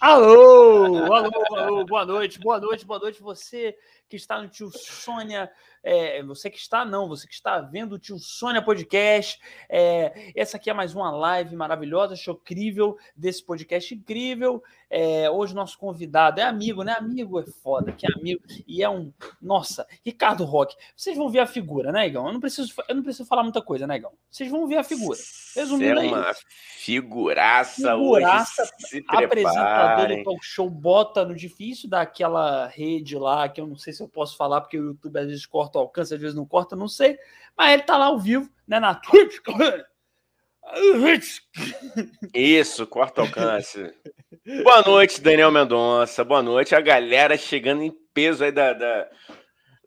Alô, alô, alô, boa noite, boa noite, boa noite. Você que está no Tio Sônia, é, você que está, não, você que está vendo o Tio Sônia Podcast. É, essa aqui é mais uma live maravilhosa, show incrível desse podcast incrível. É, hoje nosso convidado é amigo, né? Amigo é foda, que é amigo. E é um. Nossa, Ricardo Roque. Vocês vão ver a figura, né, Igão? Eu não preciso, eu não preciso falar muita coisa, né, Igão? Vocês vão ver a figura. Resumindo é uma figuraça, figuraça hoje. Apresentador do talk show bota no difícil daquela rede lá, que eu não sei se eu posso falar, porque o YouTube às vezes corta o alcance, às vezes não corta, não sei. Mas ele tá lá ao vivo, né, na Twitch. Isso, corta alcance. Boa noite, Daniel Mendonça. Boa noite. A galera chegando em peso aí da, da,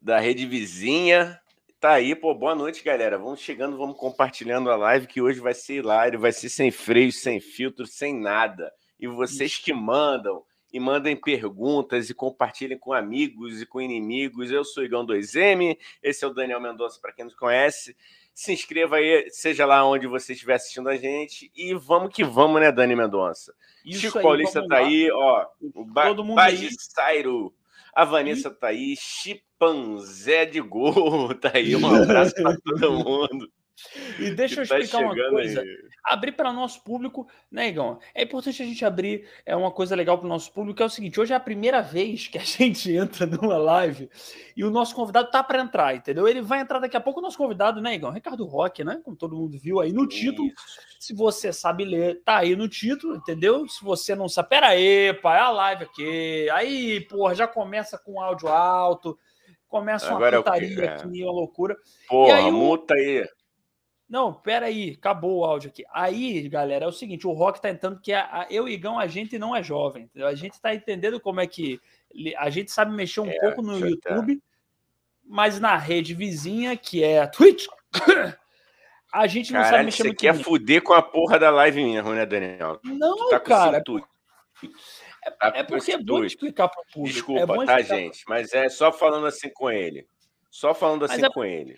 da rede vizinha. Tá aí, pô. Boa noite, galera. Vamos chegando, vamos compartilhando a live que hoje vai ser hilário, vai ser sem freio, sem filtro, sem nada. E vocês que mandam e mandem perguntas e compartilhem com amigos e com inimigos. Eu sou o Igão 2M, esse é o Daniel Mendonça, para quem não conhece se inscreva aí, seja lá onde você estiver assistindo a gente. E vamos que vamos, né, Dani Mendonça? Isso Chico aí, Paulista tá lá. aí, ó. O ba Todo mundo Bagistairo. A Vanessa e... tá aí. Chipanzé de Gol tá aí. Um abraço para todo mundo. E deixa eu tá explicar tá uma coisa. Aí. Abrir para nosso público, né, Igão? É importante a gente abrir é uma coisa legal para o nosso público, que é o seguinte: hoje é a primeira vez que a gente entra numa live e o nosso convidado tá para entrar, entendeu? Ele vai entrar daqui a pouco, o nosso convidado, né, Igão? Ricardo Roque, né? Como todo mundo viu aí no título. Se você sabe ler, tá aí no título, entendeu? Se você não sabe, pera aí, pai, é a live aqui. Aí, porra, já começa com áudio alto, começa uma Agora putaria é aqui, uma loucura. Porra, aí, multa aí. Não, pera aí, acabou o áudio aqui. Aí, galera, é o seguinte, o Rock tá entrando que a, eu e Igão, a gente não é jovem, entendeu? A gente tá entendendo como é que a gente sabe mexer um é, pouco no YouTube, tá. mas na rede vizinha, que é a Twitch, a gente não Caralho, sabe mexer muito. Você quer fuder com a porra da live mesmo, né, Daniel? Não, tá cara. É, tá é porque é bom explicar para o público. Desculpa, é tá, gente? Mas é só falando assim com ele. Só falando assim é... com ele.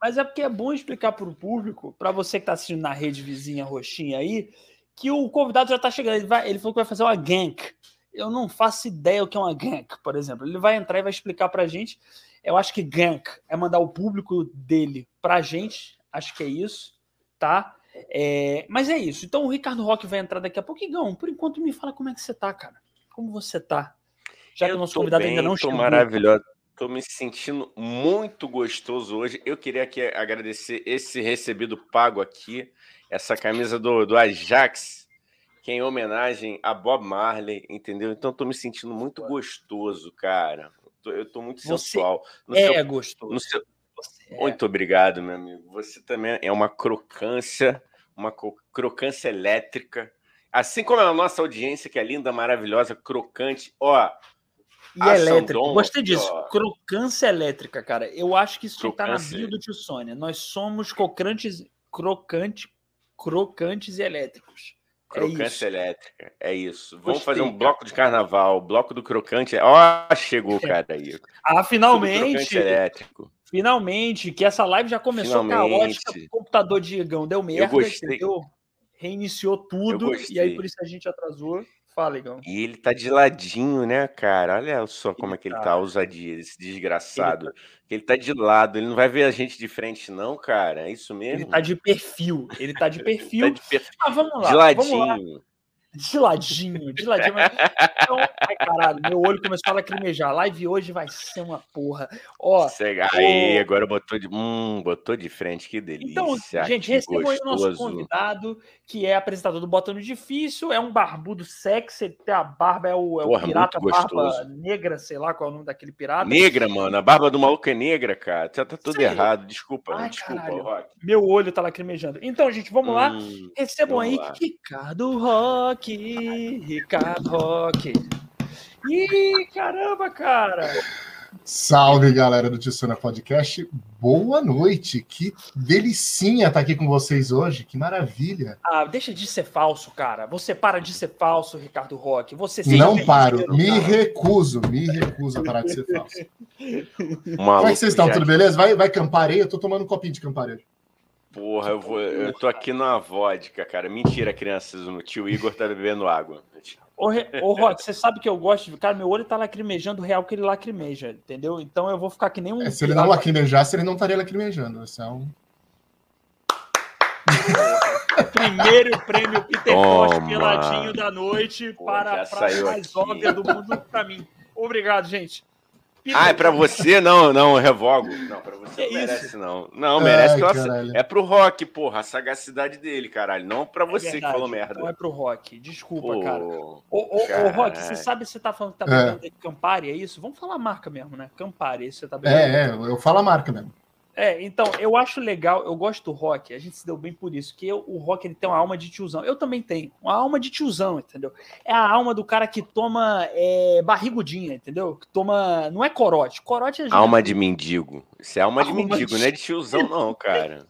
Mas é porque é bom explicar para o público, para você que está assistindo na rede vizinha roxinha aí, que o convidado já está chegando. Ele, vai, ele falou que vai fazer uma gank. Eu não faço ideia o que é uma gank, por exemplo. Ele vai entrar e vai explicar para a gente. Eu acho que gank é mandar o público dele para a gente. Acho que é isso, tá? É, mas é isso. Então o Ricardo Roque vai entrar daqui a pouco. Igão, por enquanto me fala como é que você tá, cara. Como você tá? Já que o nosso convidado bem, ainda não chegou. maravilhoso. Estou me sentindo muito gostoso hoje. Eu queria aqui agradecer esse recebido pago aqui, essa camisa do, do Ajax, que é em homenagem a Bob Marley, entendeu? Então estou me sentindo muito gostoso, cara. Eu estou muito sensual. No é seu, gostoso. Seu... É. Muito obrigado, meu amigo. Você também é uma crocância, uma crocância elétrica. Assim como a nossa audiência, que é linda, maravilhosa, crocante. Ó, e Ação elétrica. Dom, Gostei disso. Ó. Crocância elétrica, cara. Eu acho que isso que estar na bio do tio Sônia. Nós somos crocantes, crocante, crocantes e elétricos. É crocância é elétrica, é isso. Vamos Gostei, fazer um bloco de carnaval, bloco do crocante. Ó, oh, chegou cara aí. ah, finalmente. elétrico. Finalmente, que essa live já começou finalmente. caótica, o computador de Igão deu merda, Eu gostei. entendeu? Reiniciou tudo, e aí por isso a gente atrasou. Fala, Igão. E ele tá de ladinho, né, cara? Olha só como ele é que ele tá, tá ousadia, esse desgraçado. Ele tá... ele tá de lado, ele não vai ver a gente de frente, não, cara. É isso mesmo? Ele tá de perfil. Ele tá de perfil. tá de perfil. Ah, vamos lá. De ladinho. Vamos lá. De ladinho, de ladinho. Mas... Então, ai, caralho, meu olho começou a lacrimejar. Live hoje vai ser uma porra. Ó, Cega, aí, o... agora botou de, hum, botou de frente, que delícia. Então, gente, recebeu aí o nosso convidado, que é apresentador do Botando Difícil, é um barbudo sexy, tem a barba, é o, é porra, o pirata barba negra, sei lá qual é o nome daquele pirata. Negra, mano, a barba do maluco é negra, cara. Tá, tá tudo errado, desculpa, ai, desculpa, Rock. Meu olho tá lacrimejando. Então, gente, vamos hum, lá. Recebam aí lá. Ricardo Rock. Rock, Ricardo Rock. Ih, caramba, cara! Salve, galera do Tissona Podcast. Boa noite. Que delicinha estar tá aqui com vocês hoje. Que maravilha. Ah, deixa de ser falso, cara. Você para de ser falso, Ricardo Roque. Você Não paro. Me cara. recuso. Me recuso a parar de ser falso. Como é que vocês estão? Tudo beleza? Vai, vai campareio? Eu tô tomando um copinho de campareio. Porra, eu, vou, eu tô aqui na vodka, cara. Mentira, crianças. O tio Igor tá bebendo água. Ô, ô Rock, você sabe que eu gosto de. Cara, meu olho tá lacrimejando real que ele lacrimeja, entendeu? Então eu vou ficar que nem um. É, se ele não lacrimejasse, ele não estaria lacrimejando. Esse é um. Primeiro prêmio Peter Post peladinho da noite Pô, para a mais óbvia do mundo para mim. Obrigado, gente. Ah, é pra você? Não, não, revogo. Não, pra você não merece, isso? não. Não, merece. Ai, é pro Rock, porra, a sagacidade dele, caralho. Não pra é você é que falou merda. Não é pro Rock, desculpa, Pô, cara. Ô, ô, ô, Rock, você sabe se você tá falando que tá bebendo é. Campari, é isso? Vamos falar a marca mesmo, né? Campari, isso você tá bebendo. É, é, eu falo a marca mesmo. É, então, eu acho legal, eu gosto do rock, a gente se deu bem por isso, que eu, o rock ele tem uma alma de tiozão. Eu também tenho, uma alma de tiozão, entendeu? É a alma do cara que toma é, barrigudinha, entendeu? Que toma. Não é corote. Corote é. Alma de mendigo. Isso é alma, alma de mendigo, de... não é de tiozão, não, cara.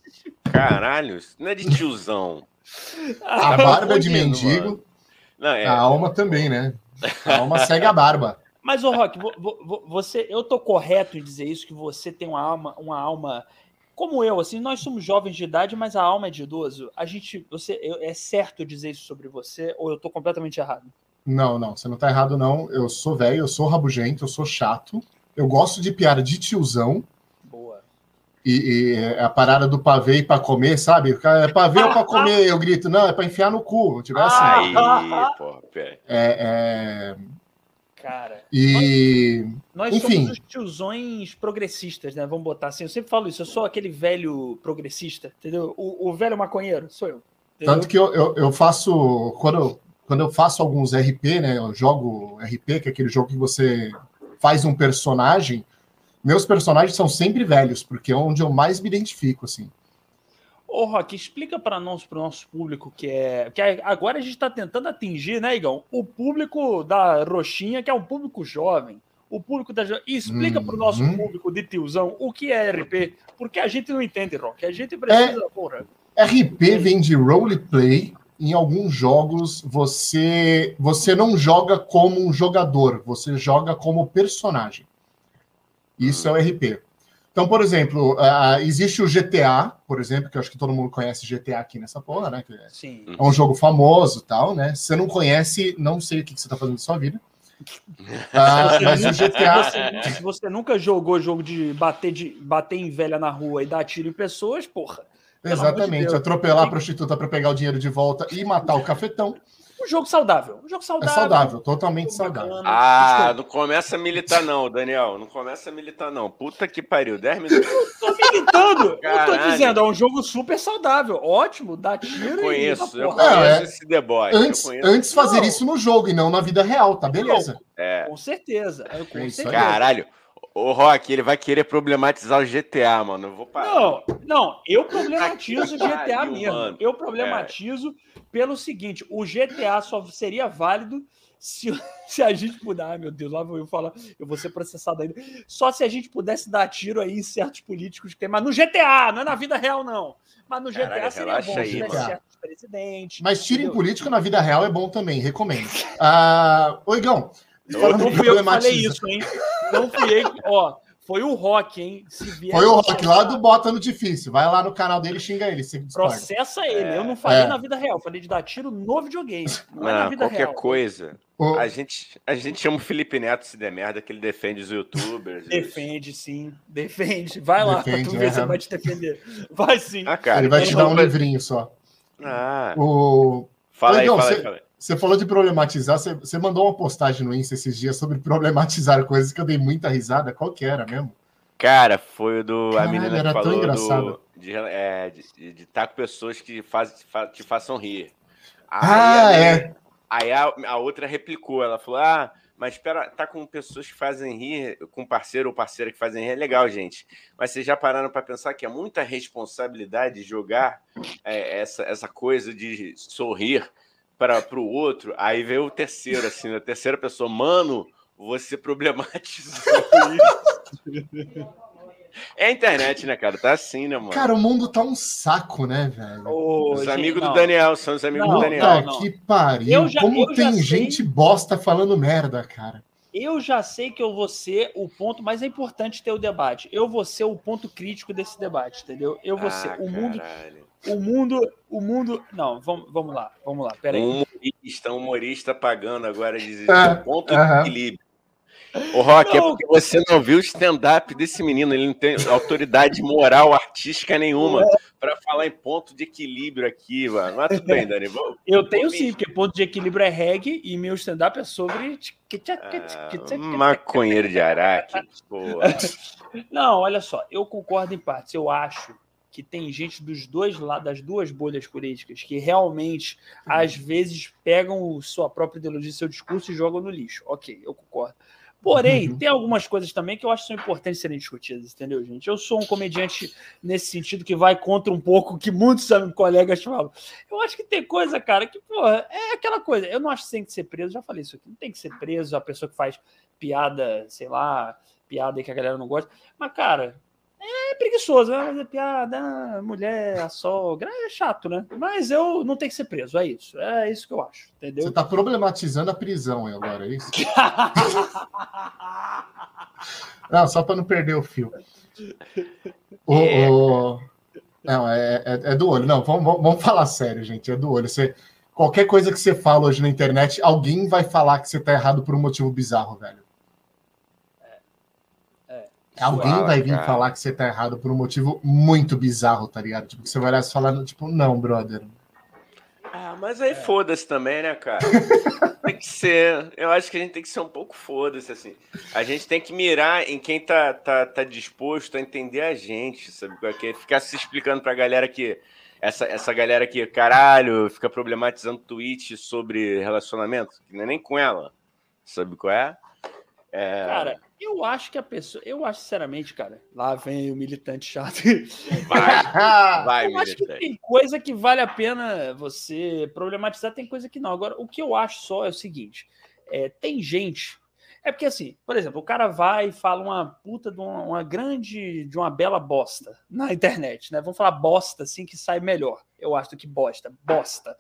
Caralho, isso não é de tiozão. A barba é de mendigo. Não, é... A alma também, né? A alma segue a barba. Mas, o Rock, você, eu tô correto em dizer isso, que você tem uma alma, uma alma como eu, assim, nós somos jovens de idade, mas a alma é de idoso. A gente, você, eu, é certo dizer isso sobre você ou eu tô completamente errado? Não, não, você não tá errado, não. Eu sou velho, eu sou rabugento, eu sou chato. Eu gosto de piada de tiozão. Boa. E, e a parada do pavê para comer, sabe? É pavê ou para comer? Eu grito, não, é para enfiar no cu. Tiver assim. Aí, porra, é, é, Cara. E. Nós, nós Enfim. somos os tiozões progressistas, né? Vamos botar assim. Eu sempre falo isso. Eu sou aquele velho progressista, entendeu? O, o velho maconheiro, sou eu. Entendeu? Tanto que eu, eu, eu, faço. Quando eu, quando eu faço alguns RP, né? Eu jogo RP, que é aquele jogo que você faz um personagem. Meus personagens são sempre velhos, porque é onde eu mais me identifico, assim. Ô, Rock, explica para nós, para o nosso público que é. Que é, agora a gente está tentando atingir, né, Igão? O público da Roxinha, que é um público jovem. O público da. E explica para o nosso uhum. público de tiozão o que é RP, porque a gente não entende, Rock. A gente precisa, é, porra. RP vem de roleplay. Em alguns jogos, você, você não joga como um jogador, você joga como personagem. Isso é o RP. Então, por exemplo, uh, existe o GTA, por exemplo, que eu acho que todo mundo conhece GTA aqui nessa porra, né? É, Sim. É um jogo famoso tal, né? Se você não conhece, não sei o que, você tá fazendo da sua vida. Uh, mas o GTA. Se você, nunca jogou jogo de bater, de bater em velha na rua e dar tiro em pessoas, porra. Exatamente, de atropelar a prostituta para pegar o dinheiro de volta e matar o cafetão. Um jogo saudável. Um jogo saudável. É saudável, totalmente saudável. Ah, não começa a militar, não, Daniel. Não começa a militar, não. Puta que pariu. 10 minutos. Eu tô militando. Caralho. Eu tô dizendo, é um jogo super saudável. Ótimo, dá tiro. Eu conheço, eu conheço é, esse deboche. Antes, antes fazer isso no jogo e não na vida real, tá beleza? É. Com certeza. Com é certeza. Caralho. O Rock, ele vai querer problematizar o GTA, mano. Eu vou parar. Não, não, eu problematizo o GTA mesmo. Mano. Eu problematizo é. pelo seguinte: o GTA só seria válido se, se a gente puder. Ai, meu Deus, lá vou eu falar, eu vou ser processado ainda. Só se a gente pudesse dar tiro aí em certos políticos que tem, mas no GTA, não é na vida real, não. Mas no GTA Caralho, seria bom aí, se certos presidentes. Mas tiro em político na vida real é bom também, recomendo. Ah, Oigão, não, não fui eu que falei isso, hein? Não fui eu. Ó, foi o Rock, hein? foi o Rock lá do Bota no Difícil. Vai lá no canal dele e xinga ele. Processa ele. É, eu não falei é. na vida real, falei de dar tiro no videogame. Não, não é na vida qualquer real. coisa. A, gente, a gente chama o Felipe Neto se der merda, que ele defende os youtubers. defende, sim. Defende. Vai lá defende, tu é. se ele vai te defender. Vai sim. Ah, cara, ele vai te dar um livrinho só. Ah. O... Fala aí, fala aí, fala aí. Você falou de problematizar, você, você, mandou uma postagem no Insta esses dias sobre problematizar coisas que eu dei muita risada. Qual que era mesmo? Cara, foi o do. Caralho, a menina era tão engraçado. Do, de estar é, de, de tá com pessoas que faz, te façam rir. Aí ah, é. Aí a, a, outra replicou, ela falou: Ah, mas espera, tá com pessoas que fazem rir, com parceiro ou parceira que fazem rir, é legal, gente. Mas vocês já pararam para pensar que é muita responsabilidade jogar é, essa, essa coisa de sorrir para o outro, aí veio o terceiro, assim, a terceira pessoa, mano, você problematizou isso. É a internet, né, cara? Tá assim, né, mano? Cara, o mundo tá um saco, né, velho? Ô, os gente, amigos não. do Daniel, são os amigos não, do Daniel. Tá que pariu. Já, Como tem gente sei... bosta falando merda, cara. Eu já sei que eu vou ser o ponto, mas é importante ter o debate. Eu vou ser o ponto crítico desse debate, entendeu? Eu vou ah, ser. O mundo, o mundo, o mundo. Não, vamos, vamos lá, vamos lá, peraí. Um Está humorista pagando agora de é, ponto de equilíbrio. O Rock, é porque você não viu o stand-up desse menino, ele não tem autoridade moral, artística nenhuma para falar em ponto de equilíbrio aqui, mano. Mas tudo bem, Dani. Vou, eu tenho sim, porque ponto de equilíbrio é reggae e meu stand-up é sobre. Ah, maconheiro de Araque. Não, olha só, eu concordo em partes. Eu acho que tem gente dos dois lados, das duas bolhas políticas, que realmente, às vezes, pegam sua própria ideologia, seu discurso e jogam no lixo. Ok, eu concordo. Porém, uhum. tem algumas coisas também que eu acho que são importantes serem discutidas, entendeu, gente? Eu sou um comediante nesse sentido que vai contra um pouco o que muitos colegas falam. Eu acho que tem coisa, cara, que, porra, é aquela coisa. Eu não acho que tem que ser preso, já falei isso aqui. Não tem que ser preso a pessoa que faz piada, sei lá, piada que a galera não gosta. Mas, cara, é preguiçoso, né? Fazer piada, mulher, a sogra, é chato, né? Mas eu não tenho que ser preso, é isso. É isso que eu acho, entendeu? Você tá problematizando a prisão agora, é isso? não, só para não perder o fio. O, é. o... Não, é, é, é, do olho. Não, vamos, vamos falar sério, gente. É do olho. Você, qualquer coisa que você fala hoje na internet, alguém vai falar que você tá errado por um motivo bizarro, velho. Alguém Suave, vai vir cara. falar que você tá errado por um motivo muito bizarro, tá ligado? Tipo, você vai olhar e falar, tipo, não, brother. Ah, mas aí é. foda-se também, né, cara? tem que ser. Eu acho que a gente tem que ser um pouco foda-se, assim. A gente tem que mirar em quem tá, tá, tá disposto a entender a gente, sabe? Porque ficar se explicando pra galera que. Essa, essa galera que, caralho, fica problematizando tweet sobre relacionamento, que não é nem com ela. Sabe qual é? É... Cara, eu acho que a pessoa. Eu acho, sinceramente, cara. Lá vem o militante chato. Vai, vai, Eu acho que tem coisa que vale a pena você problematizar, tem coisa que não. Agora, o que eu acho só é o seguinte: é, tem gente. É porque, assim, por exemplo, o cara vai e fala uma puta de uma, uma grande, de uma bela bosta na internet, né? Vamos falar bosta, assim, que sai melhor, eu acho, do que bosta. Bosta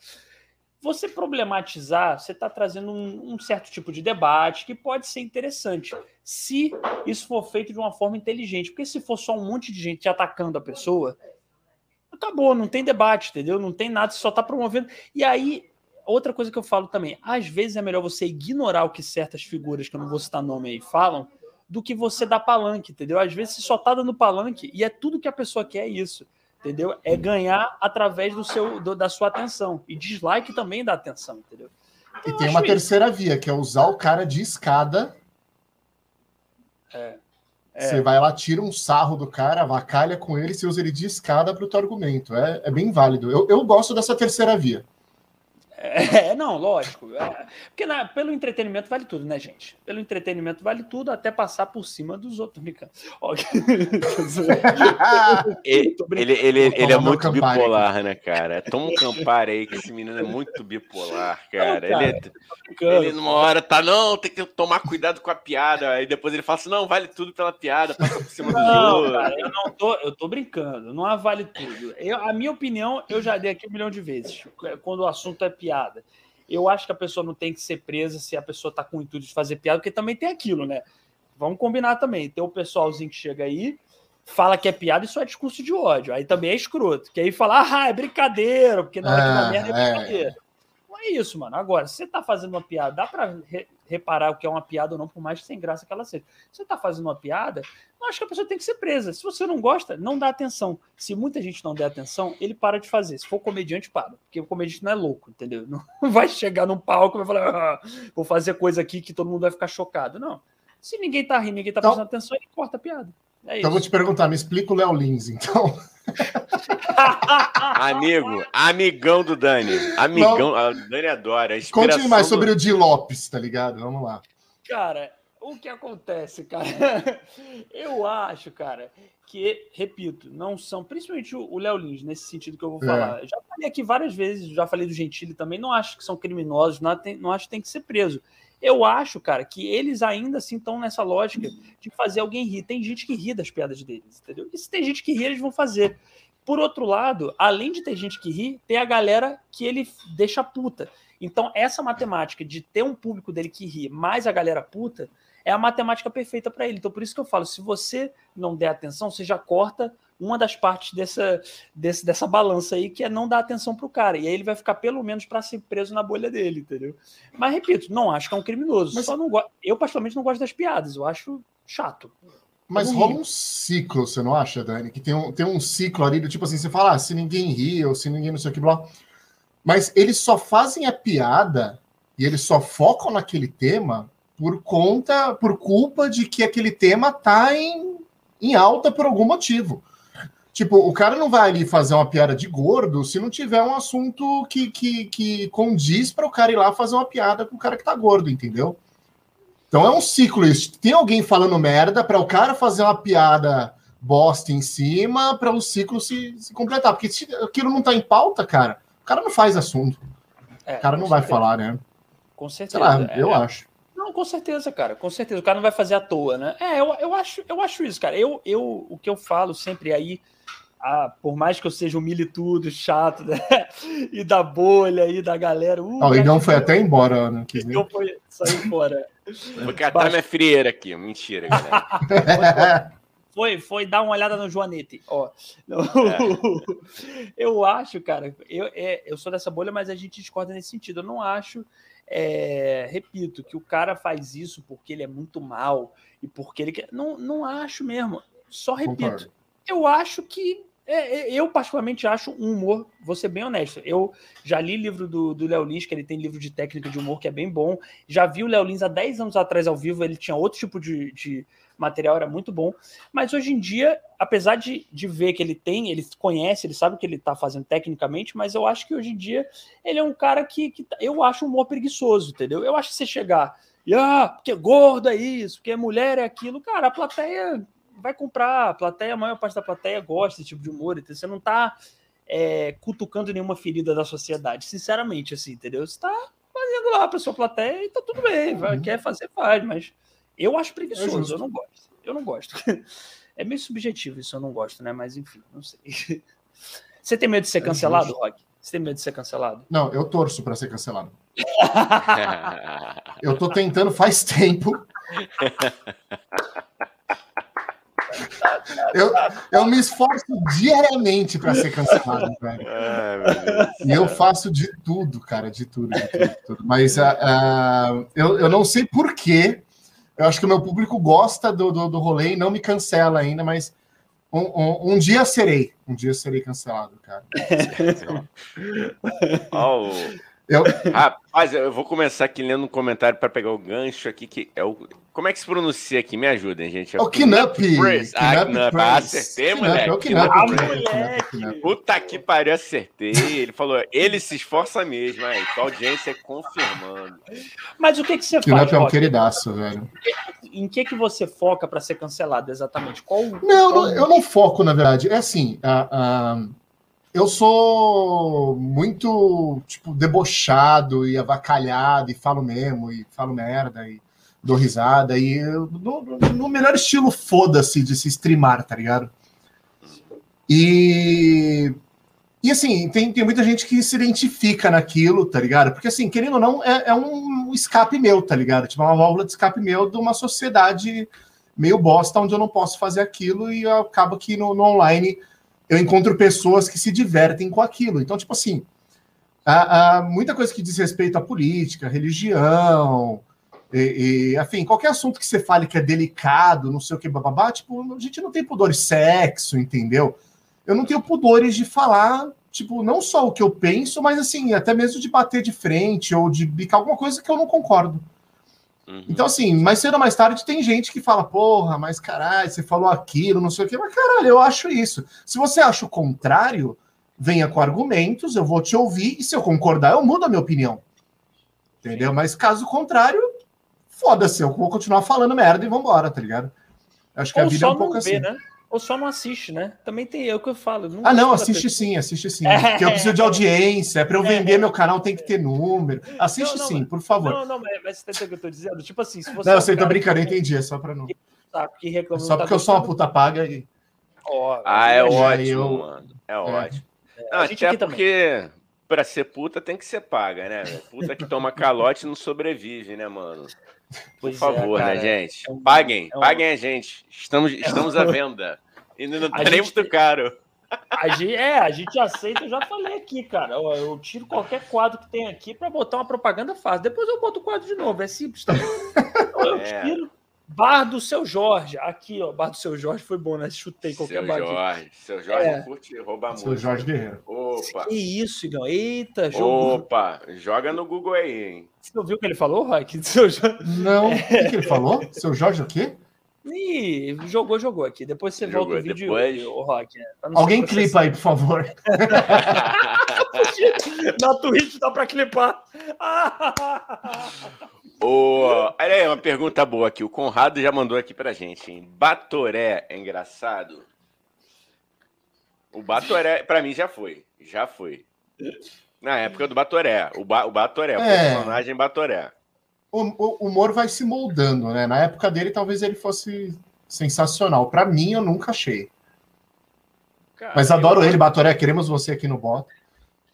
você problematizar, você está trazendo um, um, certo tipo de debate que pode ser interessante, se isso for feito de uma forma inteligente. Porque se for só um monte de gente atacando a pessoa, acabou, não tem debate, entendeu? Não tem nada, você só está promovendo. E aí, outra coisa que eu falo também, às vezes é melhor você ignorar o que certas figuras, que eu não vou citar nome aí, falam, do que você dar palanque, entendeu? Às vezes você só está dando palanque e é tudo que a pessoa quer é isso entendeu? É ganhar através do seu, do, da sua atenção. E dislike também dá atenção, entendeu? Então, e tem uma terceira via, que é usar o cara de escada. É. É. Você vai lá, tira um sarro do cara, avacalha com ele, você usa ele de escada para o teu argumento. É, é bem válido. Eu, eu gosto dessa terceira via. É, não, lógico. É, porque na, pelo entretenimento vale tudo, né, gente? Pelo entretenimento vale tudo, até passar por cima dos outros. ele, ele, ele, ele é muito bipolar, né, cara? Toma um Campari aí, que esse menino é muito bipolar, cara. Não, cara ele, é ele, numa hora tá, não, tem que tomar cuidado com a piada. Aí depois ele fala assim: não, vale tudo pela piada, passa por cima do jogo. Cara, eu não tô, eu tô brincando, não há vale tudo. Eu, a minha opinião, eu já dei aqui um milhão de vezes. Quando o assunto é piada piada. Eu acho que a pessoa não tem que ser presa se a pessoa está com o intuito de fazer piada, porque também tem aquilo, né? Vamos combinar também. Tem o pessoalzinho que chega aí, fala que é piada, isso é discurso de ódio. Aí também é escroto. Que aí fala, ah, é brincadeira, porque na hora que na merda é, é brincadeira. É. É isso, mano. Agora, se você tá fazendo uma piada, dá pra re reparar o que é uma piada ou não, por mais sem graça que ela seja. Se você tá fazendo uma piada, eu acho que a pessoa tem que ser presa. Se você não gosta, não dá atenção. Se muita gente não der atenção, ele para de fazer. Se for comediante, para. Porque o comediante não é louco, entendeu? Não vai chegar num palco e vai falar, ah, vou fazer coisa aqui que todo mundo vai ficar chocado. Não. Se ninguém tá rindo, ninguém tá então, prestando atenção, ele corta a piada. É então vou te perguntar, me explica o Léo Lins, então. Amigo, amigão do Dani. Amigão, Não. a Dani adora. Conte mais do... sobre o Di Lopes, tá ligado? Vamos lá. Cara, o que acontece, cara? Eu acho, cara, que, repito, não são, principalmente o Léo Lins, nesse sentido que eu vou é. falar. É. Já falei aqui várias vezes, já falei do Gentili também, não acho que são criminosos, não, tem, não acho que tem que ser preso. Eu acho, cara, que eles ainda assim estão nessa lógica de fazer alguém rir. Tem gente que ri das piadas deles, entendeu? E se tem gente que ri, eles vão fazer. Por outro lado, além de ter gente que ri, tem a galera que ele deixa puta. Então, essa matemática de ter um público dele que ri mais a galera puta é a matemática perfeita para ele. Então, por isso que eu falo: se você não der atenção, você já corta uma das partes dessa, desse, dessa balança aí, que é não dar atenção pro cara. E aí ele vai ficar pelo menos para ser preso na bolha dele, entendeu? Mas repito, não acho que é um criminoso. Mas... Só não go... Eu, particularmente, não gosto das piadas. Eu acho chato. Mas rola um ciclo, você não acha, Dani? Que tem um, tem um ciclo ali do tipo assim, você fala, ah, se ninguém ri, ou se ninguém não sei o que, blá. Mas eles só fazem a piada e eles só focam naquele tema por conta, por culpa de que aquele tema tá em, em alta por algum motivo. Tipo, o cara não vai ali fazer uma piada de gordo se não tiver um assunto que, que, que condiz para o cara ir lá fazer uma piada com o cara que tá gordo, entendeu? Então é um ciclo isso. Tem alguém falando merda para o cara fazer uma piada bosta em cima para o ciclo se, se, completar. Porque se aquilo não tá em pauta, cara, o cara não faz assunto. É, o cara não vai falar, né? Com certeza. Lá, é, eu acho. Não, com certeza, cara. Com certeza. O cara não vai fazer à toa, né? É, eu, eu, acho, eu acho isso, cara. Eu, eu, o que eu falo sempre aí, ah, por mais que eu seja um militudo, chato, né? e da bolha aí, da galera. Uh, oh, o Igão foi até embora, né? Que Igão foi sair embora. Vou catar minha frieira aqui. Mentira, galera. foi, foi dar uma olhada no Joanete. Ó, é. eu acho, cara, eu, é, eu sou dessa bolha, mas a gente discorda nesse sentido. Eu não acho, é, repito, que o cara faz isso porque ele é muito mal e porque ele quer. Não, não acho mesmo. Só repito. Concordo. Eu acho que é, é, eu, particularmente, acho um humor, vou ser bem honesto. Eu já li livro do Léo Lins, que ele tem livro de técnica de humor que é bem bom. Já vi o Léo Lins há 10 anos atrás ao vivo, ele tinha outro tipo de, de material, era muito bom. Mas hoje em dia, apesar de, de ver que ele tem, ele conhece, ele sabe o que ele está fazendo tecnicamente, mas eu acho que hoje em dia ele é um cara que, que eu acho um humor preguiçoso, entendeu? Eu acho que você chegar ah, porque gordo é isso, porque mulher é aquilo, cara, a plateia vai comprar, a plateia, a maior parte da plateia gosta desse tipo de humor, então você não tá é, cutucando nenhuma ferida da sociedade, sinceramente, assim, entendeu? Você tá fazendo lá pra sua plateia e tá tudo bem, vai, uhum. quer fazer, faz, mas eu acho preguiçoso, é eu não gosto, eu não gosto. É meio subjetivo isso, eu não gosto, né? Mas enfim, não sei. Você tem medo de ser é cancelado, Rock? Você tem medo de ser cancelado? Não, eu torço para ser cancelado. eu tô tentando faz tempo. Eu, eu me esforço diariamente para ser cancelado, velho. e eu faço de tudo, cara, de tudo, de tudo. De tudo. Mas uh, uh, eu, eu não sei porquê. Eu acho que o meu público gosta do, do, do rolê e não me cancela ainda, mas um, um, um, dia serei. Um dia serei cancelado, cara. oh. Eu... Rapaz, eu vou começar aqui lendo um comentário para pegar o gancho aqui, que é o. Como é que se pronuncia aqui? Me ajudem, gente. É o Knup. Ah, Knup. Ah, acertei, moleque. É o Knup. Ah, Puta que pariu, acertei. Ele falou, ele se esforça mesmo, aí. A audiência é confirmando. Mas o que, que você Knup faz? Knup é um queridaço, velho. Em que, que você foca para ser cancelado exatamente? Qual, não, qual... eu não foco, na verdade. É assim, a, a eu sou muito, tipo, debochado e avacalhado, e falo mesmo, e falo merda, e dou risada, e no, no melhor estilo foda-se de se streamar, tá ligado? E. E assim, tem, tem muita gente que se identifica naquilo, tá ligado? Porque, assim, querendo ou não, é, é um escape meu, tá ligado? Tipo, é uma válvula de escape meu de uma sociedade meio bosta, onde eu não posso fazer aquilo e acaba que no, no online eu encontro pessoas que se divertem com aquilo. Então, tipo assim, há, há muita coisa que diz respeito à política, religião, e, e, enfim, qualquer assunto que você fale que é delicado, não sei o que, bababá, tipo, a gente não tem pudores sexo, entendeu? Eu não tenho pudores de falar, tipo, não só o que eu penso, mas assim, até mesmo de bater de frente ou de bicar alguma coisa que eu não concordo. Uhum. Então, assim, mais cedo ou mais tarde tem gente que fala, porra, mas caralho, você falou aquilo, não sei o quê, mas caralho, eu acho isso. Se você acha o contrário, venha com argumentos, eu vou te ouvir, e se eu concordar, eu mudo a minha opinião. Entendeu? Mas caso contrário, foda-se, eu vou continuar falando merda e vambora, tá ligado? Acho que Ou a vida é um pouco vê, assim. Né? Ou só não assiste, né? Também tem eu que eu falo. Não ah, não, assiste sim, assiste sim. É. Porque eu preciso de audiência. É para eu vender é. meu canal, tem que ter número. Assiste não, não, sim, por favor. Não, não, mas, você entendeu o que eu tô dizendo? Tipo assim, se você. Não, eu sei, tô brincando, entendi. É só para não. Tá, reclama, é só porque tá eu sou uma puta paga e. Oh, ah, é ótimo, eu... mano. É, é. ótimo. É. Não, até porque para ser puta tem que ser paga, né? Puta que toma calote não sobrevive, né, mano? Por pois favor, é, né, gente? É um, paguem, é um... paguem a gente. Estamos, estamos à venda. E não tá nem muito caro. A gente, é, a gente aceita, eu já falei aqui, cara. Eu, eu tiro qualquer quadro que tem aqui para botar uma propaganda fácil. Depois eu boto o quadro de novo, é simples. Tá? Eu é. tiro. Bar do seu Jorge. Aqui, ó. Bar do seu Jorge foi bom, né? Chutei qualquer seu bar. Jorge. Seu Jorge é. curte roubar muito. Seu Jorge Guerreiro. Opa. Que isso, Igão. Eita, jogo. Opa, joga no Google aí, hein? Você ouviu o que ele falou, Rock? Seu Jorge... Não, o que, que ele falou? Seu Jorge o quê? Ih, jogou, jogou aqui. Depois você jogou, volta o vídeo, depois... o Rock. Né? Alguém clipa aí, por favor. Na Twitch dá pra clipar. Oh, olha aí, uma pergunta boa aqui. O Conrado já mandou aqui pra gente. Hein? Batoré é engraçado? O Batoré, pra mim, já foi. Já foi. Na época do Batoré. O, ba o Batoré, o é. personagem Batoré o, o humor vai se moldando, né? Na época dele, talvez ele fosse sensacional. Para mim, eu nunca achei. Cara, Mas adoro eu... ele, Batoré. Queremos você aqui no bota.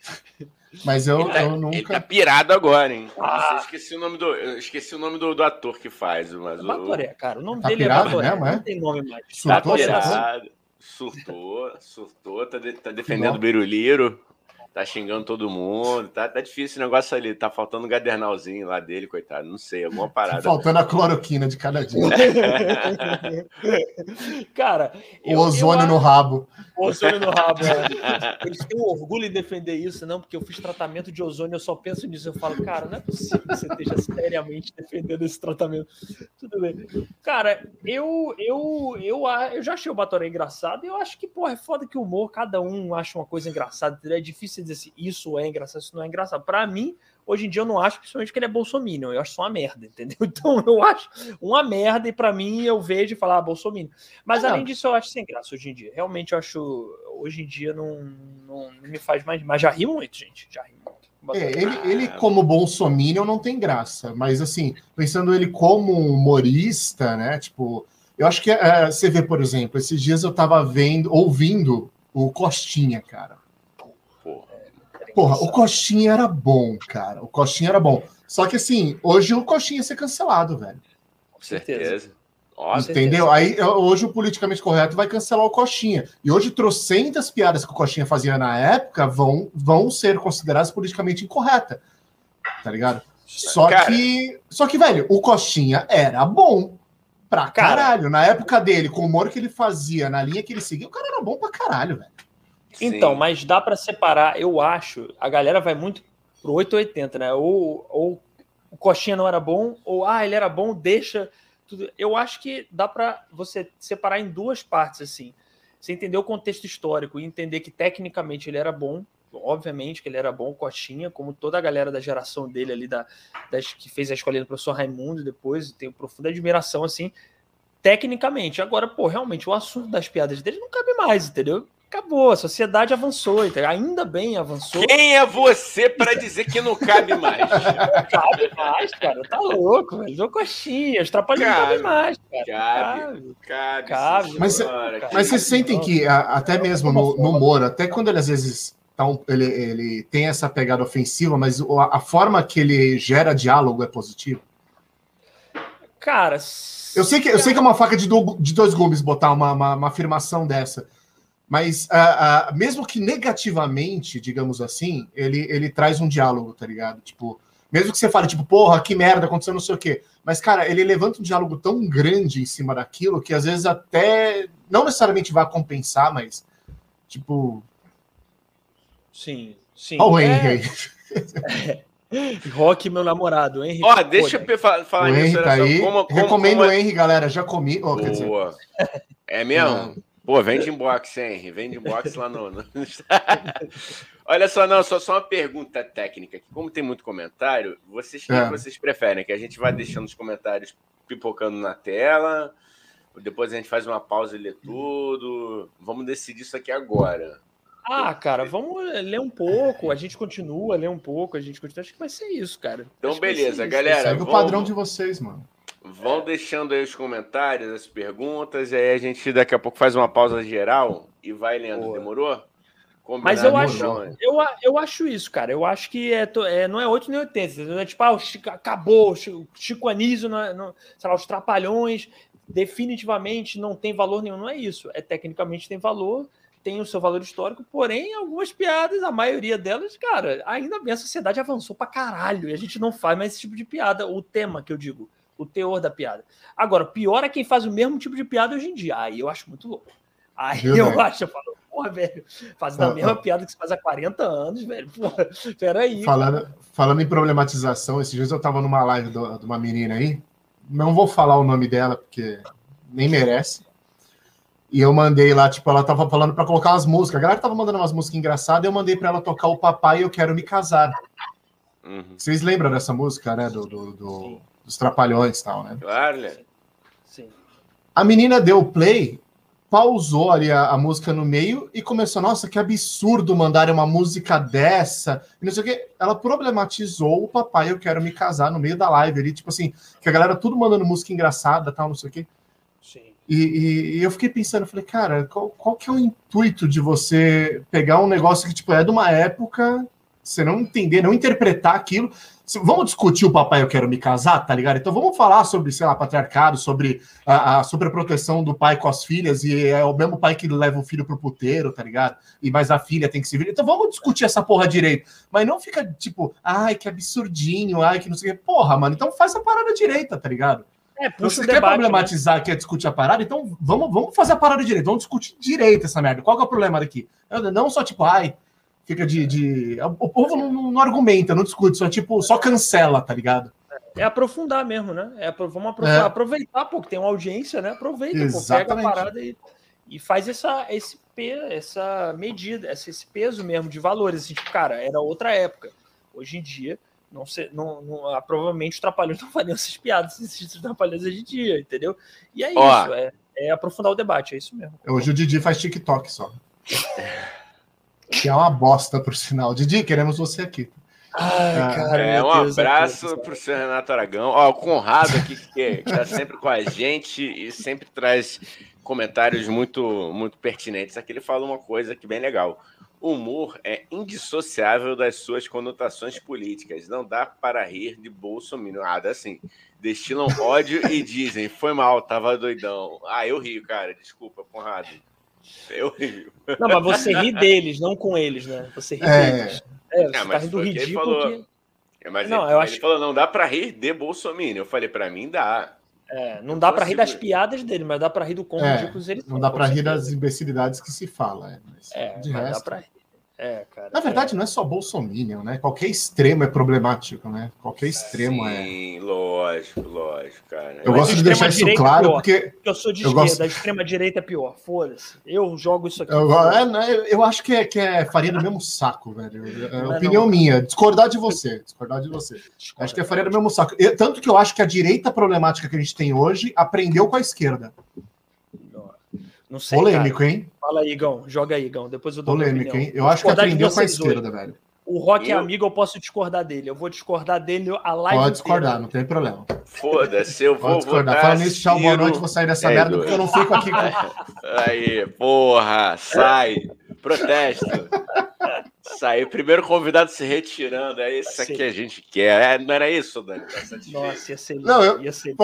Mas eu, ele tá, eu nunca. Ele tá pirado agora, hein? Ah. Eu esqueci o nome do, eu esqueci o nome do, do ator que faz. Mas o... Batoré, cara. O nome tá dele é pirado é Batoré. Mesmo, é? Não tem nome mais. Surtou, tá pirado. Surtou, surtou, tá, de, tá defendendo o Biruliro. Tá xingando todo mundo. Tá, tá difícil esse negócio ali. Tá faltando um gadernalzinho lá dele, coitado. Não sei, alguma parada. Tá faltando a cloroquina de cada dia. Cara, o ozônio eu, no rabo. O ozônio no rabo. É. Eles têm um orgulho em defender isso, não, porque eu fiz tratamento de ozônio, eu só penso nisso. Eu falo, cara, não é possível que você esteja seriamente defendendo esse tratamento. Tudo bem. Cara, eu, eu, eu, eu já achei o Batoré engraçado e eu acho que, porra, é foda que o humor, cada um acha uma coisa engraçada. É difícil dizer assim, isso é engraçado, isso não é engraçado. Para mim, hoje em dia eu não acho, principalmente que ele é bolsominion, eu acho só uma merda, entendeu? Então eu acho uma merda e para mim eu vejo e falar ah, bolsominion. Mas ah, além disso eu acho sem graça hoje em dia. Realmente eu acho, hoje em dia não, não, não me faz mais, mas já ri muito, gente, já ri muito. É, ele, ele, como bolsominion, não tem graça, mas assim, pensando ele como humorista, né? Tipo, eu acho que é, você vê, por exemplo, esses dias eu tava vendo, ouvindo o Costinha, cara. Porra, o Coxinha era bom, cara. O Coxinha era bom. Só que assim, hoje o Coxinha ia ser cancelado, velho. Com certeza. Nossa, Entendeu? Aí hoje o politicamente correto vai cancelar o Coxinha. E hoje, trocentas piadas que o Coxinha fazia na época vão, vão ser consideradas politicamente incorretas. Tá ligado? Só Cara. que. Só que, velho, o Coxinha era bom pra caralho. Cara. Na época dele, com o humor que ele fazia, na linha que ele seguia, o cara era bom pra caralho, velho. Então, Sim. mas dá para separar, eu acho. A galera vai muito pro 880, né? Ou, ou o Coxinha não era bom, ou ah, ele era bom, deixa tudo. Eu acho que dá para você separar em duas partes assim. Você entender o contexto histórico e entender que tecnicamente ele era bom, obviamente que ele era bom, Coxinha, como toda a galera da geração dele ali, da, das, que fez a escolinha do professor Raimundo depois, tenho profunda admiração, assim, tecnicamente. Agora, pô, realmente, o assunto das piadas dele não cabe mais, entendeu? Acabou, a sociedade avançou, ainda bem avançou. Quem é você para dizer que não cabe mais? Não cabe mais, cara, tá louco, velho. Dou coxinhas, trapalhões não cabe mais, cara. Cabe, cabe. cabe mas, mas vocês sentem que, até mesmo no, no Moro, até quando ele às vezes tá um, ele, ele tem essa pegada ofensiva, mas a, a forma que ele gera diálogo é positiva? Cara, eu sei que, eu sei que é uma faca de, do, de dois gumes botar uma, uma, uma afirmação dessa. Mas uh, uh, mesmo que negativamente, digamos assim, ele, ele traz um diálogo, tá ligado? Tipo, mesmo que você fale, tipo, porra, que merda, aconteceu não sei o quê. Mas, cara, ele levanta um diálogo tão grande em cima daquilo que às vezes até não necessariamente vai compensar, mas, tipo. Sim, sim. Olha o Henry aí. É. Rock, meu namorado, Henry. Ó, deixa eu falar o nisso. Henry tá aí. Como, como, Recomendo como é... o Henry, galera. Já comi. Oh, Boa. É mesmo? Pô, vende inbox, Henry. Vende inbox lá no. no... Olha só, não, só, só uma pergunta técnica. Como tem muito comentário, vocês é. que vocês preferem? Que a gente vai deixando os comentários pipocando na tela, depois a gente faz uma pausa e lê tudo. Vamos decidir isso aqui agora. Ah, cara, vamos ler um pouco, a gente continua, lê um pouco, a gente continua. Acho que vai ser isso, cara. Então, Acho beleza, galera. Segue vamos... o padrão de vocês, mano. Vão deixando aí os comentários, as perguntas, e aí a gente daqui a pouco faz uma pausa geral e vai lendo. Boa. Demorou? Combinado, Mas eu acho, eu, eu acho isso, cara. Eu acho que é, é, não é 8 nem 80. Não é tipo, ah, o Chico, acabou, o Chico, Chico Anísio, não, é, não, sei lá, os Trapalhões. definitivamente não tem valor nenhum. Não é isso. É tecnicamente tem valor, tem o seu valor histórico, porém, algumas piadas, a maioria delas, cara, ainda bem a sociedade avançou pra caralho e a gente não faz mais esse tipo de piada. O tema que eu digo, o teor da piada. Agora, pior é quem faz o mesmo tipo de piada hoje em dia. Aí eu acho muito louco. Aí eu acho, eu falo, porra, velho, fazendo a mesma piada que se faz há 40 anos, velho. Porra, peraí. Falando, falando em problematização, esses dias eu tava numa live do, de uma menina aí, não vou falar o nome dela, porque nem merece. E eu mandei lá, tipo, ela tava falando para colocar umas músicas. A galera tava mandando umas músicas engraçadas, eu mandei para ela tocar o Papai Eu Quero Me Casar. Uhum. Vocês lembram dessa música, né? Do, do, do dos Trapalhões e tal, né? Claro, né? Sim. A menina deu play pausou ali a, a, música no meio e começou, nossa, que absurdo mandar uma música dessa. E não sei o que. Ela problematizou o papai, eu quero me casar no meio da live ali, tipo assim, que a galera tudo mandando música engraçada, tal, não sei o que. E, e, e, eu fiquei pensando, falei, cara, qual, qual que é o intuito de você pegar um negócio que, tipo, é de uma época, você não entender, não interpretar aquilo, Vamos discutir o papai eu quero me casar, tá ligado? Então vamos falar sobre, sei lá, patriarcado, sobre a, a sobre a proteção do pai com as filhas, e é o mesmo pai que leva o filho pro puteiro, tá ligado? E mais a filha tem que se vir. Então vamos discutir essa porra direito. Mas não fica tipo, ai, que absurdinho, ai, que não sei o quê. Porra, mano, então faz a parada direita, tá ligado? É, então, você quer debate, problematizar, né? quer discutir a parada, então vamos, vamos fazer a parada direito, vamos discutir direito essa merda. Qual que é o problema daqui? Não só tipo, ai, fica de. de... O povo não, não, argumenta, não discute, só tipo, só cancela, tá ligado? É aprofundar mesmo, né? É, vamos aprofundar, é. aproveitar, pô, que tem uma audiência, né? Aproveita, pô, pega a parada e, e faz essa, esse, essa medida, esse peso mesmo de valores. Assim, tipo, cara, era outra época. Hoje em dia, não sei, não, não, ah, provavelmente os trapalhões não fariam essas piadas esses trapalhões hoje em dia, entendeu? E é Ó, isso, é, é, aprofundar o debate, é isso mesmo. Hoje o Didi faz TikTok só. que é uma bosta, por sinal. Didi, queremos você aqui. Ai, ah, cara, é, um Deus abraço para o senhor Renato Aragão. Ó, o Conrado aqui, que está sempre com a gente e sempre traz comentários muito, muito pertinentes. Aqui ele fala uma coisa que bem legal. O humor é indissociável das suas conotações políticas. Não dá para rir de Bolsonaro. Nada assim. Destilam ódio e dizem: foi mal, tava doidão. Ah, eu rio, cara. Desculpa, Conrado. Eu rio. Não, mas você ri deles, não com eles, né? Você ri é. deles. É, você é, tá rindo ridículo. Falou... Que... É, mas não, ele, eu acho... ele falou, não dá para rir de Bolsonaro. Eu falei, para mim dá. É, não dá para rir das piadas dele, mas dá para rir do como é, ridículos ele Não dá para rir das imbecilidades que se fala. É, mas, é, de mas resto... dá para rir. É, cara. Na verdade, é. não é só Bolsonaro, né? Qualquer extremo é problemático, né? Qualquer extremo Sim, é. Sim, lógico, lógico, cara. Eu Mas gosto de deixar isso é claro, porque. Eu sou de eu esquerda, gosto... a extrema-direita é pior. Foda-se. Eu jogo isso aqui. Eu, é, né, eu acho que é, que é farinha do mesmo saco, velho. É opinião não. minha. Discordar de você. Discordar de você. Discorda, acho que é farinha do mesmo saco. Eu, tanto que eu acho que a direita problemática que a gente tem hoje aprendeu com a esquerda. Não sei. Polêmico, cara. hein? Fala aí, Igão. Joga aí, Igão. Depois eu dou Polêmico, hein? Eu acho que aprendeu com a esquerda, dois. velho. O Rock é eu... é amigo, eu posso discordar dele. Eu vou discordar dele a live. Pode discordar, não tem problema. Foda-se, eu vou. Pode discordar. Falando nisso, tchau, boa noite. Vou sair dessa é merda porque eu não fico aqui com. Aí, porra, sai. Protesto. Saiu. Primeiro convidado se retirando. É isso que a gente quer. É, não era isso, Dani? Nossa, ia ser. Não, eu, ia ser.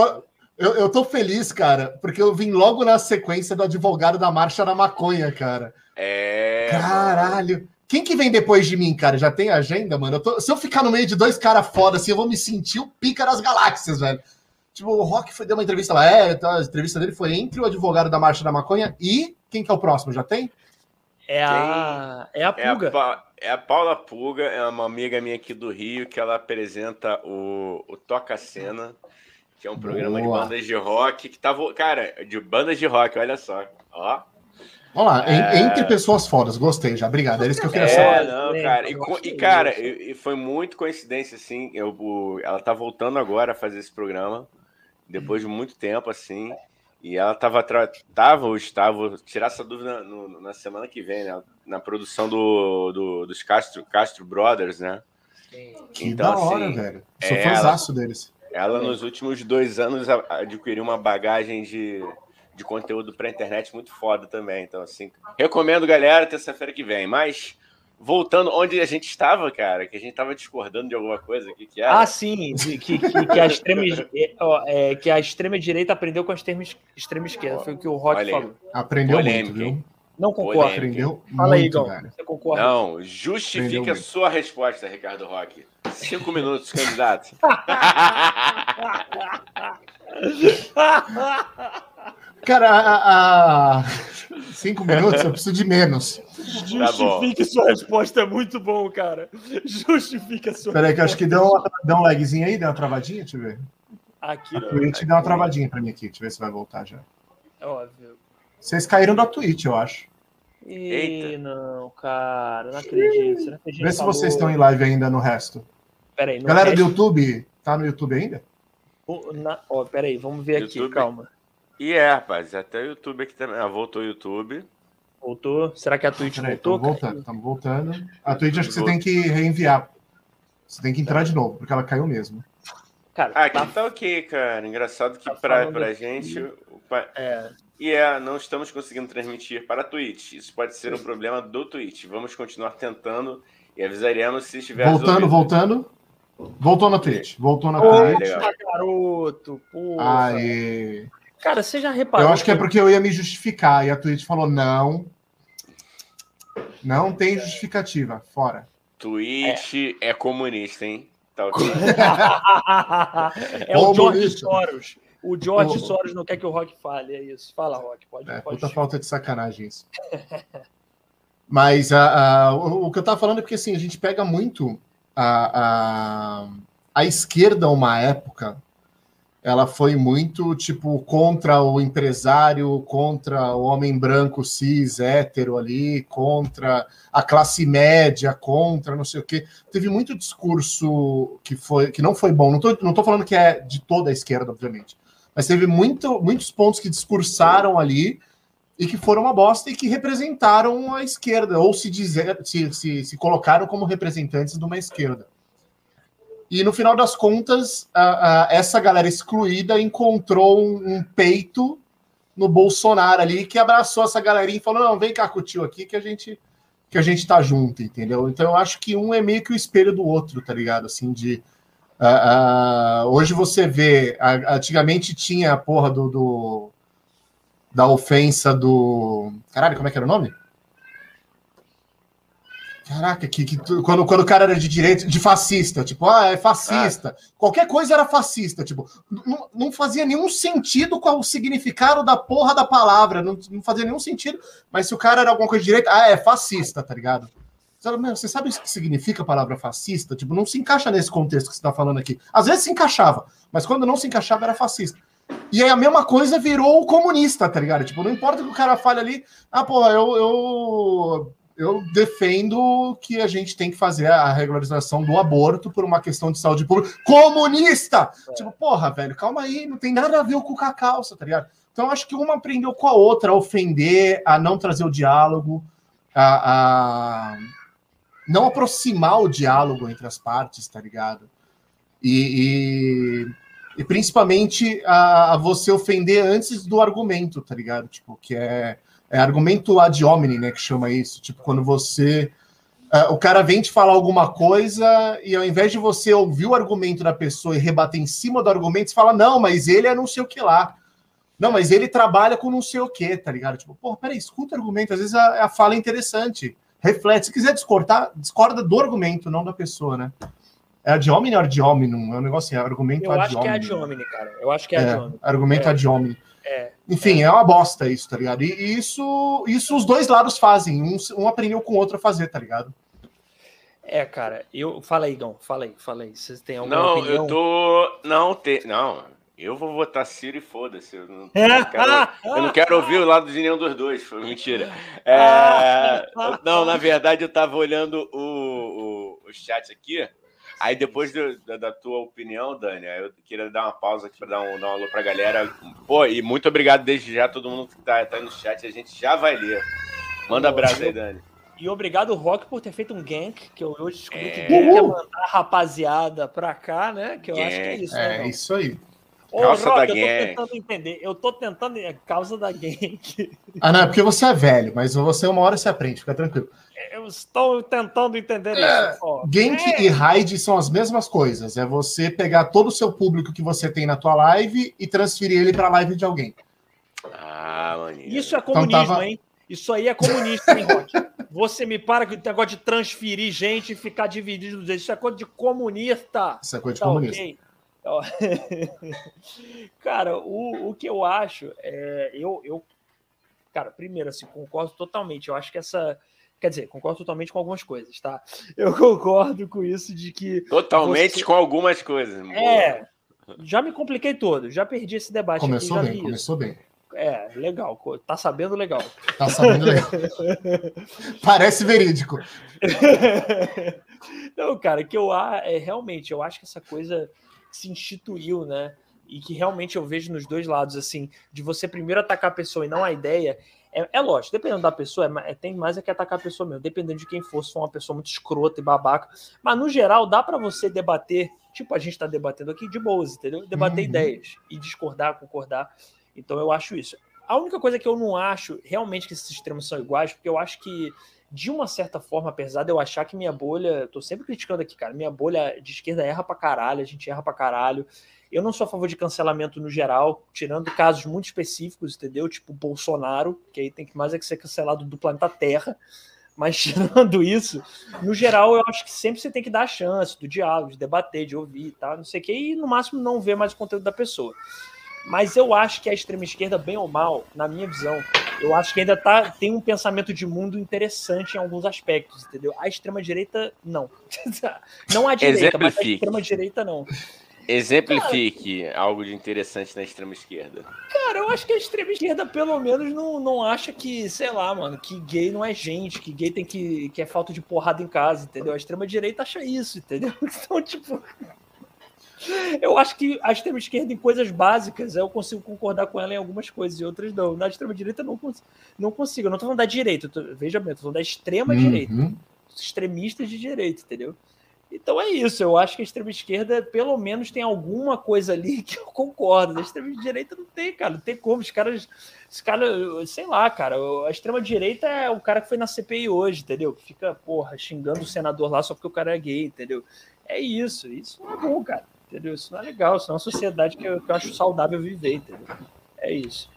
Eu, eu tô feliz, cara, porque eu vim logo na sequência do advogado da marcha da maconha, cara. É. Caralho. Quem que vem depois de mim, cara? Já tem agenda, mano? Eu tô... Se eu ficar no meio de dois caras foda assim, eu vou me sentir o pica das galáxias, velho. Tipo, o Rock foi, deu uma entrevista lá. É, então, a entrevista dele foi entre o advogado da marcha da maconha e. Quem que é o próximo? Já tem? É a, é a Puga. É a, é a, Paula Puga, é uma amiga minha aqui do Rio que ela apresenta o, o Toca Cena que é um programa Boa. de bandas de rock que tava, cara, de bandas de rock, olha só, ó. Olha lá, é... entre pessoas fodas, gostei já, obrigado, é isso que eu queria é, saber. Não, cara, e, e cara, e, foi muito coincidência, assim, eu, o, ela tá voltando agora a fazer esse programa, depois de muito tempo, assim, e ela tava, tava ou estava, tirar essa dúvida no, na semana que vem, né, na produção do, do, dos Castro, Castro Brothers, né? Que então, da hora, assim, velho, sou é, fãzaço deles. Ela, nos últimos dois anos, adquiriu uma bagagem de, de conteúdo para internet muito foda também. Então, assim, recomendo, galera, terça-feira que vem. Mas voltando onde a gente estava, cara, que a gente estava discordando de alguma coisa, que, que era? Ah, sim, que, que, que, a extrema, é, que a extrema direita aprendeu com a extrema, extrema esquerda, foi o que o Rock falou. Aprendeu Polêmica, muito, viu? Não concordo. Aprendeu Fala aí, Igor. Você concorda? Não, justifique a sua resposta, Ricardo Roque. Cinco minutos, candidato. Cara, a, a, cinco minutos eu preciso de menos. Justifique tá sua resposta, é muito bom, cara. Justifique a sua Peraí, que acho que deu, uma, deu um lagzinho aí, deu uma travadinha, deixa eu ver. Aqui a Twitch aqui. deu uma travadinha pra mim aqui, deixa eu ver se vai voltar já. É óbvio. Vocês caíram da Twitch, eu acho. Ih, não, cara, não acredito. Será que Vê se vocês estão em live ainda no resto. Peraí, no Galera resto... do YouTube, tá no YouTube ainda? Na... Oh, peraí, vamos ver YouTube. aqui, calma. E é, rapaz, até o YouTube aqui também. Ah, voltou o YouTube. Voltou? Será que a Twitch Peraí, voltou? Estamos voltando, estamos voltando. A Twitch acho que você tem que reenviar. Você tem que entrar de novo, porque ela caiu mesmo. Cara, ah, aqui tá, tá ok, cara. Engraçado que tá pra, pra gente. É. E é, não estamos conseguindo transmitir para a Twitch. Isso pode ser um problema do Twitch. Vamos continuar tentando e avisaremos se estiver. Voltando, voltando. Voltou na Twitch. Voltou na Twitch. Poxa, garoto. Porra. Aê. Cara, você já reparou? Eu acho que é porque eu ia me justificar e a Twitch falou: não. Não tem justificativa. Fora. Twitch é, é comunista, hein? Tá ok. é o George Soros. O George oh. Soros não quer que o Rock fale, é isso. Fala, Rock. Pode, é, pode. Puta falta de sacanagem isso. Mas uh, uh, o que eu tava falando é porque assim, a gente pega muito a, a, a esquerda, uma época, ela foi muito tipo contra o empresário, contra o homem branco cis, hétero ali, contra a classe média, contra não sei o quê. Teve muito discurso que foi que não foi bom. Não tô, não tô falando que é de toda a esquerda, obviamente, mas teve muito, muitos pontos que discursaram ali e que foram uma bosta e que representaram a esquerda, ou se, dizer, se, se, se colocaram como representantes de uma esquerda. E no final das contas, a, a, essa galera excluída encontrou um, um, peito no Bolsonaro ali que abraçou essa galerinha e falou: não, vem cá com o tio aqui que a gente que a gente tá junto, entendeu? Então eu acho que um é meio que o espelho do outro, tá ligado? Assim, de. Uh, uh, hoje você vê, uh, antigamente tinha a porra do, do, da ofensa do. Caralho, como é que era o nome? Caraca, que, que quando, quando o cara era de direita, de fascista, tipo, ah, é fascista. Ah. Qualquer coisa era fascista, tipo, não, não fazia nenhum sentido qual o significado da porra da palavra, não, não fazia nenhum sentido, mas se o cara era alguma coisa de direita, ah, é fascista, tá ligado? Você sabe o que significa a palavra fascista? Tipo, não se encaixa nesse contexto que você está falando aqui. Às vezes se encaixava, mas quando não se encaixava era fascista. E aí a mesma coisa virou o comunista, tá ligado? Tipo, não importa que o cara fale ali, ah, pô, eu, eu eu defendo que a gente tem que fazer a regularização do aborto por uma questão de saúde pública. Comunista! É. Tipo, porra, velho, calma aí, não tem nada a ver com a calça, tá ligado? Então, acho que uma aprendeu com a outra a ofender, a não trazer o diálogo, a, a não aproximar o diálogo entre as partes, tá ligado? E, e, e principalmente a, a, você ofender antes do argumento, tá ligado? Tipo, que é é argumento ad hominem, né, que chama isso. Tipo, quando você. Uh, o cara vem te falar alguma coisa e ao invés de você ouvir o argumento da pessoa e rebater em cima do argumento, você fala, não, mas ele é não sei o que lá. Não, mas ele trabalha com não sei o que, tá ligado? Tipo, porra, peraí, escuta o argumento. Às vezes a, a fala é interessante. Reflete. Se quiser discordar, discorda do argumento, não da pessoa, né? É ad hominem ou ad hominum? É um negócio assim, é argumento Eu ad hominem. Eu acho que é ad hominem, cara. Eu acho que é, é ad hominem. Argumento é. ad hominem. É. Enfim, é. é. uma bosta isso, tá ligado? E isso, isso os dois lados fazem. Um, um aprendeu com o outro a fazer, tá ligado? É, cara, eu. Fala aí, Gão, fala aí, fala aí. Vocês têm alguma não, opinião? eu tô. Não, te... não. Eu vou votar Ciro e foda-se. Eu, não... eu, não quero... eu não quero ouvir o lado de nenhum dos dois. Foi mentira. É... Não, na verdade, eu tava olhando o, o, o chat aqui. Aí depois do, da, da, tua opinião, Dani, eu queria dar uma pausa aqui para dar um, dar um alô para a galera. Pô, e muito obrigado desde já todo mundo que está tá aí no chat, a gente já vai ler. Manda abraço aí, Dani. E obrigado, Rock, por ter feito um gank, que eu hoje descobri é... que gank é mandar a rapaziada pra cá, né? Que eu gank. acho que é isso. Né, é, isso aí. Ô, causa Rock, da eu gang. tô tentando entender. Eu tô tentando. É causa da gang. Ah, não, é porque você é velho, mas você uma hora se aprende, fica tranquilo. Eu estou tentando entender é, isso. Gank é. e raid são as mesmas coisas. É você pegar todo o seu público que você tem na tua live e transferir ele para a live de alguém. Ah, maneiro. Isso é comunismo, então, tava... hein? Isso aí é comunista, hein, Rock? Você me para com o negócio de transferir gente e ficar dividido. Isso é coisa de comunista. Isso é coisa de tá comunista. Okay? Cara, o, o que eu acho é. Eu, eu, cara, primeiro, assim, concordo totalmente. Eu acho que essa. Quer dizer, concordo totalmente com algumas coisas, tá? Eu concordo com isso de que. Totalmente você... com algumas coisas. É. Já me compliquei todo, já perdi esse debate. Começou aqui, bem, começou bem. É, legal. Tá sabendo legal. Tá sabendo legal. Parece verídico. Não, cara, que eu é, realmente, eu acho que essa coisa se instituiu, né? E que realmente eu vejo nos dois lados, assim, de você primeiro atacar a pessoa e não a ideia. É, é lógico, dependendo da pessoa, é, é, tem mais é que atacar a pessoa mesmo, dependendo de quem for, se for uma pessoa muito escrota e babaca. Mas no geral, dá para você debater, tipo a gente está debatendo aqui, de boas, entendeu? Debater uhum. ideias e discordar, concordar. Então eu acho isso. A única coisa que eu não acho realmente que esses extremos são iguais, porque eu acho que de uma certa forma, apesar de eu achar que minha bolha, tô sempre criticando aqui, cara, minha bolha de esquerda erra pra caralho, a gente erra pra caralho. Eu não sou a favor de cancelamento no geral, tirando casos muito específicos, entendeu? Tipo Bolsonaro, que aí tem que mais é que ser cancelado do planeta Terra. Mas tirando isso, no geral, eu acho que sempre você tem que dar a chance do diálogo, de debater, de ouvir, tá? Não sei o que, e no máximo não ver mais o conteúdo da pessoa. Mas eu acho que a extrema esquerda, bem ou mal, na minha visão, eu acho que ainda tá, tem um pensamento de mundo interessante em alguns aspectos, entendeu? A extrema direita, não. não a direita, mas a extrema direita, não. Exemplifique cara, algo de interessante na extrema esquerda. Cara, eu acho que a extrema esquerda, pelo menos, não, não acha que, sei lá, mano, que gay não é gente, que gay tem que, que é falta de porrada em casa, entendeu? A extrema direita acha isso, entendeu? Então, tipo. Eu acho que a extrema-esquerda, em coisas básicas, eu consigo concordar com ela em algumas coisas e outras não. Na extrema-direita, não, cons não consigo. Eu não estou falando da direita, tô, veja bem, estou falando da extrema-direita. Uhum. Extremistas de direita, entendeu? Então é isso. Eu acho que a extrema-esquerda, pelo menos, tem alguma coisa ali que eu concordo. A extrema-direita não tem, cara. Não tem como. Os caras, os caras, sei lá, cara. A extrema-direita é o cara que foi na CPI hoje, entendeu? Que fica, porra, xingando o senador lá só porque o cara é gay, entendeu? É isso. Isso não é bom, cara entendeu? Isso não é legal, isso é uma sociedade que eu, que eu acho saudável viver, entendeu? É isso.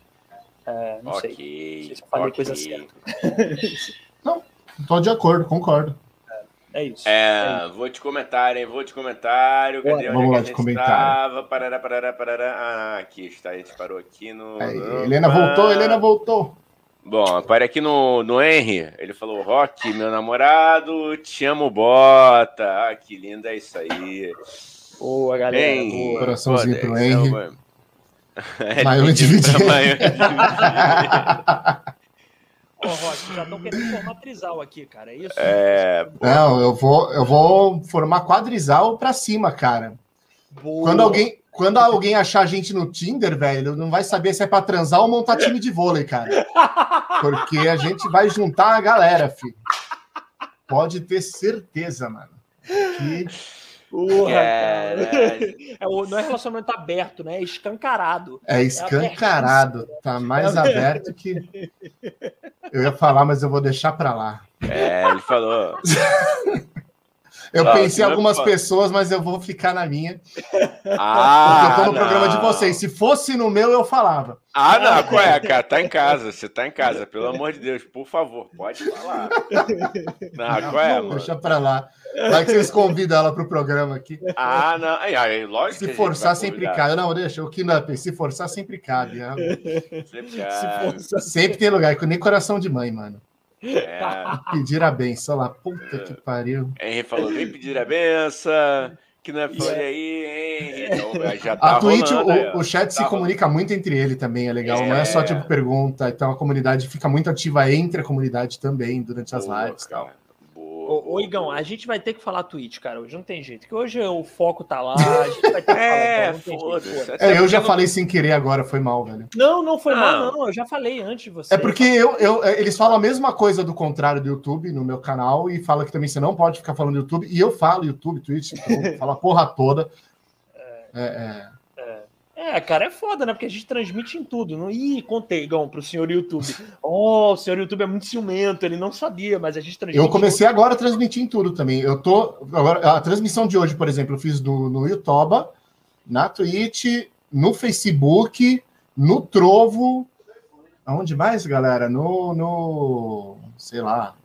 É, não okay, sei. Não sei se eu falei okay. coisa certa. não, estou de acordo, concordo. É, é isso. É, é vou te comentar, hein? Vou te comentário. Cadê Vamos lá de comentário. Parará, parará, parará. Ah, aqui está. A gente parou aqui no. Aí, Helena voltou, Helena voltou. Bom, parei aqui no, no Henry. Ele falou: Rock, meu namorado, te amo, bota. Ah, que linda é isso aí. Boa, galera. Henry, boa. Coraçãozinho pro Henry. É, Maior dividido. Ô, Rock, já estão querendo formar trisal aqui, cara. É isso? É... Não, eu vou, eu vou formar quadrisal pra cima, cara. Boa. Quando alguém, quando alguém achar a gente no Tinder, velho, não vai saber se é pra transar ou montar time de vôlei, cara. Porque a gente vai juntar a galera, filho. Pode ter certeza, mano. Que Porra. É, o, não é relacionamento aberto, né? É escancarado. É escancarado. É tá mais é aberto que. Eu ia falar, mas eu vou deixar para lá. É, ele falou. Eu pensei em algumas pessoas, mas eu vou ficar na minha. Ah, eu tô no não. programa de vocês. Se fosse no meu, eu falava. Ah, não, qual é, cara? Tá em casa. Você tá em casa, pelo amor de Deus, por favor, pode falar. Não, qual é, mano? Deixa pra lá. Vai que vocês convidam ela pro programa aqui. Ah, não. Aí, aí, lógico se forçar, sempre cabe. Não, deixa. O que não é, se forçar, sempre cabe. Né? Sempre cabe. Sempre tem lugar. Nem coração de mãe, mano. É. Pedir a benção lá. Puta que pariu. Henry falou: vem pedir a benção. Que não é folha aí, hein? Então, já tá a Twitch, rolando, o, o, chat tá se comunica muito entre ele também, é legal. É. Não é só tipo pergunta. Então a comunidade fica muito ativa entre a comunidade também durante as Boa, lives e tal. Ô, ô, Igão, a gente vai ter que falar Twitch, cara. Hoje não tem jeito. Que hoje o foco tá lá, a gente vai ter que é, falar. Jeito, é, eu já falei sem querer agora, foi mal, velho. Não, não foi mal, não. Eu já falei antes de você. É porque eu, eu, é, eles falam a mesma coisa do contrário do YouTube no meu canal e fala que também você não pode ficar falando YouTube. E eu falo YouTube, Twitch, então, falo a porra toda. É, é, é. Cara, é foda, né? Porque a gente transmite em tudo. Não... Ih, contei, Gão, pro senhor YouTube. Oh, o senhor YouTube é muito ciumento, ele não sabia, mas a gente transmite. Eu comecei agora a transmitir em tudo também. Eu tô. Agora, a transmissão de hoje, por exemplo, eu fiz no, no YouTube, na Twitch, no Facebook, no Trovo. Aonde mais, galera? No. no sei lá.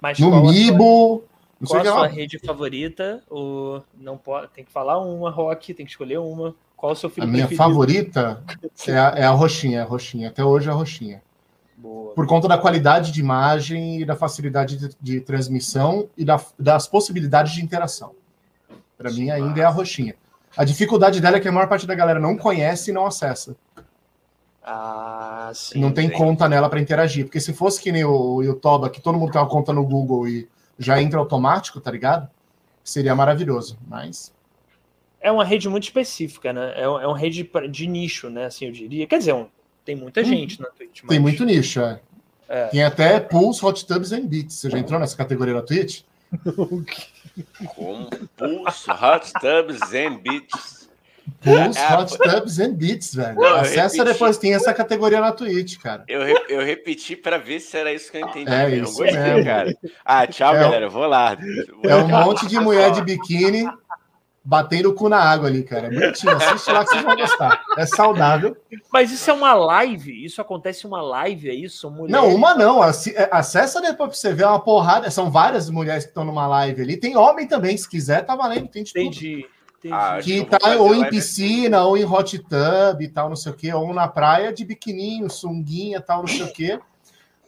Mas no Mibo. Não qual a sua rede favorita? Ou não pode, tem que falar uma, Rock, tem que escolher uma. Qual o seu filho A minha preferido? favorita é a, é a roxinha, a roxinha. Até hoje é a roxinha. Boa. Por conta da qualidade de imagem e da facilidade de, de transmissão e da, das possibilidades de interação. Para mim, ainda é a roxinha. A dificuldade dela é que a maior parte da galera não conhece e não acessa. Ah, sim. Não tem sim. conta nela para interagir. Porque se fosse que nem o YouTube, que todo mundo tem uma conta no Google e já entra automático, tá ligado? Seria maravilhoso. Mas é uma rede muito específica, né? É, é uma rede de nicho, né? Assim, eu diria. Quer dizer, um, tem muita hum. gente na Twitch. Mas... Tem muito nicho, é. é. Tem até Pulse, Hot Tubs and Beats. Você já entrou nessa categoria na Twitch? Como? Pulse, Hot Tubs and Beats. Pulse, é, Hot Tubs and Beats, velho. Não, Acessa repeti... depois, tem essa categoria na Twitch, cara. Eu, re... eu repeti para ver se era isso que eu entendi. É isso eu gostei, cara. Ah, tchau, é, galera. Vou lá. Vou é um monte de mulher de biquíni batendo o cu na água ali, cara. É bonitinho. Assiste lá que vocês vão gostar. É saudável. Mas isso é uma live? Isso acontece uma live, é isso? Mulheres... Não, uma não. É, acessa depois pra você ver uma porrada. São várias mulheres que estão numa live ali. Tem homem também, se quiser, tá valendo. Tem de Entendi. Tudo. Ah, que tá ou em piscina, ou em hot tub e tal, não sei o quê, ou na praia de biquininho, sunguinha tal, não sei o quê.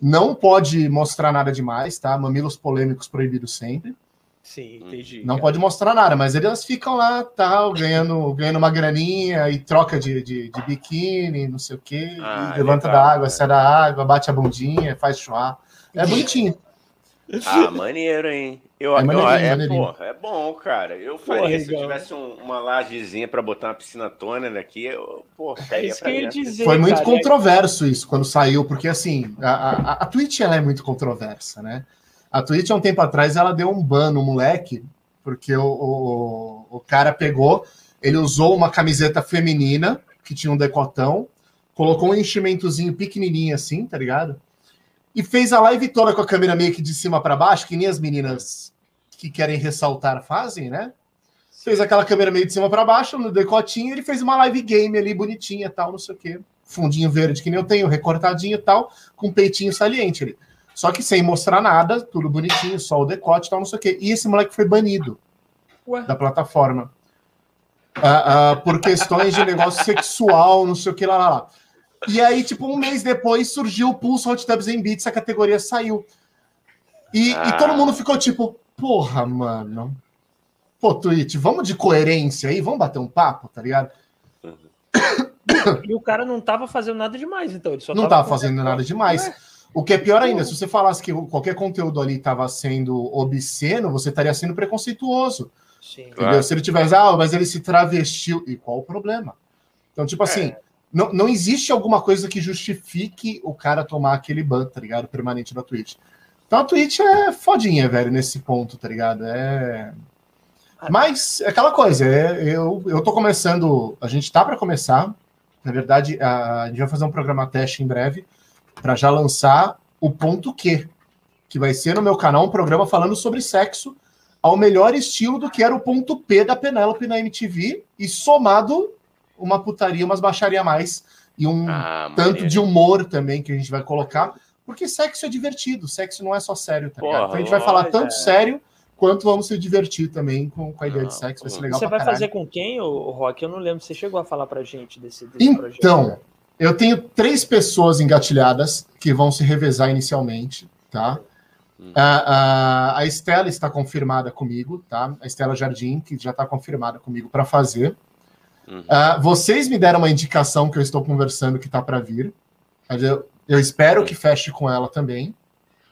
Não pode mostrar nada demais, tá? Mamilos polêmicos proibidos sempre. Sim, hum. entendi. Não cara. pode mostrar nada, mas eles ficam lá, tal, ganhando, ganhando uma graninha e troca de, de, de biquíni, não sei o quê, ah, levanta legal, da água, cara. sai da água, bate a bundinha, faz chua. É bonitinho. Ah, maneiro, hein? Eu, é, eu, é, pô, é bom, cara. Eu faria, se eu tivesse um, uma lajezinha para botar uma piscina tônica aqui, eu, pô, é isso que eu ia dizer, Foi muito cara. controverso isso quando saiu, porque assim, a, a, a Twitch ela é muito controversa, né? A Twitch, há um tempo atrás, ela deu um ban no moleque, porque o, o, o cara pegou, ele usou uma camiseta feminina, que tinha um decotão, colocou um enchimentozinho pequenininho assim, tá ligado? E fez a live toda com a câmera meio que de cima para baixo, que nem as meninas que querem ressaltar fazem, né? Fez aquela câmera meio de cima para baixo, no decotinho, ele fez uma live game ali bonitinha, tal, não sei o quê. Fundinho verde que nem eu tenho, recortadinho e tal, com peitinho saliente ali. Só que sem mostrar nada, tudo bonitinho, só o decote e tal, não sei o quê. E esse moleque foi banido Ué? da plataforma. Uh, uh, por questões de negócio sexual, não sei o que lá, lá, lá. E aí, tipo, um mês depois surgiu o Pulse Hot Tubs em Beats, a categoria saiu. E, ah. e todo mundo ficou tipo, porra, mano. Pô, Twitch, vamos de coerência aí, vamos bater um papo, tá ligado? E o cara não tava fazendo nada demais, então. Ele só não tava, tava fazendo nada demais. É. O que é pior ainda, se você falasse que qualquer conteúdo ali estava sendo obsceno, você estaria sendo preconceituoso. Sim, claro. Se ele tivesse, ah, mas ele se travestiu. E qual o problema? Então, tipo assim, é. não, não existe alguma coisa que justifique o cara tomar aquele ban, tá ligado? Permanente na Twitch. Então a Twitch é fodinha, velho, nesse ponto, tá ligado? É. Mas é aquela coisa, é, eu, eu tô começando, a gente tá para começar. Na verdade, a, a gente vai fazer um programa teste em breve para já lançar o ponto Q, que vai ser no meu canal um programa falando sobre sexo ao melhor estilo do que era o ponto P da Penélope na MTV e somado uma putaria, umas baixaria a mais e um ah, tanto de humor também que a gente vai colocar, porque sexo é divertido, sexo não é só sério, tá Porra, então a gente vai falar tanto é. sério quanto vamos se divertir também com, com a ideia de sexo, vai ser legal Você vai caralho. fazer com quem, o Rock? Eu não lembro, você chegou a falar pra gente desse, desse então, projeto. Então, eu tenho três pessoas engatilhadas que vão se revezar inicialmente, tá? Uhum. A, a, a Estela está confirmada comigo, tá? A Estela Jardim, que já está confirmada comigo para fazer. Uhum. Uh, vocês me deram uma indicação que eu estou conversando que está para vir. Eu, eu espero que feche com ela também,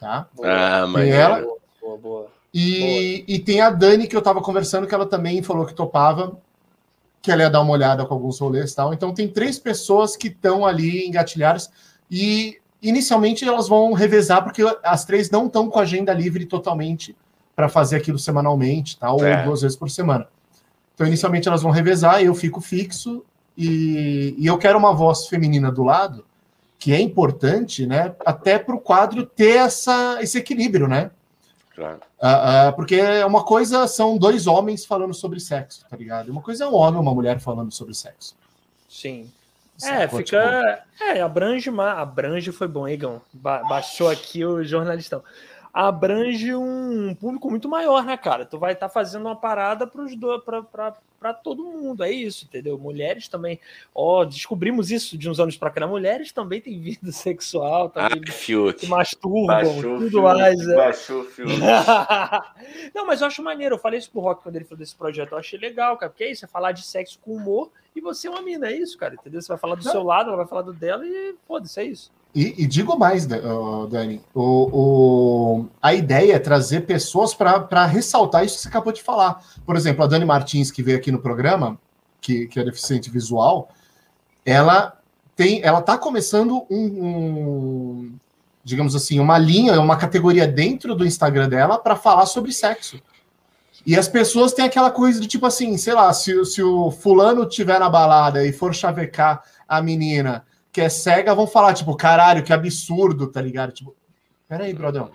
tá? Ah, mas tem ela. Boa, boa, E, boa. e tem a Dani que eu estava conversando que ela também falou que topava que ela ia dar uma olhada com alguns rolês e tal. Então tem três pessoas que estão ali engatilhadas e inicialmente elas vão revezar porque as três não estão com a agenda livre totalmente para fazer aquilo semanalmente, tal, é. ou duas vezes por semana. Então inicialmente elas vão revezar, eu fico fixo e, e eu quero uma voz feminina do lado, que é importante, né? Até para o quadro ter essa, esse equilíbrio, né? Claro. Uh, uh, porque uma coisa são dois homens falando sobre sexo, tá ligado? Uma coisa é um homem e uma mulher falando sobre sexo. Sim. É, fica. É, abrange, abrange foi bom, Egão. Ba baixou aqui o jornalistão abrange um público muito maior, né, cara? Tu vai estar tá fazendo uma parada para todo mundo, é isso, entendeu? Mulheres também, ó, descobrimos isso de uns anos para cá, mulheres também têm vida sexual, também ah, se masturbam, baixou tudo mais. É. Baixou Não, mas eu acho maneiro, eu falei isso pro Rock quando ele falou desse projeto, eu achei legal, cara, porque é isso, é falar de sexo com humor e você é uma mina, é isso, cara, entendeu? Você vai falar do Não. seu lado, ela vai falar do dela e foda-se, é isso. E, e, digo mais, Dani, o, o, a ideia é trazer pessoas para ressaltar isso que você acabou de falar. Por exemplo, a Dani Martins, que veio aqui no programa, que, que é deficiente visual, ela tem, ela está começando um, um, digamos assim, uma linha, uma categoria dentro do Instagram dela para falar sobre sexo. E as pessoas têm aquela coisa de tipo assim, sei lá, se, se o fulano tiver na balada e for chavecar a menina que é cega vão falar, tipo, caralho, que absurdo, tá ligado? Tipo, peraí, brodão.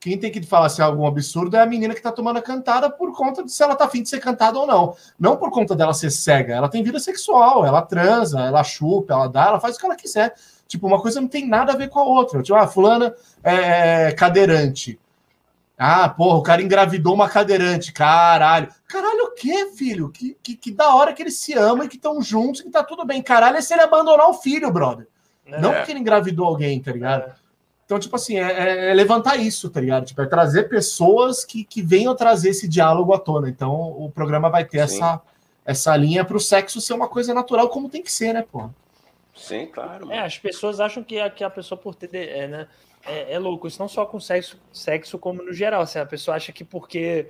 Quem tem que falar se é algum absurdo é a menina que tá tomando a cantada por conta de se ela tá afim de ser cantada ou não. Não por conta dela ser cega. Ela tem vida sexual, ela transa, ela chupa, ela dá, ela faz o que ela quiser. Tipo, uma coisa não tem nada a ver com a outra. Tipo, ah, fulana é cadeirante. Ah, porra, o cara engravidou uma cadeirante. Caralho. Caralho, o quê, filho? Que, que, que da hora que eles se amam e que estão juntos e que tá tudo bem. Caralho, é se ele abandonar o filho, brother. É. Não porque ele engravidou alguém, tá ligado? É. Então, tipo assim, é, é, é, levantar isso, tá ligado? Tipo, é trazer pessoas que, que venham trazer esse diálogo à tona. Então, o programa vai ter essa, essa linha para o sexo ser uma coisa natural, como tem que ser, né, pô? Sim, claro. É, as pessoas acham que a, que a pessoa por ter. É, né? É, é, louco, isso não só com sexo, sexo como no geral. Assim, a pessoa acha que porque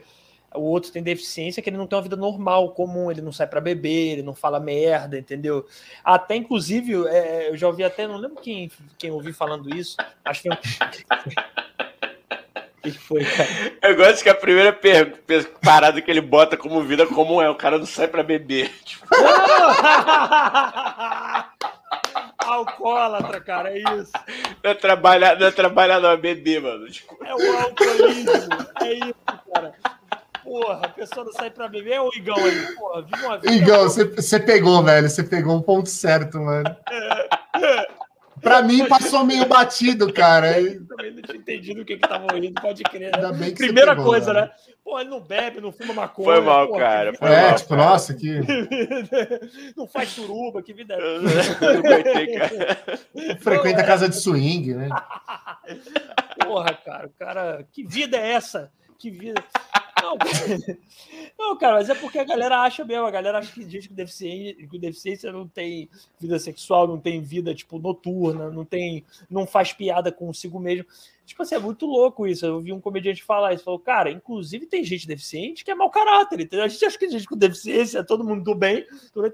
o outro tem deficiência que ele não tem uma vida normal, comum, ele não sai para beber, ele não fala merda, entendeu? Até, inclusive, é, eu já ouvi até, não lembro quem, quem ouvi falando isso, acho que é que foi, cara? Eu gosto que a primeira per... parada que ele bota como vida comum é o cara não sai para beber. Tipo... Alcoólatra, cara, é isso. Não é trabalhar, não é trabalhar, não, é beber, mano. Tipo... É o alcoolismo, é isso, cara. Porra, a pessoa não sai pra beber, é o Igão aí. Porra, vive uma vida. Igão, você pegou, velho. Você pegou um ponto certo, mano. Pra mim, passou meio batido, cara. Eu também não tinha entendido o que que tava ouvindo, pode crer. Né? bem que Primeira pegou, coisa, velho. né? Pô, ele não bebe, não fuma maconha. Foi mal, porra, cara. Foi é, mal, tipo, cara. nossa, que. não faz suruba, que vida é essa? Frequenta a casa de swing, né? Porra, cara, o cara. Que vida é essa? Que vida. Não, não, cara, mas é porque a galera acha mesmo, a galera acha que gente com deficiência, com deficiência não tem vida sexual, não tem vida, tipo, noturna, não tem, não faz piada consigo mesmo. Tipo assim, é muito louco isso. Eu vi um comediante falar isso, falou, cara, inclusive tem gente deficiente que é mau caráter, entendeu? A gente acha que gente com deficiência é todo mundo do bem.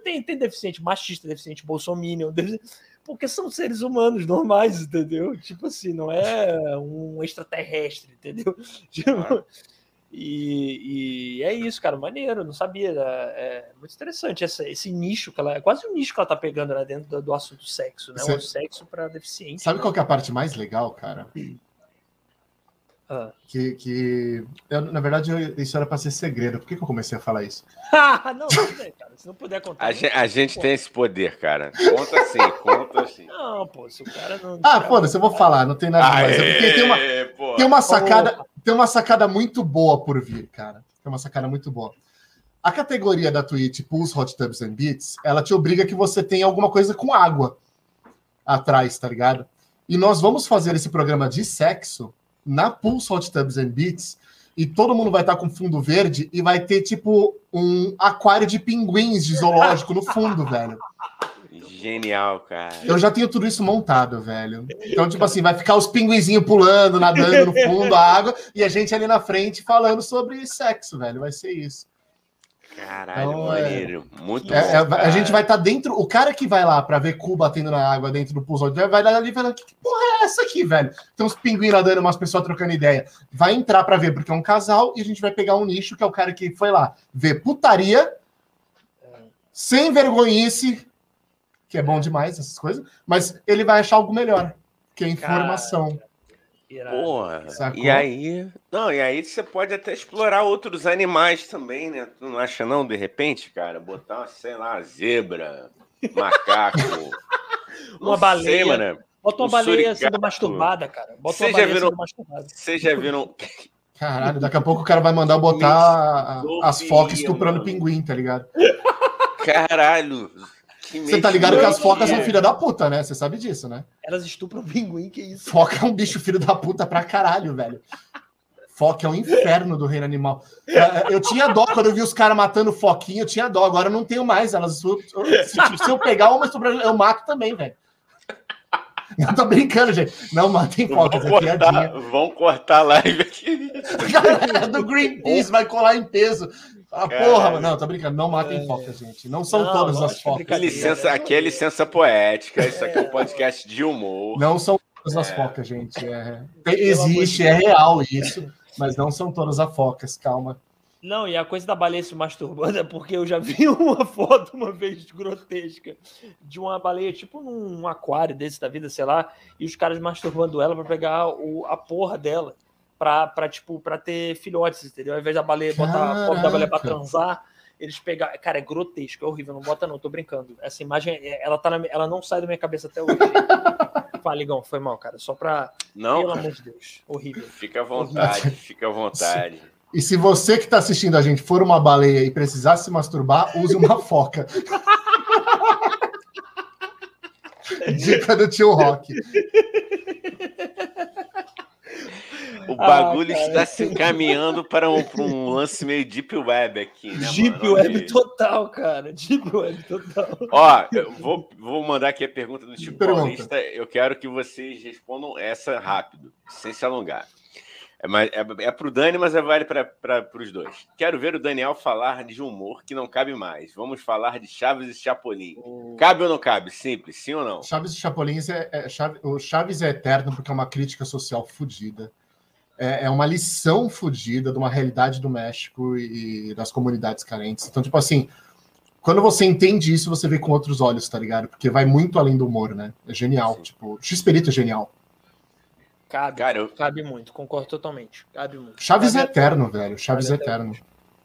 Tem, tem deficiente machista, deficiente bolsominion, deficiente, porque são seres humanos normais, entendeu? Tipo assim, não é um extraterrestre, entendeu? Tipo, e, e, é isso, cara, maneiro, não sabia. É, é muito interessante essa, esse nicho que ela é quase um nicho que ela tá pegando né, dentro do, do assunto sexo, né? Você, o sexo para deficiente. Sabe né? qual que é a parte mais legal, cara? Ah. Que, que eu, na verdade, eu, isso era para ser segredo. Por que, que, eu comecei a falar isso? não, não cara. Se não puder contar. A, gente, a gente tem esse poder, cara. Conta assim, conta assim. Não, pô, se o cara não. Ah, foda-se, eu vou falar, não tem nada mais. É porque tem uma, tem uma sacada, tem uma sacada muito boa por vir, cara. Tem uma sacada muito boa. A categoria da Twitch Pulse Hot Tubs and Beats, ela te obriga que você tenha alguma coisa com água atrás, tá ligado? E nós vamos fazer esse programa de sexo na Pulse Hot Tubs and Beats e todo mundo vai estar com fundo verde e vai ter tipo um aquário de pinguins de zoológico no fundo, velho. Genial, cara. Eu já tenho tudo isso montado, velho. Então, tipo assim, vai ficar os pinguinzinhos pulando, nadando no fundo, a água, e a gente ali na frente falando sobre sexo, velho. Vai ser isso. Caralho, então, é, maneiro. É, Muito é, bom. É, a gente vai estar tá dentro. O cara que vai lá para ver cu batendo na água dentro do pool, vai lá ali falando: que porra é essa aqui, velho? Tem uns pinguins nadando, umas pessoas trocando ideia. Vai entrar para ver, porque é um casal, e a gente vai pegar um nicho, que é o cara que foi lá ver putaria, sem vergonhice, que é bom demais, essas coisas, mas ele vai achar algo melhor, que é informação. Porra. E aí. Não, e aí você pode até explorar outros animais também, né? Tu não acha, não, de repente, cara? Botar, sei lá, zebra, macaco. uma baleia. Sei, mano. Bota uma um baleia sendo masturbada, cara. Bota Vocês já viram... Vocês já viram. Caralho, daqui a pouco o cara vai mandar botar as focas estuprando pinguim, tá ligado? Caralho. Você tá ligado que as focas são filha da puta, né? Você sabe disso, né? Elas estupram pinguim, que isso? Foca é um bicho filho da puta pra caralho, velho. Foca é um inferno do reino animal. É, é, eu tinha dó quando eu vi os caras matando foquinha, eu tinha dó. Agora eu não tenho mais. Elas, se, se eu pegar uma, eu mato também, velho. Não tô brincando, gente. Não matem focas, é cortar, Vão cortar a live aqui. Galera do Greenpeace vai colar em peso. Ah, porra, mano. Não, tô brincando. Não matem é... focas, gente. Não são não, todas as focas. Licença, aqui é licença poética. Isso aqui é um podcast de humor. Não são todas as é. focas, gente. É... Existe, é real isso. Mas não são todas as focas, calma. Não, e a coisa da baleia se masturbando é porque eu já vi uma foto uma vez grotesca de uma baleia, tipo num aquário desse da vida, sei lá, e os caras masturbando ela para pegar o, a porra dela, pra, pra, tipo, pra ter filhotes, entendeu? Ao invés da baleia botar a porra da baleia pra transar, eles pegaram. Cara, é grotesco, é horrível, não bota não, tô brincando. Essa imagem, é, ela, tá na, ela não sai da minha cabeça até hoje. Faligão, foi mal, cara. Só pra. Não. Pelo amor de Deus. Horrível. Fica à vontade, fica à vontade. E se você que está assistindo a gente for uma baleia e precisar se masturbar, use uma foca. Dica do tio Rock. O bagulho ah, está se encaminhando para um, para um, lance meio deep web aqui, né? Deep mano? web total, cara. Deep web total. Ó, eu vou, vou mandar aqui a pergunta do Chico Paulista. Eu quero que vocês respondam essa rápido, sem se alongar. É, é, é pro Dani, mas é vale para os dois. Quero ver o Daniel falar de humor que não cabe mais. Vamos falar de Chaves e Chapolin. Cabe ou não cabe? Simples, sim ou não? Chaves e Chapolin é, é Chaves, o Chaves é eterno porque é uma crítica social fodida. É, é uma lição fodida de uma realidade do México e, e das comunidades carentes. Então, tipo assim, quando você entende isso, você vê com outros olhos, tá ligado? Porque vai muito além do humor, né? É genial. Sim. Tipo, X-Perito é genial. Cabe, Cara, eu... cabe muito, concordo totalmente. Cabe muito. Chaves cabe é eterno, velho. Chaves é eterno.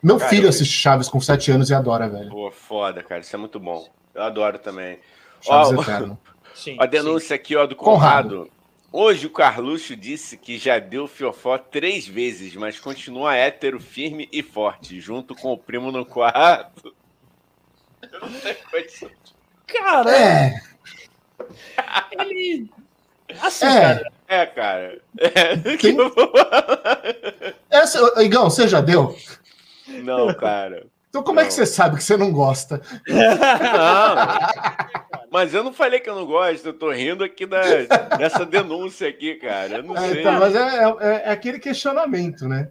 Meu cara, filho eu... assiste Chaves com 7 anos e adora, velho. Pô, foda, cara. Isso é muito bom. Eu adoro também. Chaves ó, eterno. Sim, a denúncia sim. aqui, ó, do Conrado. Conrado. Hoje o Carluxo disse que já deu fiofó três vezes, mas continua hétero, firme e forte, junto com o primo no quarto. Eu não sei. Cara, é. ele. Assim, é. cara é, cara. É. Quem... Essa, Igão, você já deu? Não, cara. Então como não. é que você sabe que você não gosta? Não. Mas eu não falei que eu não gosto, eu tô rindo aqui da, dessa denúncia aqui, cara. Eu não é, sei. Então, mas é, é, é, aquele questionamento, né?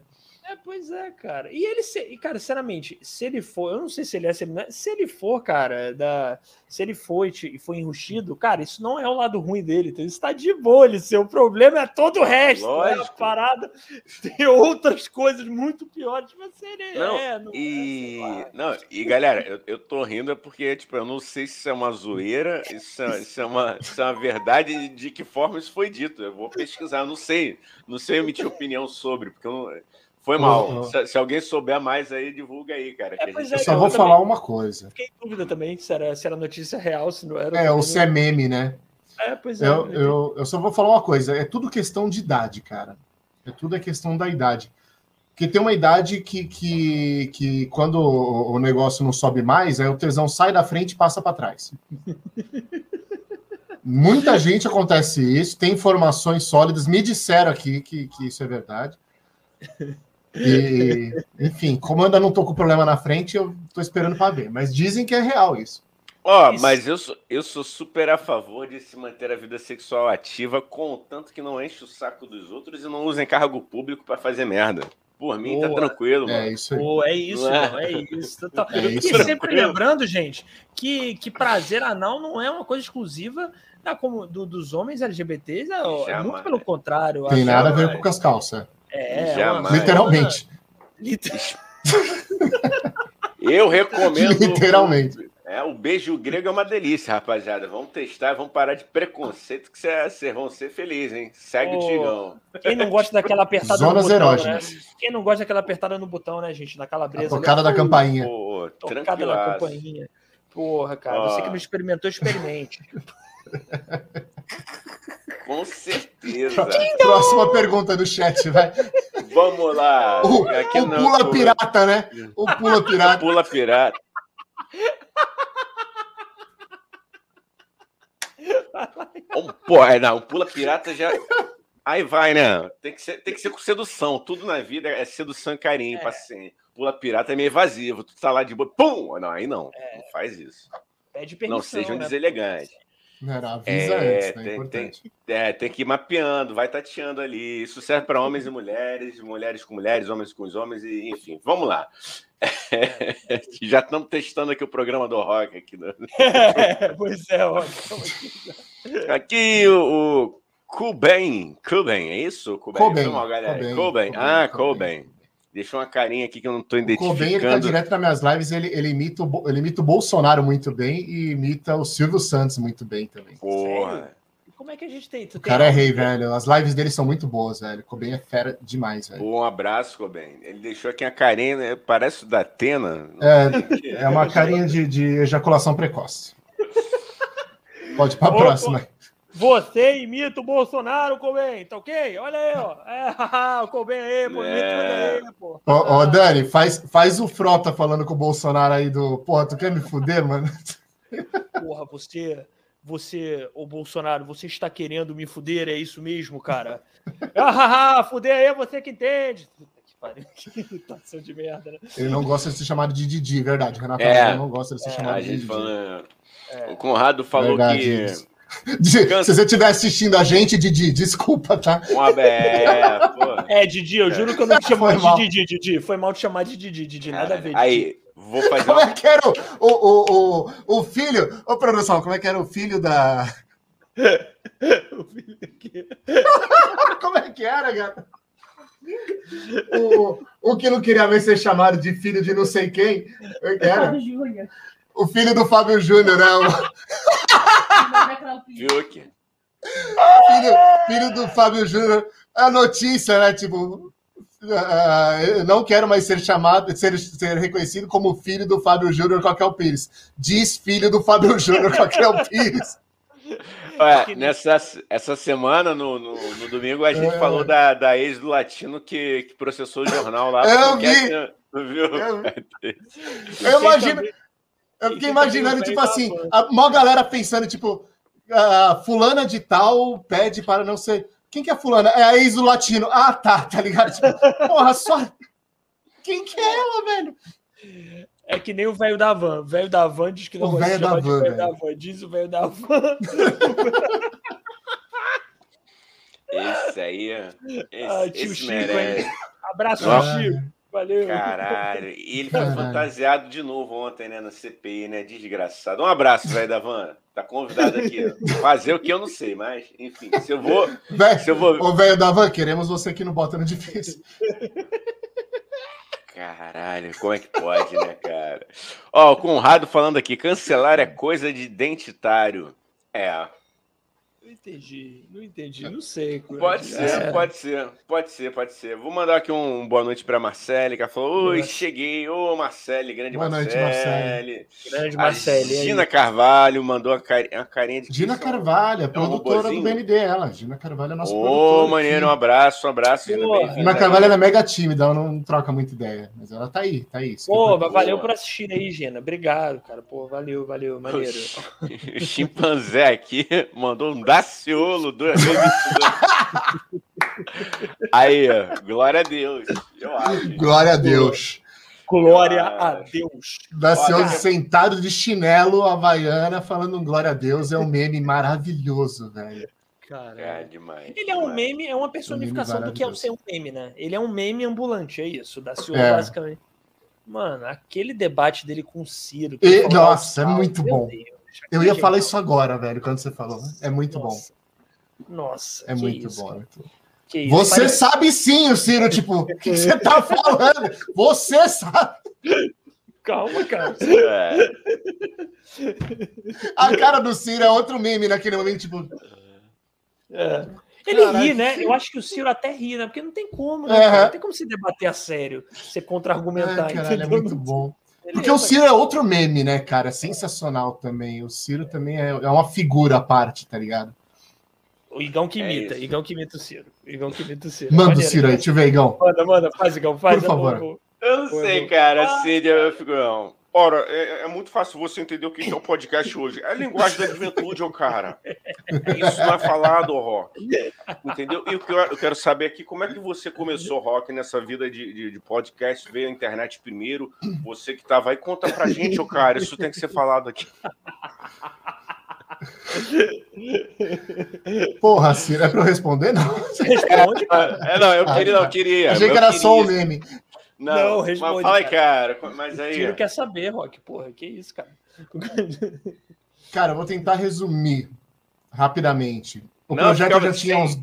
É, pois é, cara. E ele, se, cara, sinceramente, se ele for, eu não sei se ele é, se ele, é, se ele for, cara, da, se ele for e foi enrustido, cara, isso não é o lado ruim dele. Então, isso tá de boa, ele, seu problema é todo o resto. Né? A parada tem outras coisas muito piores, mas ele não, é. Não e, é, não, e galera, eu, eu tô rindo é porque, tipo, eu não sei se isso é uma zoeira, isso é, isso é, uma, isso é uma verdade de que forma isso foi dito. Eu vou pesquisar, eu não sei, não sei emitir opinião sobre, porque eu não foi mal. Uhum. Se, se, alguém souber mais aí, divulga aí, cara. É, gente... é, eu só vou falar uma coisa. Fiquei em dúvida também se era, se era notícia real, se não era. É, ou se é meme, né? É, pois é. Eu, eu, eu, só vou falar uma coisa. É tudo questão de idade, cara. É tudo é questão da idade. Porque tem uma idade que, que, que quando o negócio não sobe mais, aí o tesão sai da frente e passa para trás. Muita gente acontece isso, tem informações sólidas, me disseram aqui que, que isso é verdade. E, enfim, como eu ainda não tô com problema na frente, eu tô esperando para ver. Mas dizem que é real isso. Ó, oh, mas eu sou, eu sou super a favor de se manter a vida sexual ativa, contanto que não enche o saco dos outros e não usem cargo público para fazer merda. Por mim, tá Boa. tá tranquilo, é mano. É isso aí. Pô, é isso, é? Mano, é isso. É isso. E sempre lembrando, gente, que, que prazer anal não é uma coisa exclusiva da, como, do, dos homens LGBTs, é, é muito pelo contrário. Tem nada a ver com as calças. É, Jamais. literalmente. Eu recomendo. Literalmente. É, o beijo grego é uma delícia, rapaziada. Vamos testar, vamos parar de preconceito que vocês vão ser felizes, hein? Segue oh, o Tigão. Quem não gosta daquela apertada Zonas no botão, né? Quem não gosta daquela apertada no botão, né, gente? Da calabresa. A tocada da campainha. Pô, tocada da campainha. Porra, cara. Oh. Você que não experimentou, experimente. Com certeza. Próxima pergunta do chat, vai. Vamos lá. O, Aqui o pula pirata, né? O pula pirata. O pula pirata. Pô, é, não, o pula pirata já. Aí vai, né? Tem que, ser, tem que ser com sedução. Tudo na vida é sedução e carinho, é. paciência. Pula pirata é meio evasivo. Tu tá lá de boa. Pum! Não, aí não. É. Não faz isso. Pede permissão. Não seja um né? deselegante. Não era, avisa é, antes, né? Tem, importante. Tem, é, tem que ir mapeando, vai tateando ali. Isso serve para homens e mulheres, mulheres com mulheres, homens com os homens, e enfim. Vamos lá. É. Já estamos testando aqui o programa do rock aqui. Né? É, pois é, rock. Aqui o, o Kuben, Kuben, é isso? Kuben, Coben, Coben. Ah, Coben. Deixa uma carinha aqui que eu não estou identificando. O Coben, ele tá direto nas minhas lives, ele, ele, imita o, ele imita o Bolsonaro muito bem e imita o Silvio Santos muito bem também. Porra. Como é que a gente tem? Tu o cara é rei, velho. As lives dele são muito boas, velho. Coben é fera demais, velho. Um abraço, Coben. Ele deixou aqui a carinha, né? parece da Atena. É, é uma carinha de, de ejaculação precoce. Pode ir para a próxima. Você imita o Bolsonaro, Coben, tá ok? Olha aí, ó. É, o Coben aí, pô. É. Aí, pô. Ô, ô, Dani, faz, faz o Frota falando com o Bolsonaro aí do. Porra, tu quer me fuder, mano? Porra, você. Você, o Bolsonaro, você está querendo me fuder, é isso mesmo, cara? ah, fuder aí é você que entende. Que pariu, que irritação de merda, né? Ele não gosta de ser chamado de Didi, verdade. Renato é, não gosta de ser é, chamado de Didi. Fala... É. O Conrado falou verdade, que. Isso se você estiver assistindo a gente, Didi, desculpa, tá? Um. É, Didi, eu juro que eu não te chamo de Didi, Didi. Foi mal te chamar de Didi, Didi, nada a ver. Didi. Aí, vou fazer. Como é que era o, o, o, o, filho? Ô, produção, como é que era o filho da. o filho como é que era, gata? O, o que não queria ver ser chamado de filho de não sei quem. É era? O filho do Fábio Júnior, né? Fiuk. Filho, filho do Fábio Júnior. A notícia, né? Tipo, uh, não quero mais ser chamado, ser, ser reconhecido como filho do Fábio Júnior Coquel Pires. Diz filho do Fábio Júnior Coquel Pires. Ué, nessa essa semana, no, no, no domingo, a gente é. falou da, da ex do Latino que, que processou o jornal lá. Eu vi! viu? Eu, eu imagino. Eu fiquei imaginando, tipo assim, a maior galera pensando, tipo, a fulana de tal pede para não ser. Quem que é fulana? É a ex do latino. Ah, tá, tá ligado? Tipo, porra, só. Quem que é ela, velho? É que nem o velho da van. O velho da van diz que não o gosta chamar van, velho da van. Diz o velho da van. Esse aí, esse, ah, tio esse Chico, merece. Abraço, ah. Chico. Valeu. Caralho. E ele foi fantasiado de novo ontem, né, na CPI, né? Desgraçado. Um abraço, velho da Van. Tá convidado aqui. Fazer o que eu não sei, mas, enfim, se eu vou. Véio, se eu vou... Ô, velho da Van, queremos você aqui no Bota no Difícil. Caralho, como é que pode, né, cara? Ó, o Conrado falando aqui: cancelar é coisa de identitário. É, entendi, não entendi, não sei. Pode ser, é. pode ser, pode ser, pode ser. Vou mandar aqui um boa noite para Marcele, que ela falou: Oi, cheguei. Ô, Marcele, grande boa Marcele. Noite, Marcele. Grande Marcele. Gina Carvalho mandou a, car... a carinha de. Gina Carvalho, a produtora do BND, ela. Gina Carvalho é nossa Ô, produtora. Ô, maneiro, um abraço, um abraço. Gina, Gina Carvalho ela é mega tímida, ela não troca muita ideia, mas ela tá aí, tá aí. Pô, valeu por assistir aí, Gina. Obrigado, cara. Pô, valeu, valeu, maneiro. O chimpanzé aqui mandou um daciolo do Aí, glória a Deus. Eu acho. Glória a Deus. Glória a Deus. Nasceu sentado de chinelo havaiana falando um glória a Deus. É um meme maravilhoso, velho. Cara, é demais. Ele é um meme, é uma personificação um do que é ser um meme, né? Ele é um meme ambulante, é isso. Da Silva, é. basicamente. Mano, aquele debate dele com o Ciro. E, nossa, é muito bom. Deus, eu ia falar isso agora, velho, quando você falou. É muito nossa. bom. Nossa. É muito isso, bom. Isso, você parece... sabe sim, o Ciro, tipo, o que você tá falando? Você sabe. Calma, cara. É. A cara do Ciro é outro meme naquele momento, tipo. É. Ele Caraca, ri, né? Eu acho que o Ciro até ri, né? Porque não tem como, né? Uhum. Não tem como se debater a sério, se contra-argumentar. É, caralho, é muito bom. Porque o Ciro é outro meme, né, cara? É sensacional também. O Ciro também é, é uma figura à parte, tá ligado? O Igão que é imita, é Igão que imita o Ciro. Igão que imita o Ciro. Manda o Ciro aí, deixa eu ver, Igão. Manda, manda, faz, Igão, faz. Por favor. Eu não sei, cara. Assim, eu fico. Ora, é, é, muito fácil você entender o que é o podcast hoje. É a linguagem da juventude, ô cara. Isso não é falado, Rock. Entendeu? E o que eu quero saber aqui, como é que você começou, Rock, nessa vida de, de, de podcast? Veio a internet primeiro, você que tava aí, conta pra gente, ô cara. Isso tem que ser falado aqui. Porra, Ciro, é pra eu responder? Não. Responde, cara. É, não, eu queria, não, eu queria. Achei que era só o meme. Não, não responde. Mas fala, cara. cara. Mas aí. Tiro quer saber, Rock. Porra, que isso, cara. Cara, eu vou tentar resumir rapidamente. O não, projeto já tinha uns.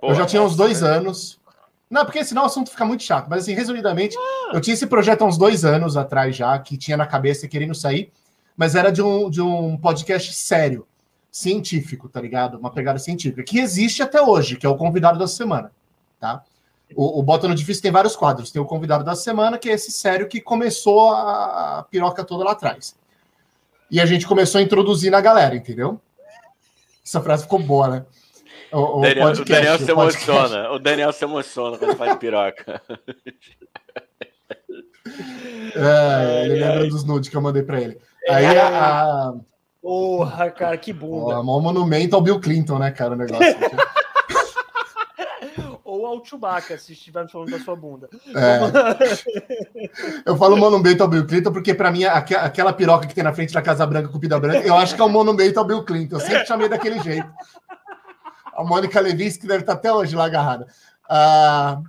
Porra, eu já tinha uns dois anos. Não, porque senão o assunto fica muito chato. Mas assim, resumidamente, ah. eu tinha esse projeto há uns dois anos atrás já, que tinha na cabeça querendo sair, mas era de um, de um podcast sério, científico, tá ligado? Uma pegada científica, que existe até hoje, que é o convidado da semana, tá? O, o Bota no Difícil tem vários quadros. Tem o convidado da semana, que é esse sério que começou a, a piroca toda lá atrás. E a gente começou a introduzir na galera, entendeu? Essa frase ficou boa, né? O, o, Daniel, podcast, o Daniel se emociona. O Daniel se emociona quando faz piroca. É, ele lembra dos nudes que eu mandei pra ele. Aí é. a. Porra, cara, que bunda. O monumento ao Bill Clinton, né, cara, o negócio. ao Chewbacca, se estivermos falando da sua bunda. É. eu falo monumento ao Bill Clinton porque, para mim, aquela piroca que tem na frente da Casa Branca com Pida Branca, eu acho que é um monumento ao Bill Clinton. Eu sempre chamei daquele jeito. A Mônica Levinsky deve estar até hoje lá agarrada. Ah,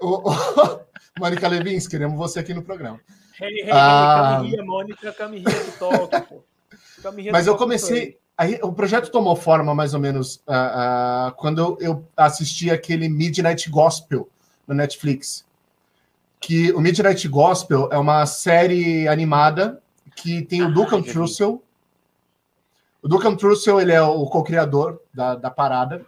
o, o, Mônica Levinsky, queremos você aqui no programa. Hey, hey, ah, Mônica Camirria do pô. Mas eu comecei Aí, o projeto tomou forma mais ou menos uh, uh, quando eu, eu, assisti aquele Midnight Gospel no Netflix. Que o Midnight Gospel é uma série animada que tem o ah, Duncan Trussell. O Duncan Trussell ele é o co-criador da, da parada.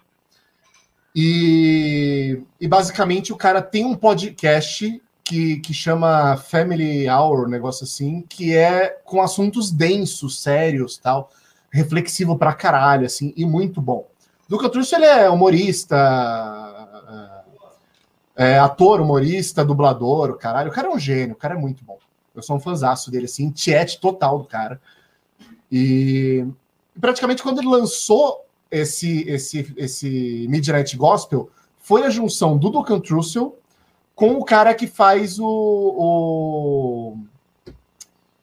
E, e basicamente o cara tem um podcast que, que chama Family Hour, um negócio assim, que é com assuntos densos, sérios tal reflexivo pra caralho, assim, e muito bom. Duca Trusso, ele é humorista, é, é, ator, humorista, dublador, o caralho. O cara é um gênio, o cara é muito bom. Eu sou um fãzaço dele, assim, tiete total do cara. E praticamente quando ele lançou esse, esse, esse Midnight Gospel, foi a junção do Duncan Trussell com o cara que faz o, o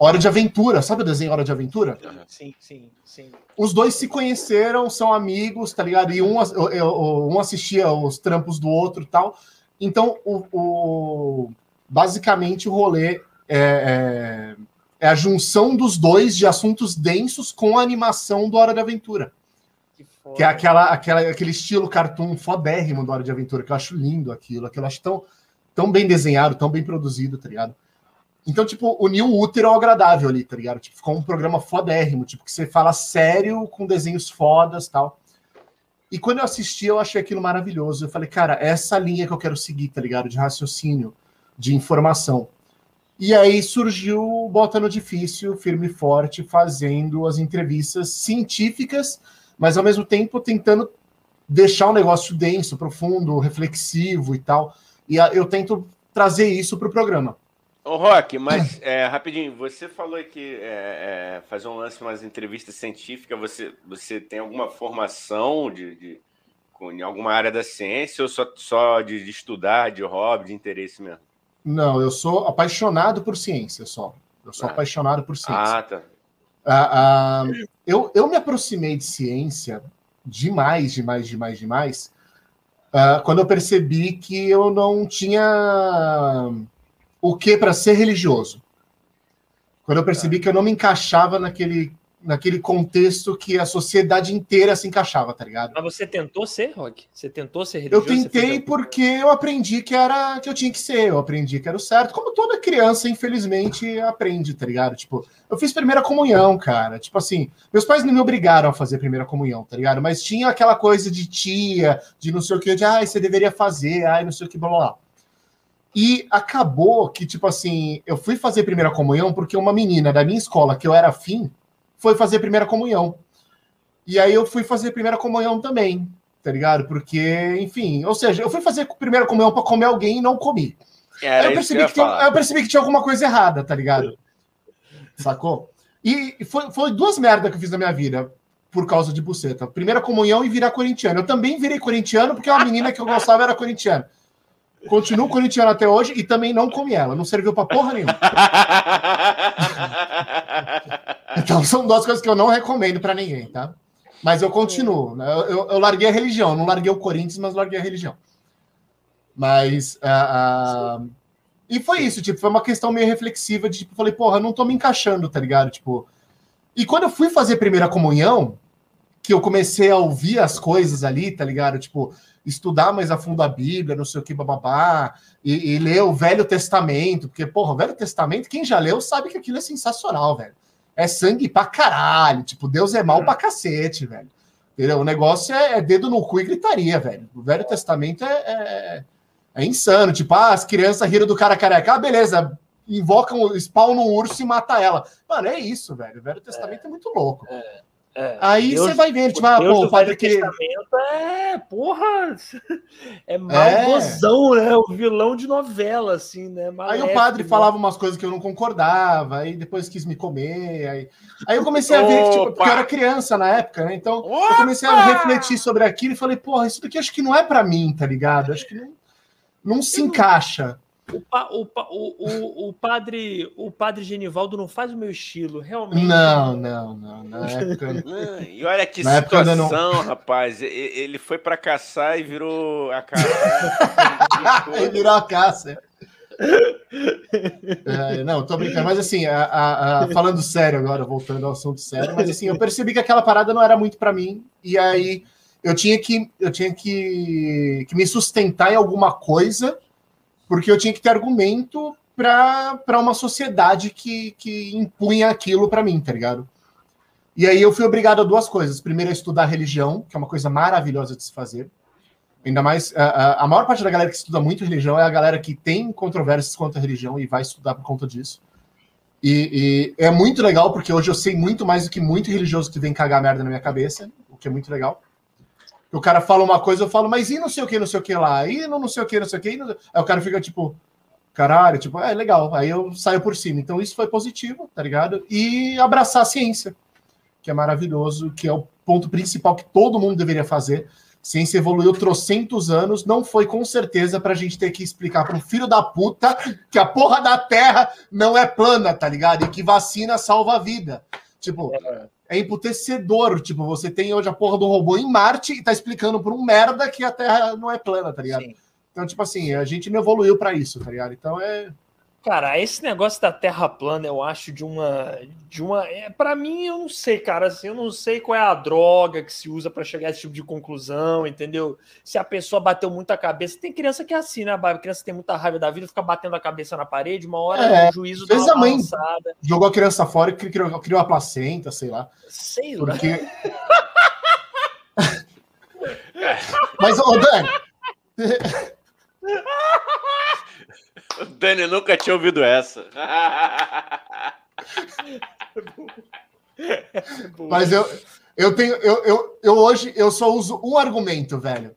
Hora de Aventura, sabe o desenho Hora de Aventura? Sim, sim, sim. Os dois se conheceram, são amigos, tá ligado? E um, um assistia os trampos do outro tal. Então, o, o basicamente, o rolê é, é, é, a junção dos dois de assuntos densos com a animação do Hora de Aventura. Que, que é aquela, aquela, aquele estilo cartoon fodérrimo do Hora de Aventura, que eu acho lindo aquilo, aquilo eu acho tão, tão bem desenhado, tão bem produzido, tá ligado? Então, tipo, uniu o útero ao agradável ali, tá ligado? Tipo, ficou um programa fodérrimo, tipo, que você fala sério, com desenhos fodas tal. E quando eu assisti, eu achei aquilo maravilhoso. Eu falei, cara, essa linha que eu quero seguir, tá ligado? De raciocínio, de informação. E aí surgiu Bota no Difícil, firme e forte, fazendo as entrevistas científicas, mas ao mesmo tempo tentando deixar o negócio denso, profundo, reflexivo e tal. E eu tento trazer isso para o programa. Ô, Rock, mas é, rapidinho, você falou que é, é, fazer um lance, umas entrevistas científicas, você, você tem alguma formação de, de, em alguma área da ciência ou só, só de, de, estudar, de hobby, de interesse mesmo? Não, eu sou apaixonado por ciência só. Eu sou ah. apaixonado por ciência. Ah, tá. Ah, ah, eu, eu me aproximei de ciência demais, demais, demais, demais, ah, quando eu percebi que eu não tinha o que para ser religioso. Quando eu percebi que eu não me encaixava naquele naquele contexto que a sociedade inteira se encaixava, tá ligado? Mas você tentou ser, Rock? Você tentou ser religioso? Eu tentei porque eu aprendi que era que eu tinha que ser, eu aprendi que era o certo, como toda criança, infelizmente, aprende, tá ligado? Tipo, eu fiz primeira comunhão, cara. Tipo assim, meus pais não me obrigaram a fazer primeira comunhão, tá ligado? Mas tinha aquela coisa de tia, de não sei o que, de ah, você deveria fazer, ai, não sei o que, blá blá blá. E acabou que, tipo assim, eu fui fazer primeira comunhão porque uma menina da minha escola, que eu era afim, foi fazer primeira comunhão. E aí eu fui fazer primeira comunhão também, tá ligado? Porque, enfim, ou seja, eu fui fazer primeira comunhão para comer alguém e não comi. eu percebi, que, que tinha, eu percebi que tinha alguma coisa errada, tá ligado? Sacou? E foi, foi duas merdas que eu fiz na minha vida por causa de buceta. Primeira comunhão e virar corintiano. Eu também virei corintiano porque uma menina que eu gostava era corintiana. Continuo corintiano até hoje e também não comi ela. Não serviu pra porra nenhuma. então são duas coisas que eu não recomendo para ninguém, tá? Mas eu continuo. Né? Eu, eu, eu, larguei a religião. Não larguei o Corinthians, mas larguei a religião. Mas. Uh, uh... E foi isso, tipo, foi uma questão meio reflexiva de tipo, falei, porra, não tô me encaixando, tá ligado? Tipo. E quando eu fui fazer primeira comunhão, que eu comecei a ouvir as coisas ali, tá ligado? Tipo, estudar mais a fundo a Bíblia, não sei o que, bababá, e, e ler o Velho Testamento, porque, porra, o Velho Testamento, quem já leu sabe que aquilo é sensacional, velho. É sangue pra caralho, tipo, Deus é mal pra cacete, velho. Entendeu? O negócio é, é dedo no cu e gritaria, velho. O Velho Testamento é, é, é insano. Tipo, ah, as crianças riram do cara careca. Ah, beleza, invocam, spawn no urso e mata ela. Mano, é isso, velho. O Velho Testamento é, é muito louco. É. É, aí Deus, você vai vendo, tipo, ah, pô, o padre que. É, porra, é malvozão, é. né? O vilão de novela, assim, né? Maléfico, aí o padre né? falava umas coisas que eu não concordava, aí depois quis me comer. Aí, aí eu comecei a ver, tipo, porque eu era criança na época, né? Então Opa! eu comecei a refletir sobre aquilo e falei, porra, isso daqui acho que não é para mim, tá ligado? Acho que não, não se encaixa. O, pa, o, o, o, padre o padre Genivaldo não faz o meu estilo, realmente. Não, não, não. Na época... e olha que na situação, não... rapaz. Ele foi para caçar e virou a caça. e virou a caça. É, não, tô brincando, mas assim, a, a, a, falando sério agora, voltando ao assunto sério, mas assim, eu percebi que aquela parada não era muito para mim, e aí eu tinha que eu tinha que, que me sustentar em alguma coisa porque eu tinha que ter argumento para uma sociedade que, que impunha aquilo para mim, tá ligado? E aí eu fui obrigado a duas coisas. Primeiro, a estudar religião, que é uma coisa maravilhosa de se fazer. Ainda mais, a, a maior parte da galera que estuda muito religião é a galera que tem controvérsias contra a religião e vai estudar por conta disso. E, e, é muito legal, porque hoje eu sei muito mais do que muito religioso que vem cagar merda na minha cabeça, o que é muito legal o cara fala uma coisa, eu falo, mas e não sei o que, não sei o que lá, e não, não sei o que, não sei o que, aí o cara fica tipo, caralho, tipo, é legal, aí eu saio por cima. Então isso foi positivo, tá ligado? E abraçar a ciência, que é maravilhoso, que é o ponto principal que todo mundo deveria fazer. Ciência evoluiu trocentos anos, não foi com certeza pra gente ter que explicar para um filho da puta que a porra da Terra não é plana, tá ligado? E que vacina salva a vida. Tipo, é é emputecedor. Tipo, você tem hoje a porra do robô em Marte e tá explicando por um merda que a Terra não é plana, tá ligado? Sim. Então, tipo assim, a gente não evoluiu para isso, tá ligado? Então é. Cara, esse negócio da Terra plana, eu acho de uma. de uma é, para mim, eu não sei, cara. Assim, eu não sei qual é a droga que se usa para chegar a esse tipo de conclusão, entendeu? Se a pessoa bateu muito a cabeça. Tem criança que é assim, né, A criança tem muita raiva da vida, fica batendo a cabeça na parede, uma hora é, o juízo fez dá uma a mãe. Jogou a criança fora e criou, criou a placenta, sei lá. Sei lá. Porque. Mas, ô, Dani. O Dani nunca tinha ouvido essa. Mas eu, eu tenho, eu, eu, eu hoje eu só uso um argumento, velho.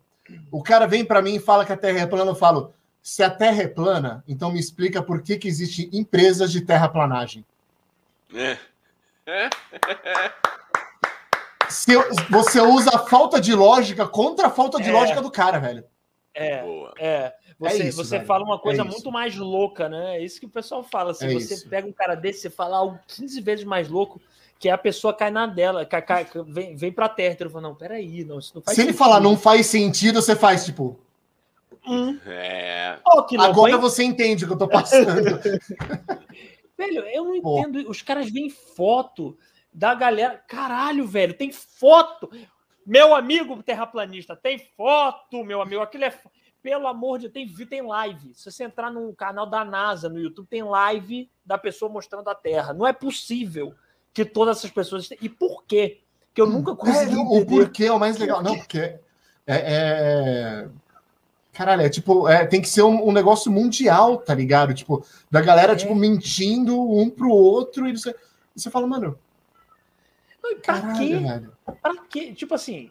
O cara vem para mim e fala que a Terra é plana, eu falo, se a Terra é plana, então me explica por que, que existe empresas de terraplanagem. É. Se você usa a falta de lógica contra a falta de é. lógica do cara, velho. É, Boa. é. Você, é isso, você fala uma coisa é muito mais louca, né? É isso que o pessoal fala. Se é você isso. pega um cara desse, você fala algo 15 vezes mais louco, que a pessoa cai na dela, cai, cai, vem, vem pra terra. Ele fala, não, peraí, não, isso não faz Se sentido. ele falar não faz sentido, você faz, tipo. Hum. É. Oh, Agora você entende o que eu tô passando. Velho, eu não Pô. entendo. Os caras veem foto da galera. Caralho, velho, tem foto. Meu amigo terraplanista, tem foto, meu amigo. Aquilo é. Pelo amor de Deus, tem, tem live. Se você entrar no canal da NASA no YouTube, tem live da pessoa mostrando a Terra. Não é possível que todas essas pessoas. E por quê? Que eu nunca consegui. É, o porquê é o mais legal. Não, porque. É, é... Caralho, é tipo, é, tem que ser um, um, negócio mundial, tá ligado? Tipo, da galera, é. tipo, mentindo um pro outro, e você, e você fala, mano, não, pra Caralho, quê? Velho. Pra quê? Tipo assim.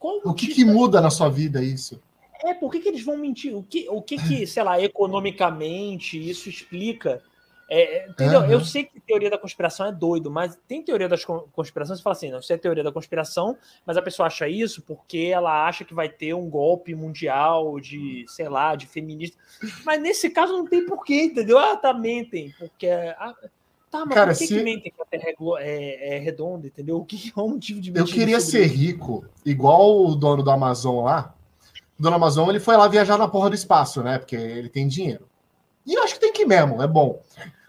o que, que muda na sua vida isso? É, por que, que eles vão mentir? O que, o que, que, sei lá, economicamente isso explica? É, é entendeu? Uhum. Eu sei que teoria da conspiração é doido, mas tem teoria das conspirações que fala assim, não, isso é teoria da conspiração, mas a pessoa acha isso porque ela acha que vai ter um golpe mundial de, sei lá, de feminista. Mas nesse caso não tem porquê, entendeu? Ah, tá, mentem, porque... Ah, Tá, mas Cara, por que, se... que mentem que a Terra é, é, redonda, entendeu? O que é o motivo de Eu queria ser rico, igual o dono do Amazon lá. Dono do Amazon, ele foi lá viajar na porra do espaço, né? Porque ele tem dinheiro. E eu acho que tem que ir mesmo, é bom.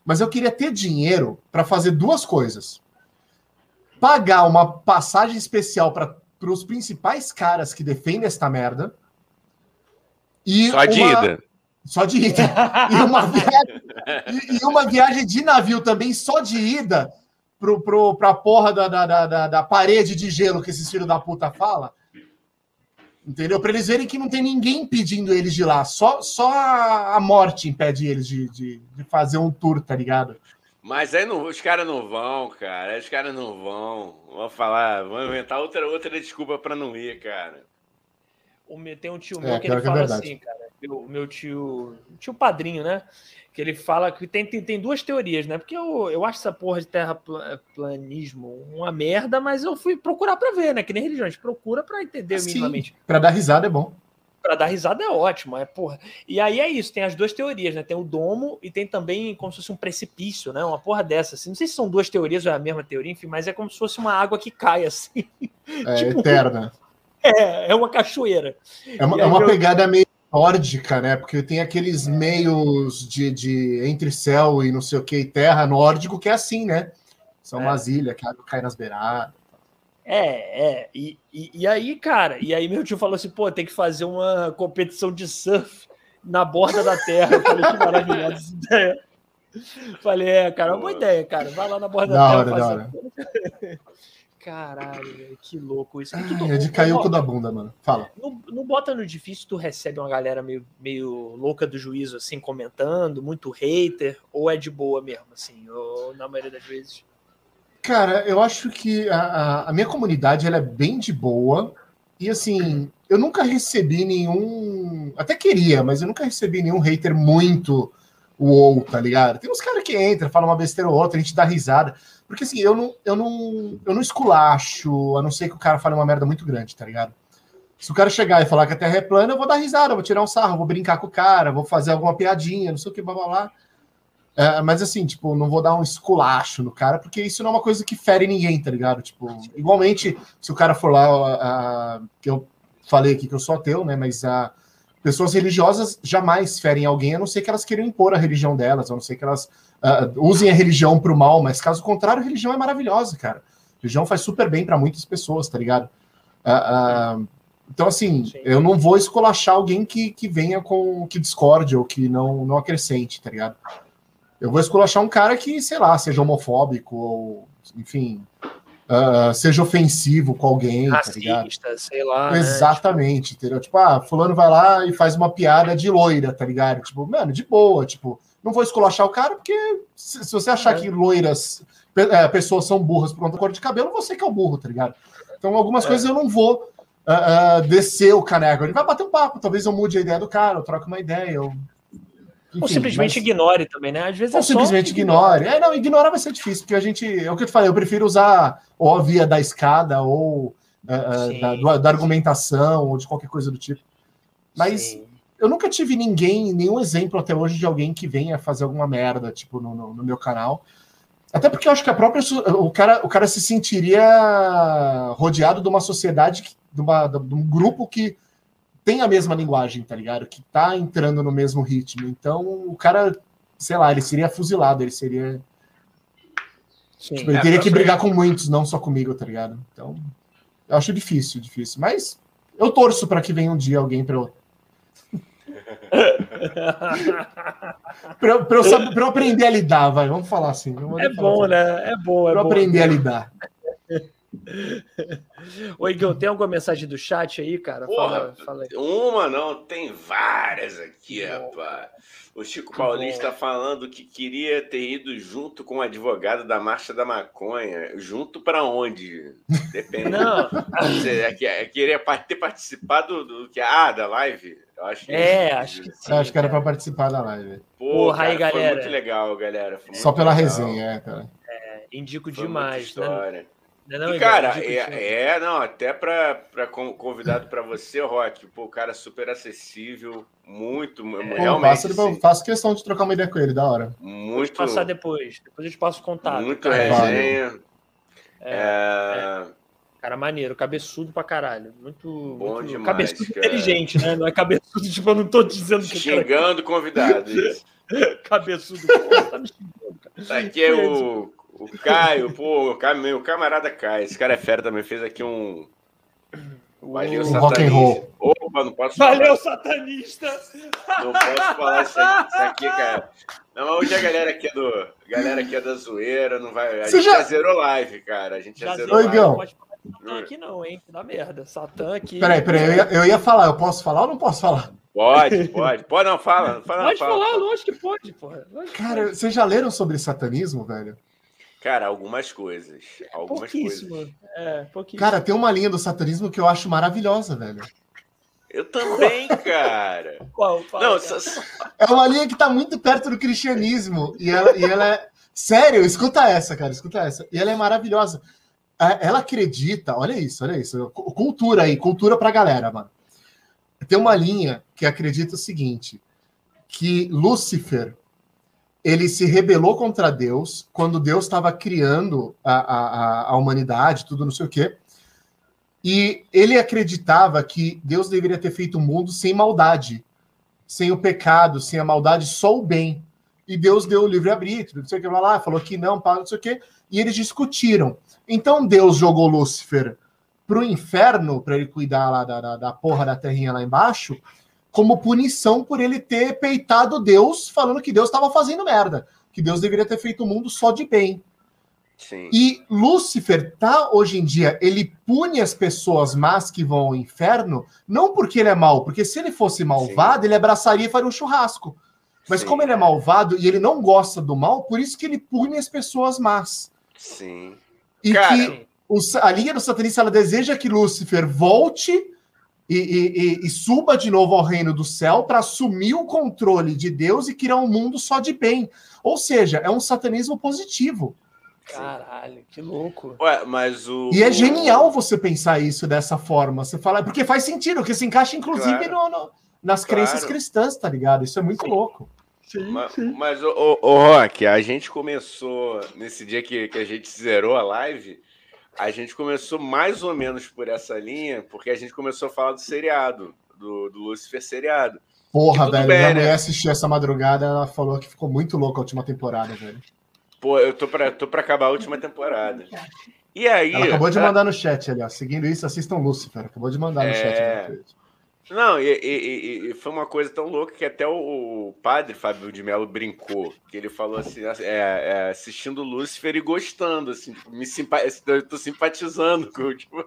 Mas eu queria ter dinheiro para fazer duas coisas. Pagar uma passagem especial para os principais caras que defendem esta merda. E Só uma... de ida. Só de ida. E uma viagem, e uma viagem de navio também, só de ida, pro, pro, pra porra da, da, da, da parede de gelo que esses filhos da puta fala. Entendeu? Para eles verem que não tem ninguém pedindo eles de lá. Só, só a morte impede eles de, de, de fazer um tour, tá ligado? Mas aí não, os caras não vão, cara. Os caras não vão. Vou falar, vou inventar outra, outra desculpa para não ir, cara. Tem um tio é, meu é, que ele é fala é assim, cara meu, meu tio, tio padrinho, né? Que ele fala que tem, tem, tem duas teorias, né? Porque eu, eu acho essa porra de terraplanismo uma merda, mas eu fui procurar para ver, né? Que nem religião, a gente procura para entender Sim, minimamente. Para dar risada é bom. Para dar risada é ótimo, é porra. E aí é isso, tem as duas teorias, né? Tem o domo e tem também como se fosse um precipício, né? Uma porra dessa. Assim. Não sei se são duas teorias ou é a mesma teoria, enfim, mas é como se fosse uma água que cai assim. É tipo, eterna. É, é uma cachoeira. É uma, é uma eu... pegada meio nórdica, né? Porque tem aqueles meios de, de entre céu e não sei o que, terra nórdico, que é assim, né? São é. umas ilhas que a água cai nas beiradas. É, é. E, e, e, aí, cara, e aí meu tio falou assim: pô, tem que fazer uma competição de surf na borda da terra. Eu falei, que maravilhosa essa ideia. Falei, é, cara, é uma boa ideia, cara. Vai lá na borda da, da terra. Hora, da hora. Caralho, velho, que louco isso. é de cair o cu da bunda, mano. Fala. No, no Bota no Difícil, tu recebe uma galera meio, meio louca do juízo, assim, comentando, muito hater, ou é de boa mesmo, assim, ou na maioria das vezes? Cara, eu acho que a, a minha comunidade ela é bem de boa. E assim, eu nunca recebi nenhum. Até queria, mas eu nunca recebi nenhum hater muito uou, tá ligado? Tem uns caras que entram, falam uma besteira ou outra, a gente dá risada. Porque assim, eu não, eu não, eu não esculacho, a não ser que o cara fale uma merda muito grande, tá ligado? Se o cara chegar e falar que a Terra é plana, eu vou dar risada, vou tirar um sarro, vou brincar com o cara, vou fazer alguma piadinha, não sei o que, blá blá blá. É, mas assim, tipo, não vou dar um esculacho no cara, porque isso não é uma coisa que fere ninguém, tá ligado? Tipo, igualmente, se o cara for lá, que eu falei aqui que eu sou ateu, né? Mas a, pessoas religiosas jamais ferem alguém, a não ser que elas queiram impor a religião delas, a não ser que elas uh, usem a religião para o mal, mas caso contrário, a religião é maravilhosa, cara. A religião faz super bem para muitas pessoas, tá ligado? Uh, uh, então, assim, Sim. eu não vou escolachar alguém que, que venha com que discorde ou que não, não acrescente, tá ligado? Eu vou esculachar um cara que, sei lá, seja homofóbico ou, enfim, uh, seja ofensivo com alguém, tá Racista, tá sei lá. Né? Exatamente, né? entendeu? Tipo, ah, fulano vai lá e faz uma piada de loira, tá ligado? Tipo, mano, de boa, tipo, não vou esculachar o cara, porque se, se você achar é. que loiras, é, pessoas são burras por conta da cor de cabelo, você que é o burro, tá ligado? Então, algumas é. coisas eu não vou uh, uh, descer o caneco. Ele vai bater um papo, talvez eu mude a ideia do cara, eu troco uma ideia, eu enfim, ou simplesmente mas... ignore também, né? Às vezes ou é simplesmente ignore. É, não, ignorar vai ser difícil, porque a gente. É o que eu te falei, eu prefiro usar ou a via da escada, ou uh, da, da, argumentação, ou de qualquer coisa do tipo. Mas Sim. Eu nunca tive ninguém, nenhum exemplo até hoje de alguém que venha fazer alguma merda, tipo, no, no, no meu canal. Até porque eu acho que a própria. O cara, o cara se sentiria rodeado de uma sociedade, de, uma, de um grupo que tem a mesma linguagem, tá ligado? Que tá entrando no mesmo ritmo. Então, o cara, sei lá, ele seria fuzilado, ele seria. Sim, tipo, ele é, teria que brigar com muitos, não só comigo, tá ligado? Então, eu acho difícil, difícil. Mas eu torço para que venha um dia alguém para eu. pra, eu, pra, eu saber, pra eu aprender a lidar, vai, vamos falar assim. Vamos é bom, assim. né? É bom, é pra bom. aprender a lidar. Oi, Igor, tem alguma mensagem do chat aí, cara? Porra, fala, fala aí. Uma não, tem várias aqui, rapaz. O Chico Paulista falando que queria ter ido junto com o advogado da Marcha da Maconha. Junto para onde? Depende. Não. Você é é, queria ter participado do que? Ah, da live? Eu acho que é, acho que sim. acho que era para participar da live. Porra, cara, aí, galera. Foi muito legal, galera. Muito Só pela legal. resenha, é, cara. É, indico foi demais. Né? Não, e, cara, é, é, não, até para convidado para você, Rock, pô, o cara super acessível, muito, é, realmente. Passa, faço questão de trocar uma ideia com ele, da hora. Muito. Vou passar depois, depois a gente passa o contato. Muito cara. resenha. É, é, Cara, maneiro, cabeçudo pra caralho. Muito. Bom muito... demais. Cabeçudo cara. inteligente, né? Não é cabeçudo, tipo, eu não tô dizendo que. Xingando convidado. cabeçudo, pô, tá me xingando, cara. Aqui é o o Caio, pô, o, o camarada Caio, esse cara é fera também, fez aqui um. Valeu, um rock and roll. Opa, não posso falar. Valeu, satanista! Não posso falar isso aqui, isso aqui, cara. Não, hoje a galera aqui é do. galera aqui é da zoeira, não vai. A Você gente já... já zerou live, cara. A gente já, já zerou live. Não pode Satã aqui, não, hein? Dá merda. Satã aqui. Peraí, peraí, eu ia, eu ia falar, eu posso falar ou não posso falar? Pode, pode. Pode, não, fala. Não fala pode não, fala, falar, lógico que pode, porra. Cara, vocês já leram sobre satanismo, velho? Cara, algumas coisas. Algumas pouquíssimo. Coisas. É, pouquíssimo. Cara, tem uma linha do satanismo que eu acho maravilhosa, velho. Eu também, cara. Qual? Qual Não, É uma linha que tá muito perto do cristianismo. E ela, e ela é. Sério, escuta essa, cara, escuta essa. E ela é maravilhosa. É, ela acredita, olha isso, olha isso. Cultura aí, cultura pra galera, mano. Tem uma linha que acredita o seguinte: que Lúcifer ele se rebelou contra Deus quando Deus estava criando a, a, a humanidade, tudo não sei o quê. E ele acreditava que Deus deveria ter feito o mundo sem maldade, sem o pecado, sem a maldade, só o bem. E Deus deu o livre-arbítrio, não sei o que lá, falou que não, não sei o quê. E eles discutiram. Então Deus jogou Lúcifer para o inferno, para ele cuidar lá da, da, da porra da terrinha lá embaixo, como punição por ele ter peitado Deus, falando que Deus estava fazendo merda, que Deus deveria ter feito o mundo só de bem. Sim. E Lúcifer tá hoje em dia, ele pune as pessoas más que vão ao inferno, não porque ele é mau, porque se ele fosse malvado, Sim. ele abraçaria e faria um churrasco. Mas Sim. como ele é malvado e ele não gosta do mal, por isso que ele pune as pessoas más. Sim. E Cara... que o, a linha do satanista ela deseja que Lúcifer volte e, e, e, suba de novo ao reino do céu para assumir o controle de Deus e criar um mundo só de bem. Ou seja, é um satanismo positivo. Caralho, que louco. Ué, mas o. E é genial você pensar isso dessa forma. Você fala, porque faz sentido, porque se encaixa inclusive claro. no, no, nas claro. crenças cristãs, tá ligado? Isso é muito sim. louco. Sim, mas, sim. mas o, o, o Rock, a gente começou nesse dia que, que a gente zerou a live a gente começou mais ou menos por essa linha, porque a gente começou a falar do seriado, do, do Lucifer seriado. Porra, velho, bem, minha né? mulher assistiu essa madrugada, ela falou que ficou muito louca a última temporada, velho. Pô, eu tô pra, tô pra acabar a última temporada. E aí. Ela acabou de mandar no chat ali, ó. Seguindo isso, assistam Lucifer. Acabou de mandar no é... chat. Não, e, e, e, foi uma coisa tão louca que até o, padre Fábio de Mello brincou, que ele falou assim, é, é, assistindo Lúcifer e gostando, assim, me simpa eu tô simpatizando com, tipo...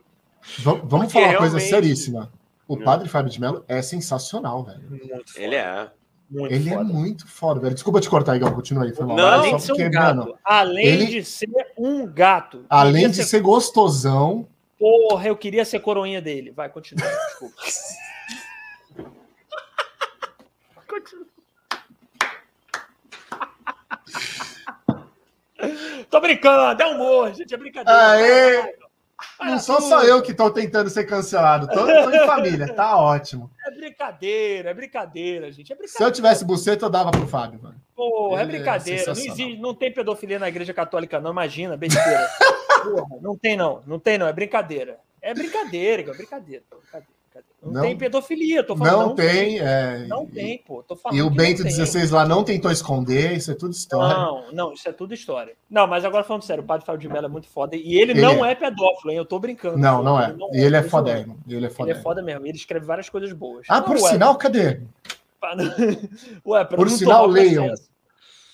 Vamos falar uma coisa seríssima. O padre Fábio de Mello é sensacional, velho. Ele é. Muito ele é foda. é muito foda, velho. Desculpa te cortar, Igor. Continua aí. Foi mal. Não, além de ser um gato. Mano, além ele... de ser um gato. Além de ser... ser gostosão. Porra, eu queria ser coroinha dele. Vai, continua. Desculpa. Tô brincando, é humor, gente, é brincadeira. Aê! Não sou só eu que estou tentando ser cancelado, tô, tô, em família, tá ótimo. É brincadeira, é brincadeira, gente. É brincadeira. Se eu tivesse buceta, eu dava pro Fábio, mano. Porra, é brincadeira. É não, existe, não tem pedofilia na igreja católica, não, imagina, besteira. Porra, não tem, não, não tem, não, é brincadeira. É brincadeira, é brincadeira. brincadeira. Não, não, tem pedofilia, tô falando. Não, não tem, é... Não tem, pô. Tô falando e o Bento 16 lá não tentou esconder, isso é tudo história. Não, não, isso é tudo história. Não, mas agora falando sério, o padre Fábio de Mello é muito foda. E ele, ele não é. é. pedófilo, hein? Eu tô brincando. Não, não é. Ele, não é. ele é, foda, Ele é foda. Ele é foda mesmo. Ele escreve várias coisas boas. Ah, por sinal, cadê? Ué, por sinal, leiam.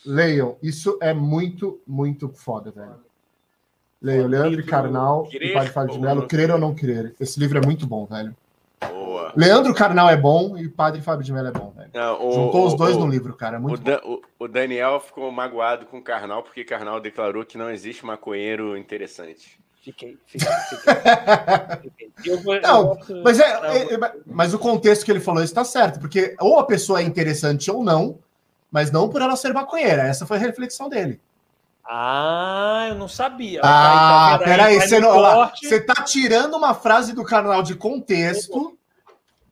Leiam. Isso é muito, muito foda, velho. Leiam. Leandro Carnal e Padre Fábio de Mello, Crer ou Não Crer. Esse livro é muito bom, velho. Boa. Leandro Carnal é bom e Padre Fábio de Mello é bom, velho. Não, o, Juntou o, os dois o, no livro, cara. É muito o, o, Daniel ficou magoado com o Carnal porque Carnal declarou que não existe maconheiro interessante. Fiquei, fiquei, fiquei. Vou, não, mas, é, é, é, mas o contexto que ele falou está certo, porque ou a pessoa é interessante ou não, mas não por ela ser maconheira. Essa foi a reflexão dele. Ah, eu não sabia. Ah, tá peraí, você, não, você tá tirando uma frase do canal de contexto.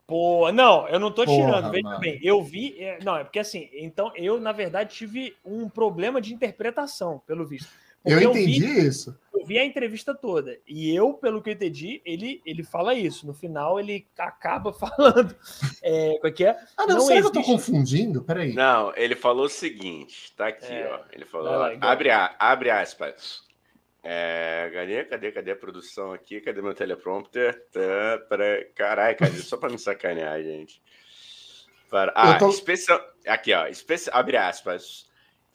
Pô, não, eu não tô Porra, tirando, veja mano. bem. Eu vi. É, não, é porque assim, então eu, na verdade, tive um problema de interpretação, pelo visto. Eu entendi eu vi, isso. Eu vi a entrevista toda. E eu, pelo que eu entendi, ele, ele fala isso. No final, ele acaba falando. É, qual é que é? Ah, não, não será existe... que eu tô confundindo? Peraí. Não, ele falou o seguinte: tá aqui, é, ó. Ele falou: lá, abre, abre aspas. É, cadê, cadê, cadê a produção aqui? Cadê meu teleprompter? Tá, para... Caralho, cadê? Só para me sacanear, gente. Para... Ah, tô... especial... aqui, ó. Especi... Abre aspas.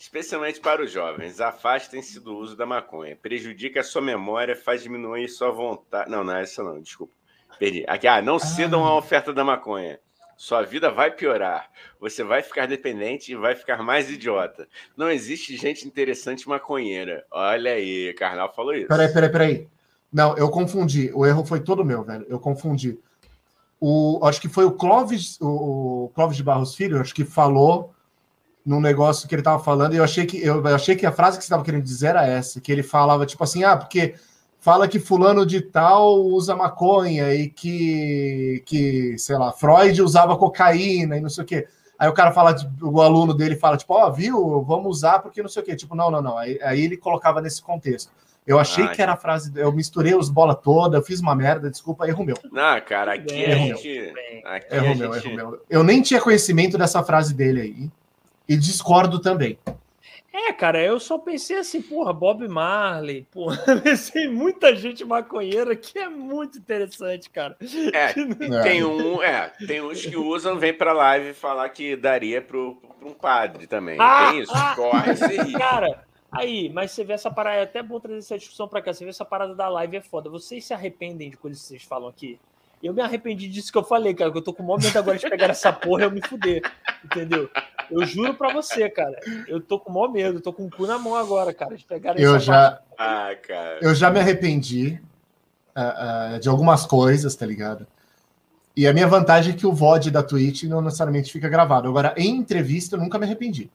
Especialmente para os jovens, afastem-se do uso da maconha. Prejudica a sua memória, faz diminuir sua vontade. Não, não é essa não, desculpa. Perdi. Aqui, ah, não cedam ah. oferta da maconha. Sua vida vai piorar. Você vai ficar dependente e vai ficar mais idiota. Não existe gente interessante maconheira. Olha aí, Carnal falou isso. Peraí, peraí, peraí. Não, eu confundi. O erro foi todo meu, velho. Eu confundi. O, acho que foi o Clóvis, o, o Clóvis de Barros Filho, acho que falou num negócio que ele estava falando, e eu achei que eu achei que a frase que você estava querendo dizer era essa, que ele falava tipo assim, ah, porque fala que fulano de tal usa maconha e que, que sei lá, Freud usava cocaína e não sei o quê. Aí o cara fala, o aluno dele fala, tipo, ó, oh, viu, vamos usar porque não sei o quê. Tipo, não, não, não. Aí, aí ele colocava nesse contexto. Eu achei que era a frase, eu misturei os bola toda, eu fiz uma merda, desculpa, erro meu. Não, cara, aqui erro a gente... Aqui erro a meu, erro meu. Eu nem tinha conhecimento dessa frase dele aí. E discordo também. É, cara, eu só pensei assim, porra, Bob Marley, porra, pensei muita gente maconheira que é muito interessante, cara. É, tem um, é, tem uns que usam, vem pra live falar que daria pro, pro um padre também. Ah, tem isso, ah, corre esse risco. Cara, aí, mas você vê essa parada, é até bom trazer essa discussão pra cá, você vê essa parada da live é foda. Vocês se arrependem de coisas que vocês falam aqui? Eu me arrependi disso que eu falei, cara, que eu tô com o maior medo agora de pegar essa porra e eu me fuder, entendeu? Eu juro pra você, cara, eu tô com o maior medo, tô com o cu na mão agora, cara, de pegar eu já, ah, cara. Eu já me arrependi uh, uh, de algumas coisas, tá ligado? E a minha vantagem é que o VOD da Twitch não necessariamente fica gravado. Agora, em entrevista, eu nunca me arrependi.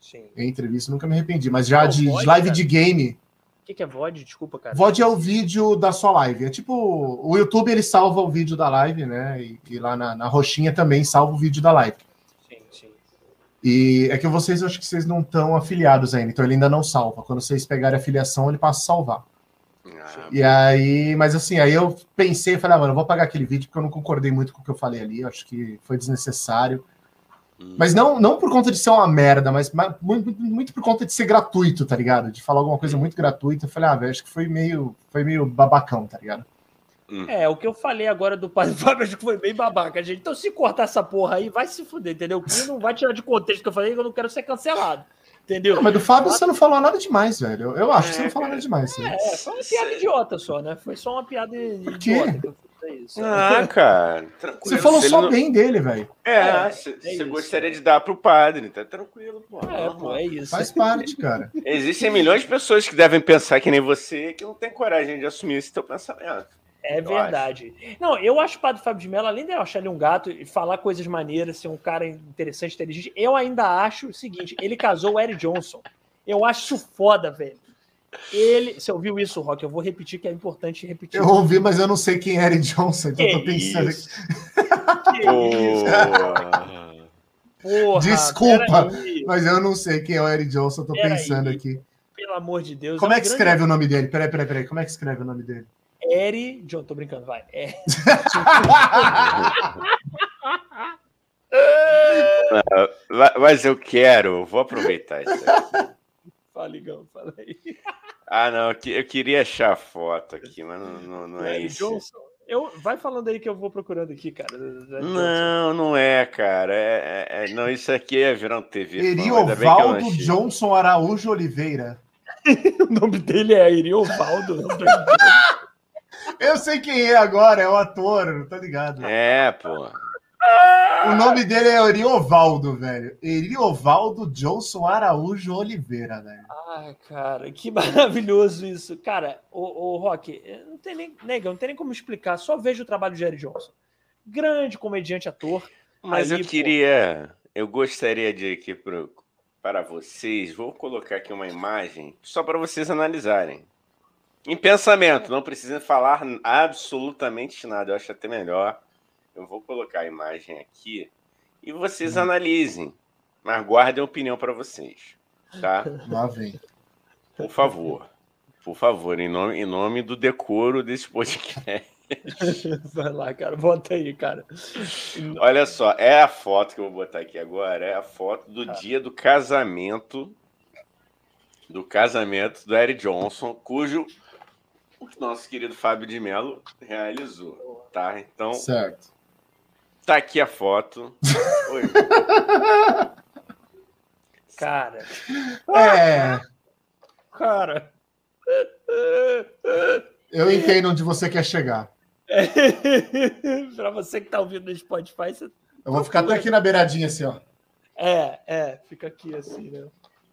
Sim. Em entrevista, eu nunca me arrependi. Mas já de, de, live cara. de game que, que é VOD? Desculpa, cara. VOD é o vídeo da sua live. É tipo, o YouTube ele salva o vídeo da live, né? E, e lá na, na, roxinha também salva o vídeo da live. E é que vocês, acho que vocês não estão afiliados ainda, então ele ainda não salva. Quando vocês pegarem a afiliação, ele passa a salvar. Ah, e aí, mas assim, aí eu pensei, falei, ah, mano, eu vou pagar aquele vídeo porque eu não concordei muito com o que eu falei ali, acho que foi desnecessário. Mas não, não por conta de ser uma merda, mas, muito, muito, por conta de ser gratuito, tá ligado? De falar alguma coisa muito gratuita. Eu falei, ah, velho, acho que foi meio, foi meio babacão, tá ligado? Hum. É, o que eu falei agora do Padre Fábio, acho que foi bem babaca, gente. Então, se cortar essa porra aí, vai se fuder, entendeu? Que não vai tirar de contexto que eu falei, que eu não quero ser cancelado. Entendeu? Não, mas do Fábio você não falou nada demais, velho. Eu, eu acho é, que você não falou nada demais. É, foi uma piada idiota só, né? Foi só uma piada idiota isso. Ah, cara. Tranquilo. Você falou só não... bem dele, velho. É, você é, é gostaria de dar pro padre, tá tranquilo, pô. É, pô, é isso. Faz parte, cara. Existem milhões de pessoas que devem pensar que nem você que não tem coragem de assumir esse teu pensamento. É verdade. Acho. Não, eu acho o Padre Fábio de Mello, além de eu achar ele um gato e falar coisas maneiras, ser um cara interessante, inteligente, eu ainda acho o seguinte: ele casou o Eric Johnson. Eu acho isso foda, velho. Ele. Você ouviu isso, Rock? Eu vou repetir que é importante repetir. Eu ouvi, mas eu não sei quem é Eric Johnson, então que eu tô pensando. Isso? que isso? Porra, Desculpa, mas eu não sei quem é o Eric Johnson, eu tô pera pensando aí. aqui. Pelo amor de Deus. Como é, é que grande... escreve o nome dele? Peraí, peraí, peraí. Como é que escreve o nome dele? Eri. John, tô brincando, vai. É. mas eu quero, vou aproveitar isso aí. Fala, Igão, fala aí. Ah, não, eu queria achar a foto aqui, mas não, não, não é, isso. Johnson. Eu, vai falando aí que eu vou procurando aqui, cara. Não, não é, cara. É, é, é não, isso aqui é virar um TV. Eriovaldo Johnson Araújo Oliveira. o nome dele é Eriovaldo. Eu sei quem é agora, é o ator, tá ligado? É, pô. O nome dele é Eriovaldo, velho. Eriovaldo Johnson Araújo Oliveira, velho. Ah, cara, que maravilhoso isso. Cara, o, o Rock, não tem nem, nega, não tem nem como explicar, só vejo o trabalho de Jerry Johnson. Grande comediante, ator. Mas eu queria, pô... eu gostaria de aqui pro, para vocês, vou colocar aqui uma imagem só para vocês analisarem. Em pensamento, não precisem falar absolutamente nada, eu acho até melhor eu vou colocar a imagem aqui e vocês hum. analisem, mas guardem a opinião para vocês, tá? Lá vem. Por favor, por favor, em nome, em nome do decoro desse podcast. Vai lá, cara, bota aí, cara. Olha só, é a foto que eu vou botar aqui agora, é a foto do ah. dia do casamento do casamento do Eric Johnson, cujo o nosso querido Fábio de Mello realizou, tá? Então, certo. Tá aqui a foto. Oi. Cara. É. Cara. Eu entendo onde você quer chegar. Para você que tá ouvindo no Spotify, você... Eu vou ficar até aqui na beiradinha assim, ó. É, é, fica aqui assim, né?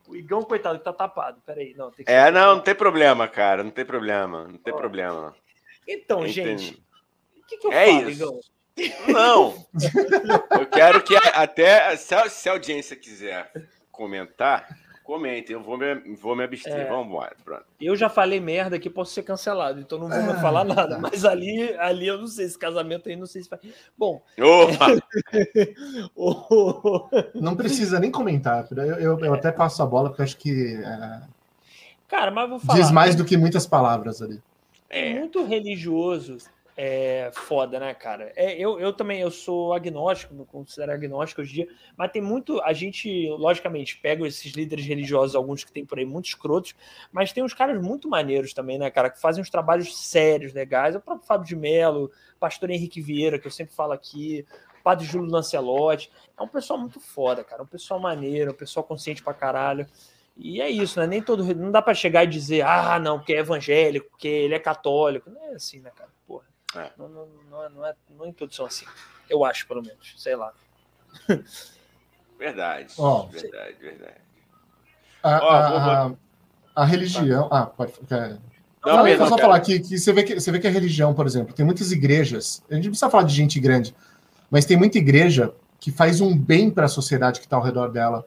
O Igão, coitado, tá tapado. Peraí, não. Tem que é, não, não tem problema, cara. Não tem problema. Não tem ó. problema. Então, gente, o que, que eu é falo, isso. Igão? Não. Eu quero que até se a, se a audiência quiser comentar, comente. Eu vou me, vou me abster. É, Vamos embora. Pronto. Eu já falei merda que posso ser cancelado, então não vou ah, falar nada. Tá. Mas ali, ali eu não sei, esse casamento aí não sei se vai. Bom. não precisa nem comentar. Eu, eu, eu, até passo a bola, porque acho que. É... Cara, mas vou falar. Diz mais do que muitas palavras ali. É muito religioso é foda, né, cara? É, eu, eu também eu sou agnóstico, me considero agnóstico hoje em dia, mas tem muito. A gente, logicamente, pega esses líderes religiosos, alguns que tem por aí, muito escrotos, mas tem uns caras muito maneiros também, né, cara, que fazem uns trabalhos sérios, legais. O próprio Fábio de Mello, pastor Henrique Vieira, que eu sempre falo aqui, padre Júlio Lancelotti. É um pessoal muito foda, cara. Um pessoal maneiro, um pessoal consciente pra caralho. E é isso, né? Nem todo. Não dá para chegar e dizer, ah, não, porque é evangélico, porque ele é católico. Não é assim, né, cara? Porra. É. Não, não, não, é, não, é, não é em todos são assim. Eu acho, pelo menos. Sei lá. Verdade. Oh, verdade, verdade. A, oh, a, a, a, religião. Ah, pode. Quer... Não, não, não só falar que, que, você vê que você vê que a religião, por exemplo, tem muitas igrejas. A gente não precisa falar de gente grande, mas tem muita igreja que faz um bem para a sociedade que está ao redor dela.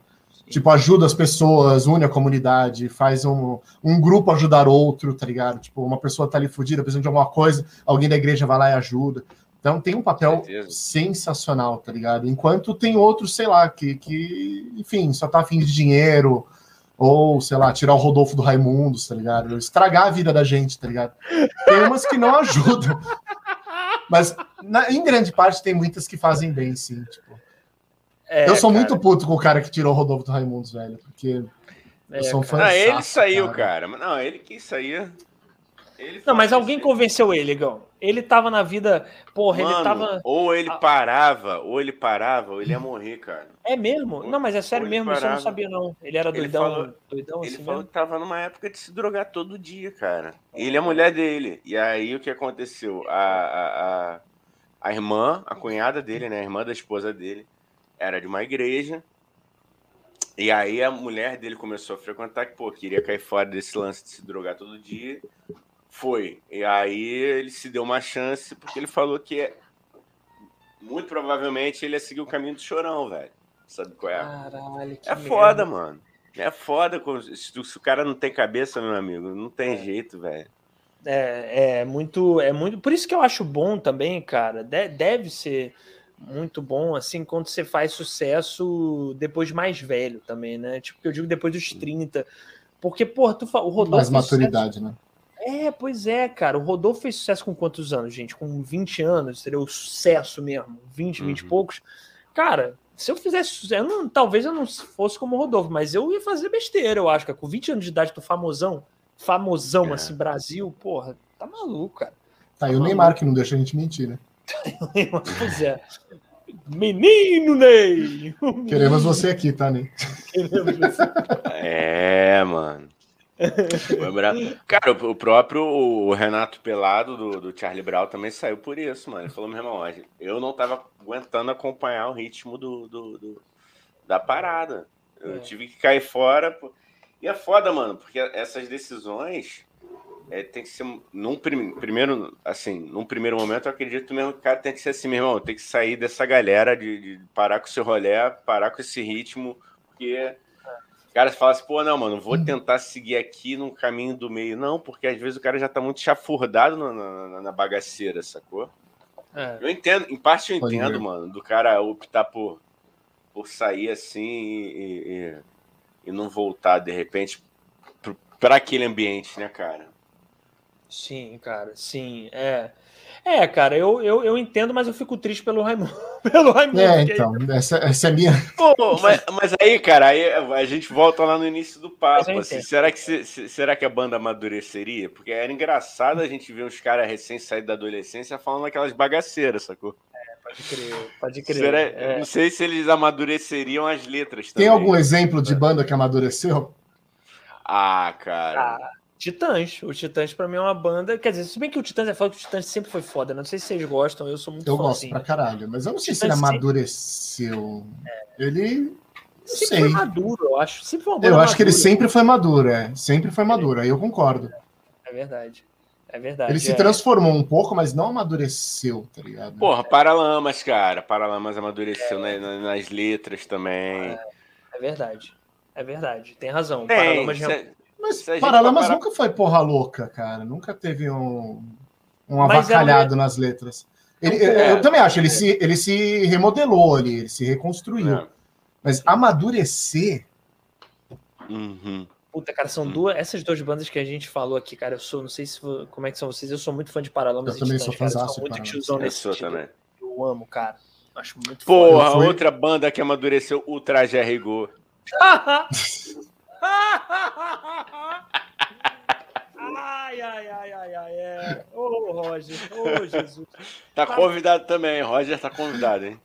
Tipo, ajuda as pessoas, une a comunidade, faz um, um grupo ajudar outro, tá ligado? Tipo, uma pessoa tá ali fodida, precisando de alguma coisa, alguém da igreja vai lá e ajuda. Então tem um papel sensacional, tá ligado? Enquanto tem outros, sei lá, que, que enfim, só tá afim de dinheiro, ou, sei lá, tirar o Rodolfo do Raimundo, tá ligado? Estragar a vida da gente, tá ligado? Tem umas que não ajudam. Mas, na, em grande parte, tem muitas que fazem bem, sim. Tipo, é, eu sou cara. muito puto com o cara que tirou o Rodolfo do Raimundos, velho, porque é, eu sou um fã. Ah, ele saiu, cara. cara. Não, ele quis sair. Ele não, mas alguém convenceu ele, Gão. Ele tava na vida. Porra, Mano, ele tava. Ou ele parava, ou ele parava, ou ele ia morrer, cara. É mesmo? Não, mas é sério mesmo, parava. isso eu não sabia, não. Ele era doidão. Ele falou, doidão ele assim falou mesmo? que tava numa época de se drogar todo dia, cara. Ele é a mulher dele. E aí o que aconteceu? A, a, a, a irmã, a cunhada dele, né? A irmã da esposa dele era de uma igreja. E aí a mulher dele começou a frequentar, que, pô, queria cair fora desse lance de se drogar todo dia. Foi. E aí ele se deu uma chance, porque ele falou que muito provavelmente ele ia seguir o caminho do chorão, velho. Sabe qual é? Caralho, é foda, mano. É foda. Se, o cara não tem cabeça, meu amigo, não tem é. jeito, velho. É, é muito, é muito. Por isso que eu acho bom também, cara. De, deve ser muito bom, assim, quando você faz sucesso depois de mais velho também, né? Tipo, que eu digo depois dos 30. Porque, porra, tu, o Rodolfo. Mais maturidade, né? É, pois é, cara. O Rodolfo fez sucesso com quantos anos, gente? Com 20 anos, seria o sucesso mesmo. 20, uhum. 20 e poucos. Cara, se eu fizesse sucesso, eu não, talvez eu não fosse como o Rodolfo, mas eu ia fazer besteira, eu acho, cara. Com 20 anos de idade, tô famosão, famosão, é. assim, Brasil, porra, tá maluco, cara. Tá, e o Neymar que não deixa a gente mentir, né? Pois é. Menino Ney! Queremos você aqui, tá, Ney? É, mano. Cara, o próprio Renato Pelado do, do Charlie Brown também saiu por isso, mano. Ele falou, meu irmão, eu não tava aguentando acompanhar o ritmo do, do, do da parada. Eu é. tive que cair fora. E é foda, mano, porque essas decisões é, tem que ser num prim, primeiro, assim, num primeiro momento, eu acredito mesmo que o cara tem que ser assim, meu irmão, tem que sair dessa galera de, de parar com o seu rolé, parar com esse ritmo, porque cara fala assim, pô, não, mano, vou tentar seguir aqui no caminho do meio. Não, porque às vezes o cara já tá muito chafurdado na, na, na bagaceira, sacou? É. Eu entendo, em parte eu entendo, mano, do cara optar por, por sair assim e, e, e não voltar de repente para aquele ambiente, né, cara? Sim, cara, sim. É. É, cara, eu, eu, eu entendo, mas eu fico triste pelo Raimundo. pelo Raimundo é, então, essa, essa é a minha. Pô, mas, mas aí, cara, aí a gente volta lá no início do papo. Assim, será, que, se, será que a banda amadureceria? Porque era engraçado a gente ver uns caras recém saídos da adolescência falando aquelas bagaceiras, sacou? É, pode crer, pode crer. Será, é. Não sei se eles amadureceriam as letras também. Tem algum exemplo de banda que amadureceu? Ah, cara. Ah, Titãs. O Titãs, pra mim, é uma banda. Quer dizer, se bem que o Titãs é foda, o Titãs sempre foi foda. Né? Não sei se vocês gostam, eu sou muito Eu gosto pra caralho, mas eu não sei se ele amadureceu. É. Ele. Sempre sei. foi maduro, eu acho. Sempre foi uma banda eu acho que ele sempre foi maduro, é. Sempre foi maduro, aí eu concordo. É verdade. É verdade. Ele é. se transformou um pouco, mas não amadureceu, tá ligado? Porra, Paralamas, cara. Paralamas amadureceu é. nas, nas letras também. É, é, verdade. É verdade. Tem razão. Tem, Paralamas cê... Mas Paralamas nunca foi porra louca, cara. Nunca teve um, um avacalhado é... nas letras. Ele, é, eu também acho, ele, é. se, ele se remodelou ali, ele se reconstruiu. É. Mas amadurecer. Uhum. Puta, cara, são uhum. duas. Essas duas bandas que a gente falou aqui, cara, eu sou, não sei se como é que são vocês, eu sou muito fã de Paralamas. Eu também sou fã Sou muito tiozão nesse eu também. Eu amo, cara. Acho muito Porra, fui... outra banda que amadureceu, o Traje Rigor. ai, ai, ai, ai, ai, é. Ô, Roger, ô, Jesus. Tá convidado também, Roger tá convidado, hein?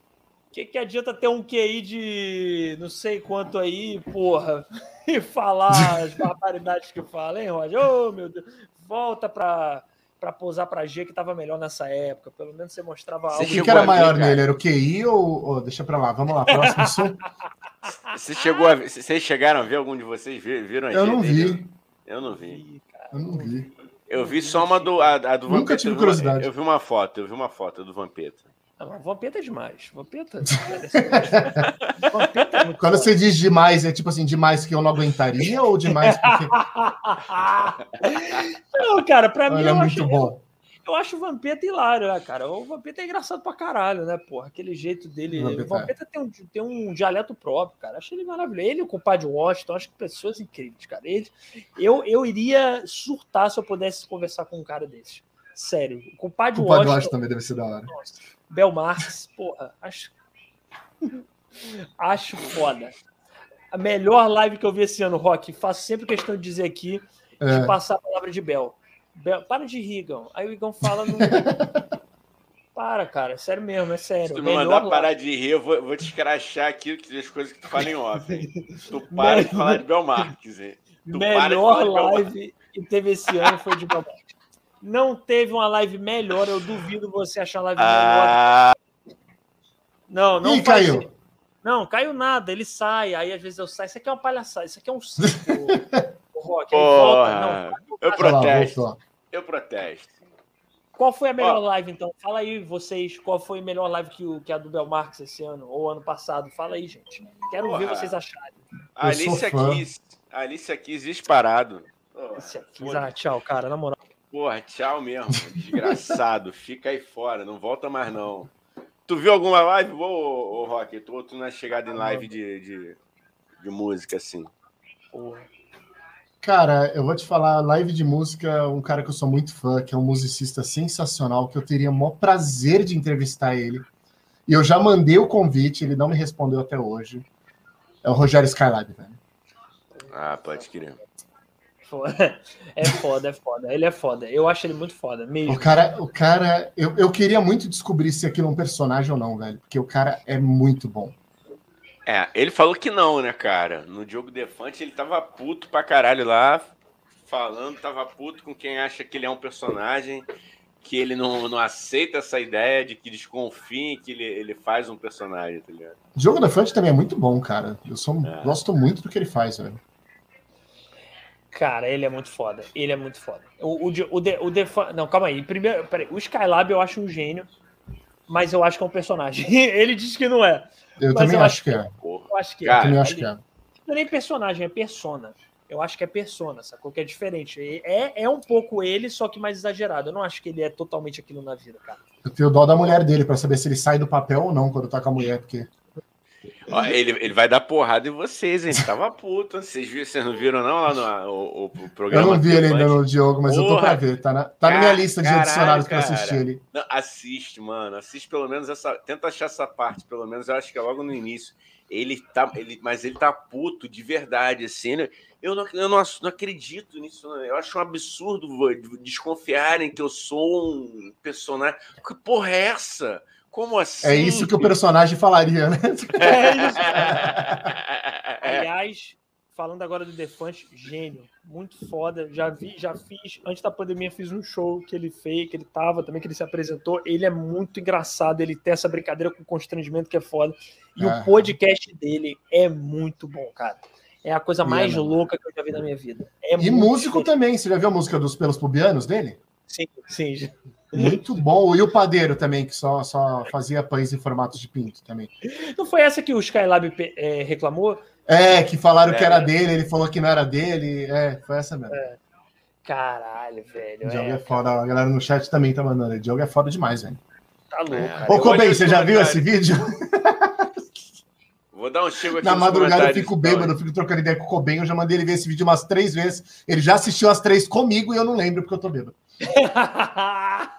O que, que adianta ter um QI de não sei quanto aí, porra, e falar as barbaridades que fala, hein, Roger? Ô, oh, meu Deus. Volta pra, pra posar pra G que tava melhor nessa época. Pelo menos você mostrava algo. O que, que era maior nele? Era o QI ou, ou. Deixa pra lá, vamos lá, próximo. Você chegou a, vocês chegaram a ver algum de vocês? Viram Eu não vi. Eu não vi. Eu não vi. Eu vi só uma do, a, a do Nunca Vampeta. tive curiosidade. Eu vi uma foto, eu vi uma foto do Vampeta. Não, Vampeta é demais. Vampeta. Vampeta é Quando você diz demais, é tipo assim, demais que eu não aguentaria ou demais porque. não, cara, pra mim. é muito acho, bom eu acho o Vampeta hilário, né, cara? O Vampeta é engraçado pra caralho, né, porra? Aquele jeito dele. Vampeta. O Vampeta tem um, tem um dialeto próprio, cara. Acho ele maravilhoso. Ele e o compadre Washington, acho que pessoas incríveis, cara. Ele, eu, eu iria surtar se eu pudesse conversar com um cara desses. Sério. O compadre, o compadre Washington, Washington também deve ser da hora. Nossa, Bel Marx, porra, acho. acho foda. A melhor live que eu vi esse ano, Rock, faço sempre questão de dizer aqui, é. de passar a palavra de Bel para de rir, Igão. Aí o Igão fala. No... Para, cara, é sério mesmo, é sério. Se tu me mandar parar de rir, eu vou, vou te escrachar aqui as coisas que tu fala em off. Hein? Tu para melhor... de falar de Belmarques. Hein? Tu melhor live que teve esse ano foi de Belmarques. Não teve uma live melhor, eu duvido você achar a live ah... melhor. Não, não Ih, caiu. Não, caiu nada, ele sai, aí às vezes eu saio. Isso aqui é uma palhaçada, isso aqui é um circo. Volta, não, eu protesto. eu protesto. Qual foi a melhor Ó, live, então? Fala aí, vocês, qual foi a melhor live que, o, que a do Belmarx esse ano, ou ano passado? Fala aí, gente. Quero porra, ver vocês acharem. A Alice aqui, a Alice aqui disparado. Alice aqui, ah, tchau, cara, na moral. Porra, tchau mesmo, desgraçado. Fica aí fora, não volta mais não. Tu viu alguma live, ô, ô, Rock? Tu, tu não é chegado em live de, de, de música assim? Porra. Cara, eu vou te falar, live de música, um cara que eu sou muito fã, que é um musicista sensacional, que eu teria o maior prazer de entrevistar ele. E eu já mandei o convite, ele não me respondeu até hoje. É o Rogério Skylab, velho. Ah, pode crer. É foda, é foda. Ele é foda. Eu acho ele muito foda. Mesmo. O cara, o cara eu, eu queria muito descobrir se aquilo é um personagem ou não, velho. Porque o cara é muito bom. É, ele falou que não, né, cara? No Diogo Defante ele tava puto pra caralho lá, falando, tava puto com quem acha que ele é um personagem, que ele não, não aceita essa ideia de que desconfie que ele, ele faz um personagem, tá ligado? Diogo Defante também é muito bom, cara. Eu sou, é. gosto muito do que ele faz, velho. Cara, ele é muito foda. Ele é muito foda. O, o, o, o, o Defante. Não, calma aí. Primeiro, peraí. O Skylab eu acho um gênio, mas eu acho que é um personagem. ele disse que não é. Eu também eu acho, que é. Eu acho que é. Eu também acho que é. Não é nem personagem, é persona. Eu acho que é persona, sacou? Que é diferente. É, é um pouco ele, só que mais exagerado. Eu não acho que ele é totalmente aquilo na vida, cara. Eu tenho dó da mulher dele para saber se ele sai do papel ou não quando tá com a mulher, porque. Ó, ele, ele vai dar porrada em vocês, hein? Tava puto. Vocês, viram, vocês não viram, não, lá no o, o programa? Eu não vi ele ainda no Diogo, mas Porra, eu tô pra ver. Tá na, tá na minha lista de caralho, adicionados pra assistir ele. Não, assiste, mano. Assiste pelo menos essa. Tenta achar essa parte, pelo menos. Eu acho que é logo no início. Ele tá. Ele, mas ele tá puto de verdade, assim. Né? Eu não, eu não, não acredito nisso. Né? Eu acho um absurdo desconfiarem que eu sou um personagem. Que porra é essa? Como assim? É isso que o personagem falaria, né? É isso. Aliás, falando agora do Defante, gênio, muito foda. Já vi, já fiz. Antes da pandemia, fiz um show que ele fez, que ele tava também, que ele se apresentou. Ele é muito engraçado, ele tem essa brincadeira com constrangimento que é foda. E o podcast dele é muito bom, cara. É a coisa mais é, louca que eu já vi na minha vida. É e músico também. Você já viu a música dos Pelos Pubianos dele? Sim, sim. Muito bom. E o padeiro também, que só, só fazia pães em formato de pinto também. Não foi essa que o Skylab é, reclamou? É, que falaram é. que era dele, ele falou que não era dele. É, foi essa mesmo. É. Caralho, velho. Diogo é, é foda. A galera no chat também tá mandando. O Diogo é foda demais, velho. Tá louco. É. Ô, Coben, você já viu esse vídeo? Vou dar um chego aqui. Na madrugada eu fico bêbado, eu fico trocando ideia com o Coben. Eu já mandei ele ver esse vídeo umas três vezes. Ele já assistiu as três comigo e eu não lembro porque eu tô bêbado.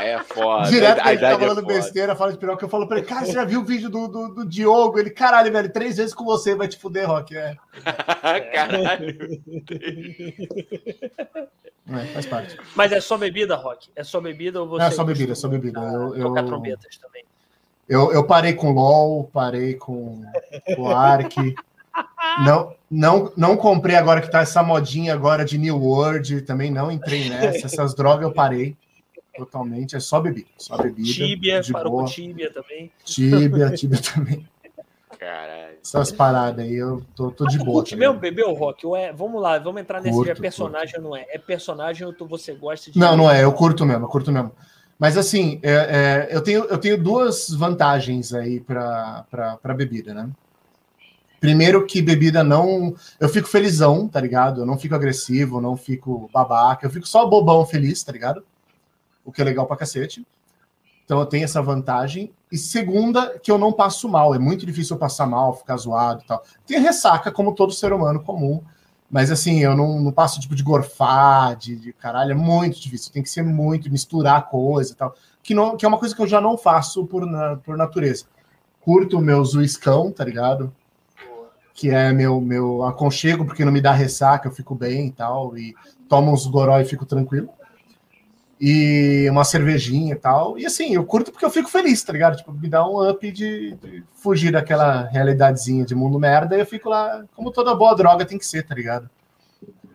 É foda. Direto a, ele tá falando é besteira, fala de piroca. Eu falo pra ele, cara, você já viu o vídeo do, do, do, Diogo? Ele, caralho, velho, três vezes com você vai te fuder, Rock. É. caralho. É, faz parte. Mas é só bebida, Rock? É só bebida ou você. É só bebida, é só bebida. Eu, eu, tocar trombetas também. Eu, eu parei com LOL, parei com o Ark. Não, não, não comprei agora que tá essa modinha agora de New World, também não entrei nessa. Essas drogas eu parei totalmente. É só bebida, só bebida. Tíbia, parou boa. com tíbia também. Tíbia, tíbia também. Caralho. Essas paradas aí, eu tô, tô de boa. Curte tá mesmo bebeu, Rock? Ou é, vamos lá, vamos entrar nesse curto, é personagem curto. ou não é? É personagem ou tu, você gosta de. Não, não é, eu curto mesmo, eu curto mesmo. Mas assim, é, é, eu, tenho, eu tenho duas vantagens aí para bebida, né? Primeiro que bebida não. Eu fico felizão, tá ligado? Eu não fico agressivo, não fico babaca, eu fico só bobão feliz, tá ligado? O que é legal pra cacete. Então eu tenho essa vantagem. E segunda, que eu não passo mal. É muito difícil eu passar mal, ficar zoado e tal. Tem ressaca, como todo ser humano comum. Mas assim, eu não, não passo tipo de gorfar, de, de caralho, é muito difícil. Tem que ser muito, misturar coisa e tal. Que, não, que é uma coisa que eu já não faço por, na, por natureza. Curto o meu zuiscão, tá ligado? que é meu, meu aconchego, porque não me dá ressaca, eu fico bem e tal, e tomo uns goró e fico tranquilo. E uma cervejinha e tal. E assim, eu curto porque eu fico feliz, tá ligado? Tipo, me dá um up de, de fugir daquela realidadezinha de mundo merda, e eu fico lá, como toda boa droga tem que ser, tá ligado?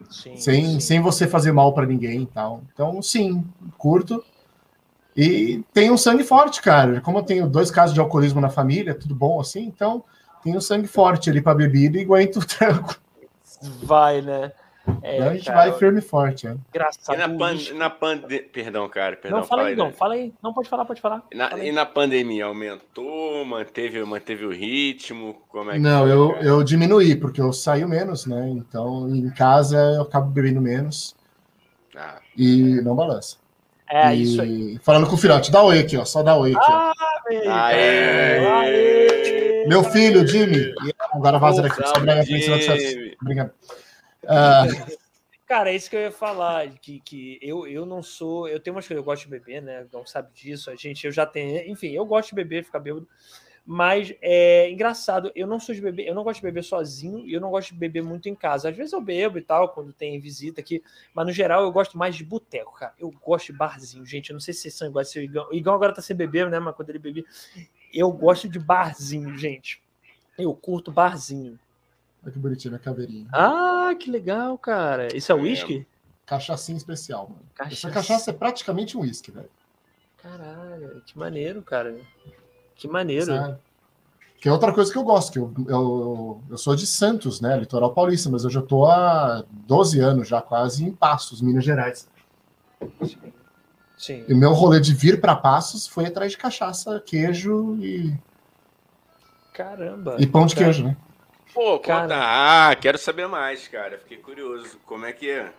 Sim, sem, sim. sem você fazer mal para ninguém e tal. Então, sim, curto. E tem um sangue forte, cara. Como eu tenho dois casos de alcoolismo na família, tudo bom assim, então tem o sangue forte ali para bebida e aguenta o tranco. Vai, né? É, então a gente cara, vai firme e forte. É. Engraçado. E na, pan, na pande... Perdão, cara. Perdão, não, fala aí, não. Né? Fala aí. Não, pode falar, pode falar. Na, fala e na pandemia aumentou, manteve, manteve o ritmo? Como é que não, eu, eu diminuí, porque eu saio menos, né? Então, em casa eu acabo bebendo menos. Ah, e não balança. É, e... isso aí. Falando com o filhote, dá oi aqui, ó. Só dá oi aqui. Ah, Aê! Aê! Meu filho, Jimmy. Agora vaza daqui. Obrigado. Uh... Cara, é isso que eu ia falar, que, que eu, eu não sou. Eu tenho umas coisas, eu gosto de beber, né? Não sabe disso. A gente, eu já tenho. Enfim, eu gosto de beber, ficar bêbado. Mas é engraçado, eu não sou de beber, eu não gosto de beber sozinho e eu não gosto de beber muito em casa. Às vezes eu bebo e tal, quando tem visita aqui, mas no geral eu gosto mais de boteco, cara. Eu gosto de barzinho, gente. Eu não sei se vocês são iguais. O Igão, o Igão agora tá sem beber, né? Mas quando ele bebia, eu gosto de barzinho, gente. Eu curto barzinho. Olha que bonitinho, a caveirinha. Ah, que legal, cara. Isso é uísque? Cachaçinha especial, mano. Cachaça. Essa cachaça é praticamente um uísque, velho. Caralho, que maneiro, cara. Que maneiro. Sabe? Que é outra coisa que eu gosto, que eu, eu, eu sou de Santos, né? Litoral paulista, mas eu já tô há 12 anos, já quase, em Passos, Minas Gerais. Sim. E o meu rolê de vir para Passos foi atrás de cachaça, queijo e. Caramba! E pão de cara... queijo, né? Pô, conta. Ah, quero saber mais, cara. Fiquei curioso. Como é que é?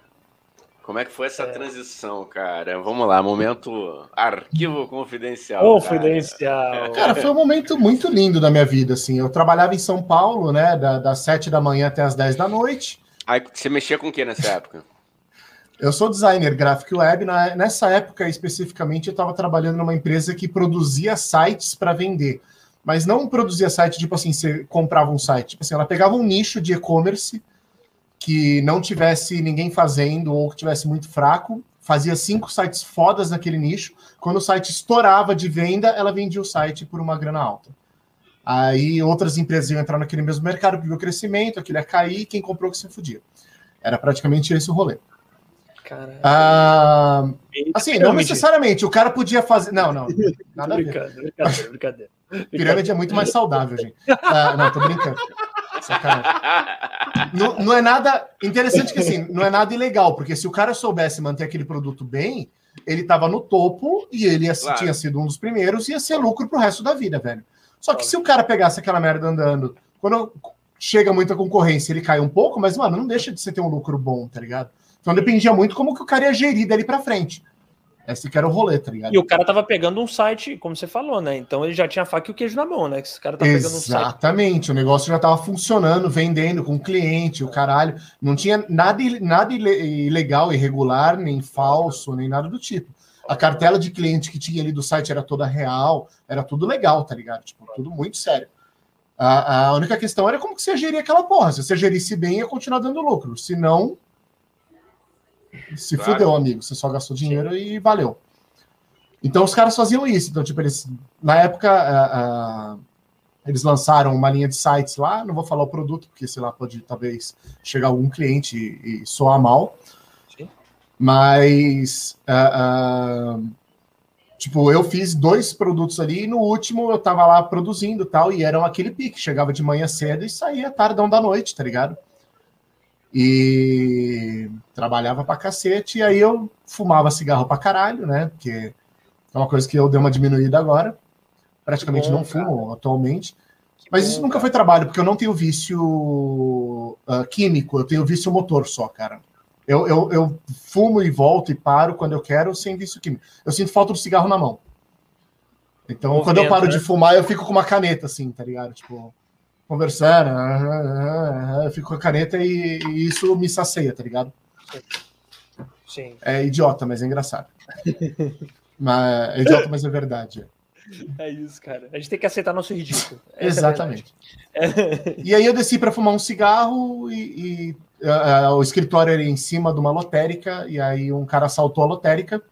Como é que foi essa é. transição, cara? Vamos lá, momento arquivo confidencial. Confidencial. Cara. cara. foi um momento muito lindo da minha vida, assim. Eu trabalhava em São Paulo, né, da, das sete da manhã até as dez da noite. Aí você mexia com o que nessa época? Eu sou designer gráfico web. Na, nessa época, especificamente, eu estava trabalhando numa empresa que produzia sites para vender. Mas não produzia site, tipo assim, você comprava um site. Tipo assim, ela pegava um nicho de e-commerce que não tivesse ninguém fazendo ou que tivesse muito fraco, fazia cinco sites fodas naquele nicho. Quando o site estourava de venda, ela vendia o site por uma grana alta. Aí outras empresas iam entrar naquele mesmo mercado, porque o crescimento, aquilo ia cair, quem comprou que se fudia. Era praticamente esse o rolê. Ah, assim, não necessariamente. O cara podia fazer. Não, não. Nada brincadeira, a ver. Brincadeira, brincadeira. Pirâmide é muito mais saudável, gente. Ah, não, tô brincando. Sacanagem. Não, não, é nada. Interessante que assim, não é nada ilegal, porque se o cara soubesse manter aquele produto bem, ele estava no topo e ele ia, claro. tinha sido um dos primeiros, ia ser lucro pro resto da vida, velho. Só que se o cara pegasse aquela merda andando, quando chega muita concorrência, ele cai um pouco, mas, mano, não deixa de você ter um lucro bom, tá ligado? Então dependia muito como que o cara ia gerir dali pra frente. Esse que era o rolê, tá ligado? E o cara tava pegando um site, como você falou, né? Então ele já tinha a faca e o queijo na mão, né? Esse cara Exatamente. pegando um site. Exatamente, o negócio já tava funcionando, vendendo com o cliente, o caralho. Não tinha nada, nada ilegal, irregular, nem falso, nem nada do tipo. A cartela de cliente que tinha ali do site era toda real, era tudo legal, tá ligado? Tipo, tudo muito sério. A, a única questão era como que você geria aquela porra. Se você gerisse bem, ia continuar dando lucro. Se não, se claro. fudeu, amigo. Você só gastou dinheiro Sim. e valeu. Então os caras faziam isso. Então, tipo, eles, na época, uh, uh, eles lançaram uma linha de sites lá. Não vou falar o produto, porque sei lá, pode talvez chegar algum cliente e, e soar mal. Sim. Mas, uh, tipo, eu fiz dois produtos ali e no último eu tava lá produzindo tal. E eram aquele pique. Chegava de manhã cedo e saía tardão da noite, tá ligado? E trabalhava pra cacete, e aí eu fumava cigarro pra caralho, né? Porque é uma coisa que eu dei uma diminuída agora. Praticamente bom, não fumo cara. atualmente. Que Mas bom, isso nunca cara. foi trabalho, porque eu não tenho vício uh, químico, eu tenho vício motor só, cara. Eu, eu, eu fumo e volto e paro quando eu quero sem vício químico. Eu sinto falta do cigarro na mão. Então, Movimento, quando eu paro né? de fumar, eu fico com uma caneta, assim, tá ligado? Tipo, conversando, eu fico com a caneta e, e, isso me sacia, tá ligado? Sim. É idiota, mas é engraçado. mas, é idiota, mas é verdade. É isso, cara. A gente tem que aceitar nosso ridículo. Essa é Exatamente. É e aí eu desci para fumar um cigarro e, e uh, o escritório era em cima de uma lotérica, e aí um cara assaltou a lotérica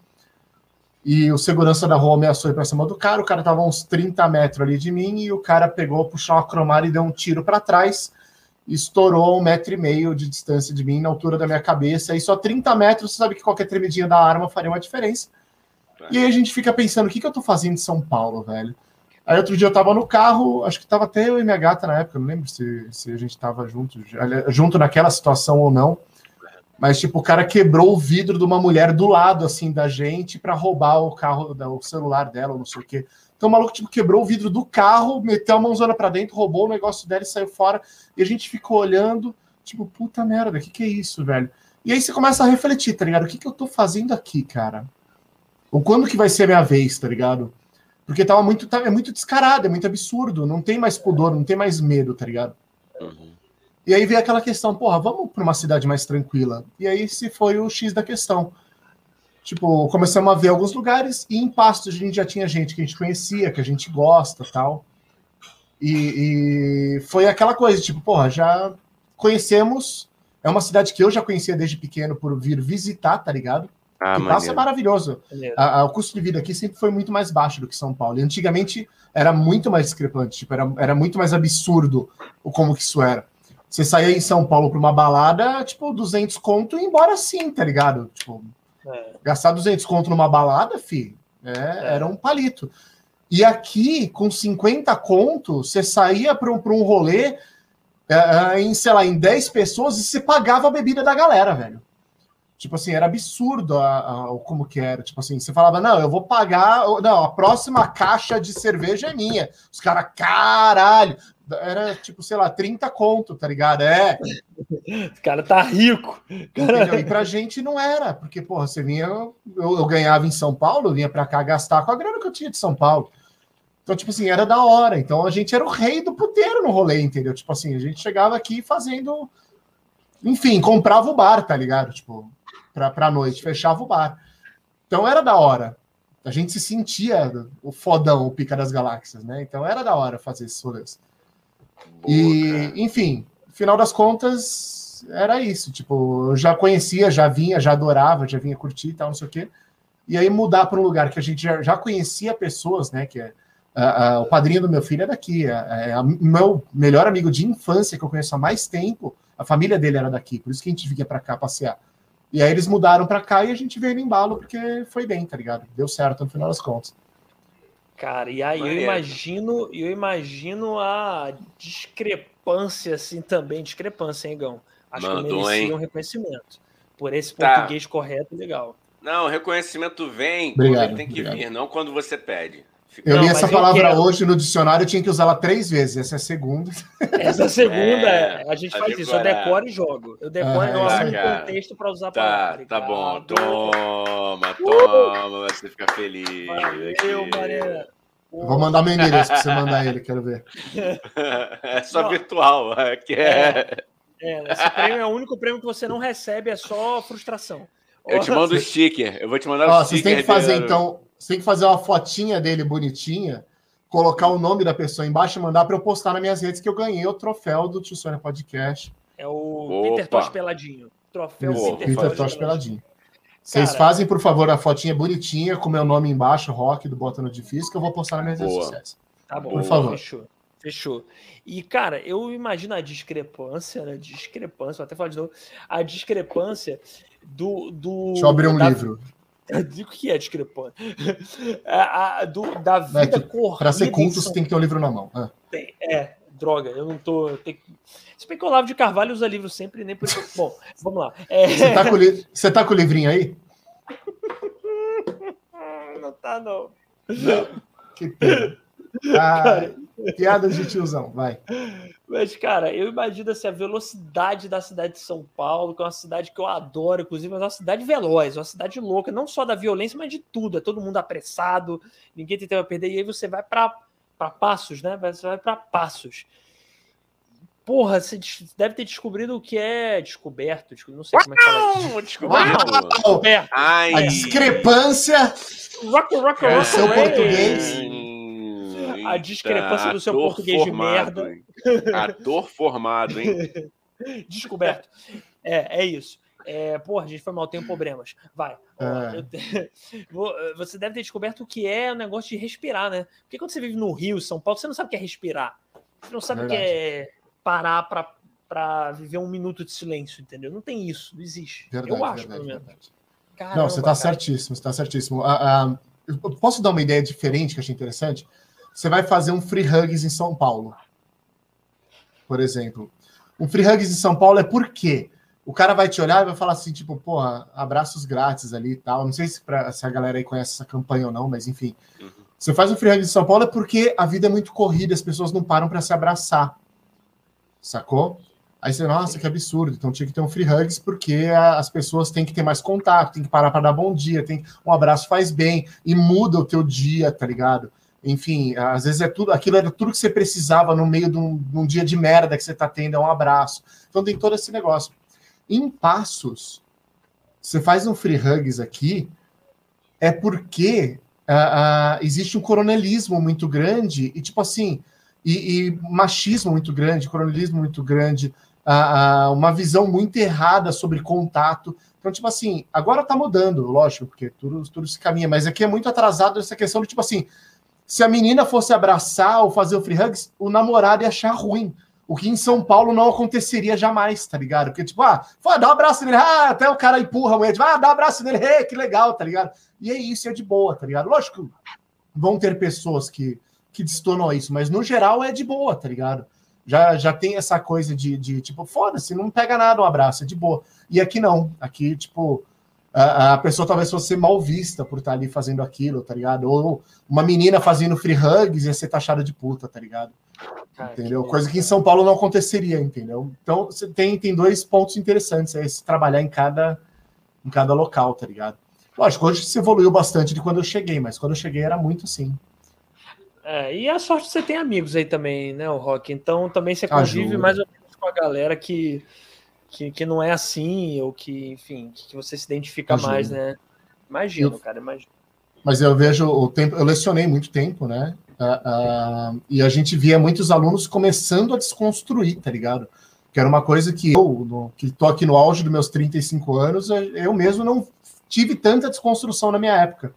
e o segurança da rua ameaçou ir para cima do cara. O cara tava uns 30 metros ali de mim e o cara pegou, puxou uma cromada e deu um tiro para trás. Estourou um metro e meio de distância de mim, na altura da minha cabeça. E só 30 metros, você sabe que qualquer tremidinha da arma faria uma diferença. E aí a gente fica pensando: o que, que eu tô fazendo em São Paulo, velho? Aí outro dia eu tava no carro, acho que tava até eu e minha gata na época, não lembro se, se a gente tava junto, junto naquela situação ou não. Mas, tipo, o cara quebrou o vidro de uma mulher do lado, assim, da gente para roubar o carro, o celular dela, ou não sei o quê. Então o maluco, tipo, quebrou o vidro do carro, meteu a mãozona pra dentro, roubou o negócio dela e saiu fora. E a gente ficou olhando, tipo, puta merda, o que, que é isso, velho? E aí você começa a refletir, tá ligado? O que, que eu tô fazendo aqui, cara? Ou quando que vai ser a minha vez, tá ligado? Porque tava muito, tá, é muito descarado, é muito absurdo, não tem mais pudor, não tem mais medo, tá ligado? Uhum. E aí veio aquela questão, porra, vamos para uma cidade mais tranquila. E aí se foi o X da questão. Tipo, começamos a ver alguns lugares e em Pastos a gente já tinha gente que a gente conhecia, que a gente gosta tal. E, e foi aquela coisa, tipo, porra, já conhecemos. É uma cidade que eu já conhecia desde pequeno por vir visitar, tá ligado? Ah, e passa é maravilhoso. A, a, o custo de vida aqui sempre foi muito mais baixo do que São Paulo. E antigamente era muito mais discrepante, tipo, era, era muito mais absurdo o como que isso era. Você saía em São Paulo para uma balada, tipo, 200 conto e embora sim, tá ligado? Tipo, é. gastar 200 conto numa balada, fi, é, é. era um palito. E aqui, com 50 conto, você saía para um, um rolê é, é, em, sei lá, em 10 pessoas e você pagava a bebida da galera, velho. Tipo assim, era absurdo a, a, como que era. Tipo assim, você falava, não, eu vou pagar. Não, a próxima caixa de cerveja é minha. Os caras, caralho. Era tipo, sei lá, 30 conto, tá ligado? É. O cara tá rico. Cara... E pra gente não era, porque, porra, você vinha. Eu, eu ganhava em São Paulo, eu vinha pra cá gastar com a grana que eu tinha de São Paulo. Então, tipo assim, era da hora. Então a gente era o rei do puteiro no rolê, entendeu? Tipo assim, a gente chegava aqui fazendo. Enfim, comprava o bar, tá ligado? Tipo, para a noite, fechava o bar. Então era da hora. A gente se sentia o fodão, o pica das galáxias, né? Então era da hora fazer esses rolês. Boa, e, cara. enfim, final das contas, era isso. Tipo, eu já conhecia, já vinha, já adorava, já vinha curtir e tal, não sei o quê. E aí mudar para um lugar que a gente já, já conhecia pessoas, né? Que é, o padrinho do meu filho é daqui. É, é, meu melhor amigo de infância que eu conheço há mais tempo. A família dele era daqui, por isso que a gente vinha para cá passear. E aí eles mudaram para cá e a gente veio no embalo porque foi bem, tá ligado? Deu certo no final das contas. Cara, e aí eu imagino, eu imagino a discrepância assim também, discrepância, hein, Gão? Acho Mandou, que merecia um reconhecimento por esse tá. português correto e legal. Não, o reconhecimento vem obrigado, quando ele tem que obrigado. vir, não quando você pede. Eu li essa palavra quero... hoje no dicionário, eu tinha que usá-la três vezes. Essa é a segunda. Essa é a segunda, é, a gente faz isso. Eu decoro e jogo. Eu decoro ah, e eu assumo tá, contexto para usar a tá, palavra. Tá bom, toma, toma, você fica feliz. Valeu, Maria. Vou mandar meu endereço para você mandar ele, quero ver. É só não. virtual, é que é... é. Esse prêmio é o único prêmio que você não recebe, é só frustração. Eu te mando o sticker, eu vou te mandar o sticker. Vocês têm que fazer, então, você tem que fazer uma fotinha dele bonitinha, colocar o nome da pessoa embaixo e mandar para eu postar nas minhas redes que eu ganhei o troféu do Tio Sônia Podcast. É o Opa. Peter Tosh Peladinho. Troféu Isso, Peter, Peter Tosh Peladinho. Vocês Cara, fazem, por favor, a fotinha bonitinha com meu nome embaixo, Rock, do Bota no Difícil, que eu vou postar nas minhas Boa. redes sociais. Tá bom, por favor. Fechou. Fechou. E, cara, eu imagino a discrepância, né? Discrepância, vou até falar de novo. A discrepância do. do Deixa eu abrir um da, livro. O que é discrepante? A, a, do, da vida é corrida. Para ser culto, você tem que ter o um livro na mão. É. Tem, é, droga, eu não tô. Tem... Se bem que o Olavo de Carvalho usa livro sempre, nem por isso. Bom, vamos lá. É... Você, tá com li... você tá com o livrinho aí? Não tá, não. não. Que pena. Ah, piadas de tiozão, vai. Mas, cara, eu imagino assim, a velocidade da cidade de São Paulo, que é uma cidade que eu adoro, inclusive, mas é uma cidade veloz, uma cidade louca, não só da violência, mas de tudo. É todo mundo apressado, ninguém tem tempo a perder. E aí você vai para Passos, né? Você vai para Passos. Porra, você deve ter descobrido o que é descoberto. Não sei como é que fala. Descoberto. descoberto. A discrepância. Rock, rock, rock, seu português a discrepância do seu português formado, de merda. Ator formado, hein? Descoberto. É, é isso. É, porra, a gente foi mal, tem problemas. Vai. É. Você deve ter descoberto o que é o negócio de respirar, né? Porque quando você vive no Rio, São Paulo, você não sabe o que é respirar. Você não sabe o que é parar para para viver um minuto de silêncio, entendeu? Não tem isso, não existe. Verdade, eu acho, verdade, pelo menos. Caramba, não, você está certíssimo, você está certíssimo. Ah, ah, posso dar uma ideia diferente que eu achei interessante? Você vai fazer um free hugs em São Paulo, por exemplo. Um free hugs em São Paulo é por quê? O cara vai te olhar e vai falar assim, tipo, porra, abraços grátis ali e tal. Não sei se, pra, se a galera aí conhece essa campanha ou não, mas enfim. Uhum. Você faz um free hugs em São Paulo é porque a vida é muito corrida, as pessoas não param para se abraçar. Sacou? Aí você, nossa, que absurdo. Então tinha que ter um free hugs porque as pessoas têm que ter mais contato, tem que parar para dar bom dia, tem um abraço faz bem e muda o teu dia, tá ligado? Enfim, às vezes é tudo, aquilo era tudo que você precisava no meio de um, de um dia de merda que você está tendo, é um abraço. Então tem todo esse negócio. Em passos, você faz um free hugs aqui, é porque uh, uh, existe um coronelismo muito grande e tipo assim, e, e machismo muito grande, coronelismo muito grande, uh, uma visão muito errada sobre contato. Então, tipo assim, agora tá mudando, lógico, porque tudo, tudo se caminha, mas aqui é muito atrasado essa questão de, tipo assim, se a menina fosse abraçar ou fazer o free hugs, o namorado ia achar ruim. O que em São Paulo não aconteceria jamais, tá ligado? Porque, tipo, ah, dá um abraço nele, ah, até o cara empurra a mulher, tipo, ah, dá um abraço nele, hey, que legal, tá ligado? E é isso, é de boa, tá ligado? Lógico, vão ter pessoas que, que distonam isso, mas no geral é de boa, tá ligado? Já, já tem essa coisa de, de tipo, foda-se, não pega nada um abraço, é de boa. E aqui não, aqui, tipo, a, a, pessoa talvez fosse mal vista por estar ali fazendo aquilo, tá ligado? Ou uma menina fazendo free hugs ia ser taxada de puta, tá ligado? entendeu? Que Coisa que em São Paulo não aconteceria, entendeu? Então você tem, tem dois pontos interessantes aí, se trabalhar em cada, em cada local, tá ligado? Lógico, hoje se evoluiu bastante de quando eu cheguei, mas quando eu cheguei era muito assim. É, e a sorte você tem amigos aí também, né, o Rock? Então também você convive Ajuda. mais ou menos com a galera que que, que não é assim, ou que, enfim, que você se identifica Imagina. mais, né? Imagino, eu, cara, imagino. Mas eu vejo o tempo, eu lecionei muito tempo, né? Uh, uh, e a gente via muitos alunos começando a desconstruir, tá ligado? Que era uma coisa que eu, no, que tô aqui no auge dos meus 35 anos, eu mesmo não tive tanta desconstrução na minha época.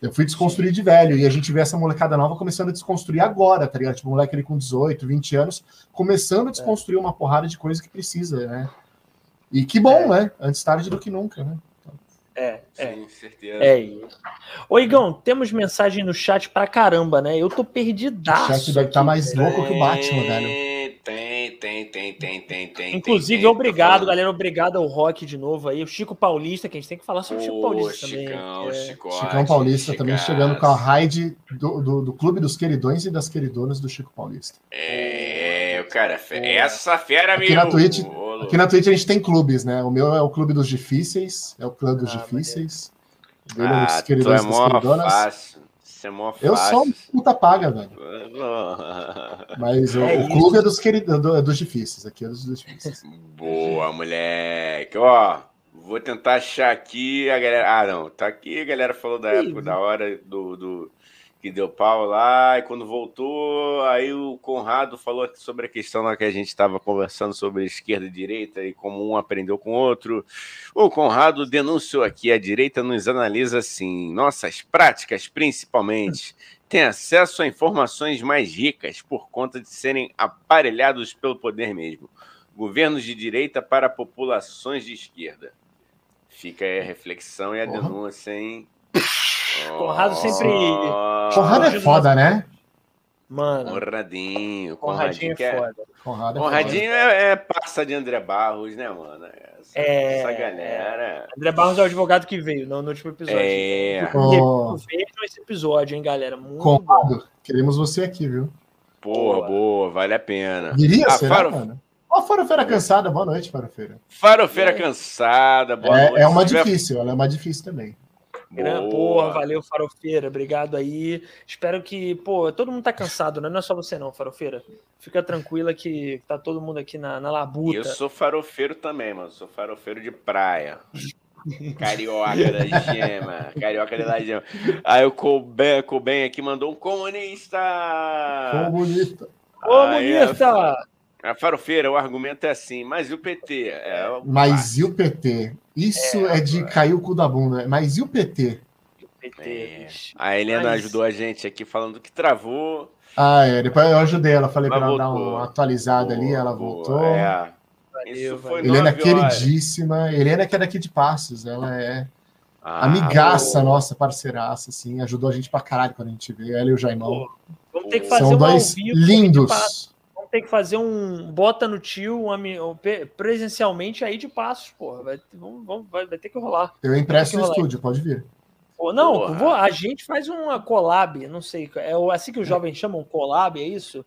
Eu fui desconstruir de velho, e a gente vê essa molecada nova começando a desconstruir agora, tá ligado? Tipo, moleque ali com 18, 20 anos, começando a desconstruir uma porrada de coisa que precisa, né? E que bom, é. né? Antes tarde do que nunca, né? É, é. Sim, certeza. É isso. Ô, Igão, temos mensagem no chat pra caramba, né? Eu tô perdidaço. O chat deve estar tá mais louco que o Batman, velho tem, tem, tem, tem, tem, tem. Inclusive, tem, obrigado, galera. Obrigado ao Rock de novo aí. O Chico Paulista, que a gente tem que falar sobre o Chico Paulista Chicão, também. É. Chicão Paulista também chegando com a raid do, do, do, Clube dos Queridões e das Queridonas do Chico Paulista. É, cara, essa fera aqui Na Twitch, aqui na Twitch a gente tem clubes, né? O meu é o Clube dos Difíceis, é o Clã dos ah, Difíceis. Dele é ah, dos Queridões é das Queridonas. Fácil. Isso é mó Eu sou puta paga, velho. Mas o, é o clube é dos, queridos, é dos difíceis. Aqui é dos difíceis. Boa, moleque. Ó, vou tentar achar aqui a galera. Ah, não. Tá aqui, a galera falou da época, da hora do, do que deu pau lá, e quando voltou, aí o Conrado falou sobre a questão lá que a gente estava conversando sobre esquerda e direita e como um aprendeu com o outro. O Conrado denunciou aqui: a direita nos analisa assim, nossas práticas principalmente. Tem acesso a informações mais ricas por conta de serem aparelhados pelo poder mesmo. Governos de direita para populações de esquerda. Fica aí a reflexão e a denúncia, hein? Conrado sempre. Conrado é foda, né? Mano. Conradinho. Conradinho é, é foda. Conrado é Conradinho é, é, passa de André Barros, né, mano? Essa, é. Essa galera. André Barros é o advogado que veio no, no último episódio. É. Oh. Vejam esse episódio, hein, galera? Muito Conrado, bom. queremos você aqui, viu? Porra, boa, boa vale a pena. Viria, ah, será, faro... mano? Ó, oh, Farofeira Cansada, boa noite, Farofeira. Farofeira é. Cansada, boa é, noite. É uma difícil, ela é uma difícil também. Boa. Porra, valeu, Farofeira. Obrigado aí. Espero que, pô, todo mundo tá cansado, né? Não é só você, não, Farofeira. Fica tranquila que tá todo mundo aqui na, na labuta. Eu sou farofeiro também, mano. Sou farofeiro de praia. Carioca da gema. Carioca da gema. Aí o Colben, Colben aqui mandou um comunista. Comunista. Comunista! A farofeira, o argumento é assim, mas e o PT? É, mas e o PT? Isso é, é de cair o cu da bunda. Mas e o PT? É. A Helena mas... ajudou a gente aqui falando que travou. Ah, é. Depois eu ajudei ela, falei para ela dar uma atualizada boa, ali, ela boa, voltou. É. Isso foi Helena queridíssima. Helena que é daqui de Passos, ela é ah, amigaça boa. nossa, parceiraça, assim, ajudou a gente pra caralho quando a gente veio, ela e o Jaimão. Vamos ter que fazer São dois lindos ter que fazer um bota no tio um, presencialmente aí de passos, porra. Vai, vamos, vamos, vai, vai ter que rolar. Eu impresso no estúdio, pode vir. Pô, não, vou, a gente faz uma collab, não sei, é assim que os jovens chamam collab, é isso?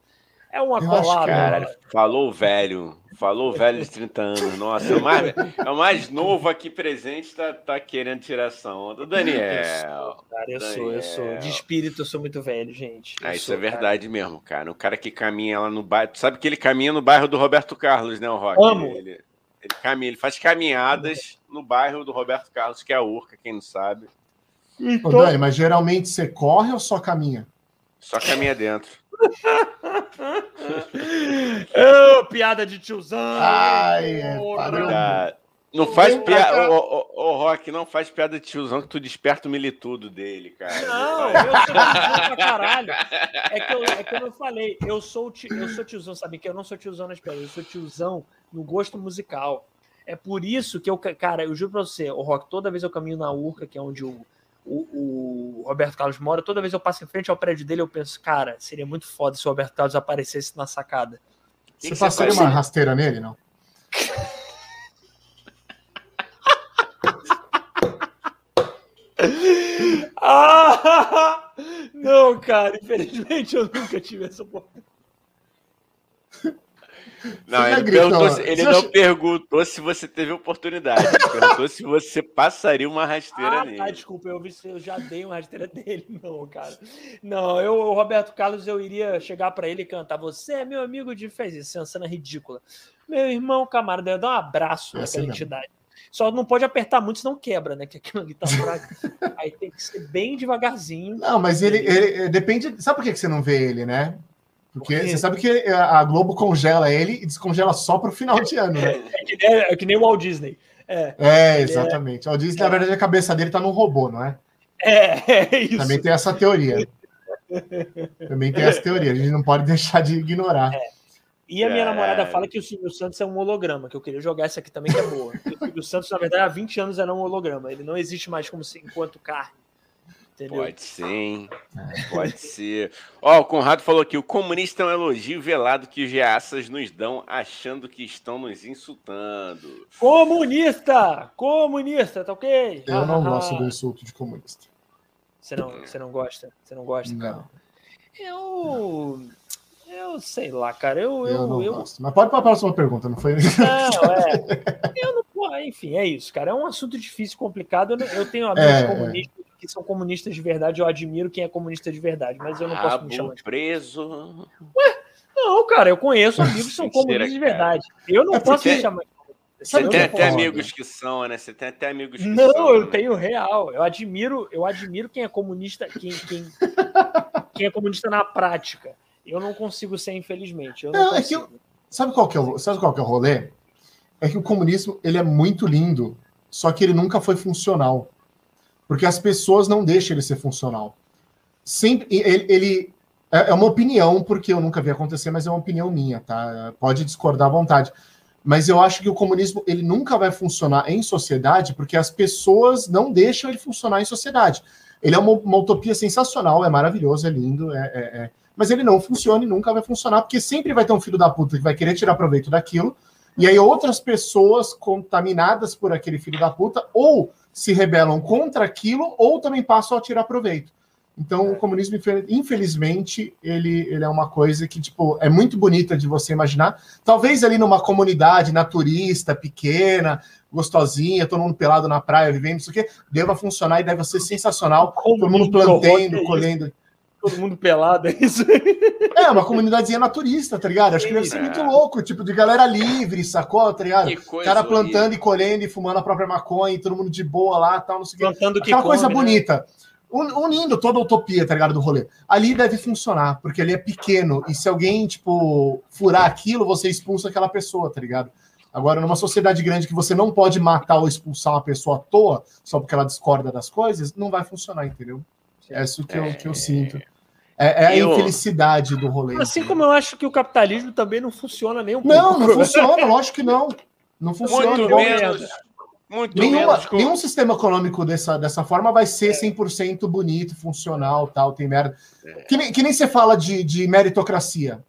É uma colada. Cara, falou velho. Falou velho de 30 anos. Nossa, é o mais, é o mais novo aqui presente, tá, tá querendo tirar essa onda. Daniel. Cara, eu Daniel. sou, eu sou. De espírito, eu sou muito velho, gente. ah, isso sou, é verdade cara. mesmo, cara. O cara que caminha lá no bairro. Sabe que ele caminha no bairro do Roberto Carlos, né, o Rock? Amo. Ele, ele caminha, ele faz caminhadas no bairro do Roberto Carlos, que é a Urca, quem não sabe. Então... Ô, Dani, mas geralmente você corre ou só caminha? Só caminha dentro. Oh, piada de tiozão. Ai, é padrão. Não faz piada, ô, ô, ô, Rock, não faz piada de tiozão que tu desperta o militudo dele, cara. Não, eu sou tiozão pra caralho. É que, eu, é que eu não falei, eu sou, tio, eu sou tiozão, sabe que eu não sou tiozão nas piadas, eu sou tiozão no gosto musical. É por isso que eu, cara, eu juro pra você, o Rock, toda vez eu caminho na Urca, que é onde o, o, o, Roberto Carlos mora, toda vez eu passo em frente ao prédio dele, eu penso, cara, seria muito foda se o Roberto Carlos aparecesse na sacada. Você, você passaria uma rasteira nele, não? ah, não, cara, infelizmente eu nunca tive essa oportunidade. Não, ele, perguntou se, ele não perguntou se você teve oportunidade. Ele perguntou se você passaria uma rasteira ah, nele. Ah, desculpa, eu, vi, eu já dei uma rasteira dele. Não, cara. Não, eu, o Roberto Carlos, eu iria chegar para ele e cantar. Você é meu amigo de fez isso, é uma cena ridícula. Meu irmão, camarada, eu dar um abraço é naquela entidade. Só não pode apertar muito, senão quebra, né? Que aqui na guitarra. aí tem que ser bem devagarzinho. Não, mas ele, ele, depende. Sabe por que você não vê ele, né? Porque você sabe que a Globo congela ele e descongela só para o final de ano, né? É que, nem, é que nem o Walt Disney. É, é exatamente. O Walt Disney, na verdade, a cabeça dele está num robô, não é? É, é isso. Também tem essa teoria. Também tem essa teoria. A gente não pode deixar de ignorar. É. E a minha é... namorada fala que o Silvio Santos é um holograma, que eu queria jogar essa aqui também, que é boa. o Silvio Santos, na verdade, há 20 anos era um holograma. Ele não existe mais como se, enquanto carne. Entendeu? Pode ser, hein? Pode ser. Ó, o Conrado falou aqui: o comunista é um elogio velado que os reaças nos dão achando que estão nos insultando. Comunista! Comunista, tá ok? Eu não gosto do insulto de comunista. Você não, você não gosta? Você não gosta? Não. Eu. Eu sei lá, cara. Eu, eu, eu não eu... gosto. Mas pode para a próxima pergunta, não foi? Não, é. Eu não. Enfim, é isso, cara. É um assunto difícil, complicado. Eu tenho amigos é, comunistas que são comunistas de verdade, eu admiro quem é comunista de verdade, mas eu não posso Rabo me chamar de preso. Ué, não, cara, eu conheço amigos que são comunistas de verdade. Eu não é posso me chamar de você tem até amigos que são, né? Você tem até amigos que não, são. Não, eu né? tenho real. Eu admiro, eu admiro quem é comunista, quem, quem, quem é comunista na prática. Eu não consigo ser, infelizmente. Eu não, não é que eu, sabe qual que é o, sabe qual que é o rolê? É que o comunismo ele é muito lindo, só que ele nunca foi funcional porque as pessoas não deixam ele ser funcional. Sempre ele, ele é, é uma opinião, porque eu nunca vi acontecer, mas é uma opinião minha, tá? Pode discordar à vontade. Mas eu acho que o comunismo ele nunca vai funcionar em sociedade porque as pessoas não deixam ele funcionar em sociedade. Ele é uma, uma utopia sensacional, é maravilhoso, é lindo, é, é, é, mas ele não funciona e nunca vai funcionar porque sempre vai ter um filho da puta que vai querer tirar proveito daquilo e aí outras pessoas contaminadas por aquele filho da puta ou se rebelam contra aquilo ou também passam a tirar proveito. Então, o comunismo, infelizmente, ele, ele é uma coisa que, tipo, é muito bonita de você imaginar. Talvez ali numa comunidade naturista, pequena, gostosinha, todo mundo pelado na praia, vivendo isso aqui, deva funcionar e deve ser sensacional. todo mundo plantando, é colhendo. Todo mundo pelado, é isso? É, uma comunidadezinha naturista, tá ligado? Acho que deve ser muito louco, tipo, de galera livre, sacou, tá ligado? cara plantando horrível. e colhendo e fumando a própria maconha, e todo mundo de boa lá, tal, não sei o quê. Plantando Aquela que coisa come, né? bonita. Unindo toda a utopia, tá ligado, do rolê. Ali deve funcionar, porque ali é pequeno, e se alguém, tipo, furar aquilo, você expulsa aquela pessoa, tá ligado? Agora, numa sociedade grande que você não pode matar ou expulsar uma pessoa à toa, só porque ela discorda das coisas, não vai funcionar, entendeu? É isso que eu, que eu sinto. É, é a eu... infelicidade do rolê. Assim como eu acho que o capitalismo também não funciona nem um pouco. Não, não funciona, lógico que não. Não funciona. Muito menos. Muito Nenhuma, menos. Nenhum sistema econômico dessa, dessa forma vai ser é. 100% bonito, funcional, tal, tem merda. É. Que, nem, que nem você fala de, de meritocracia.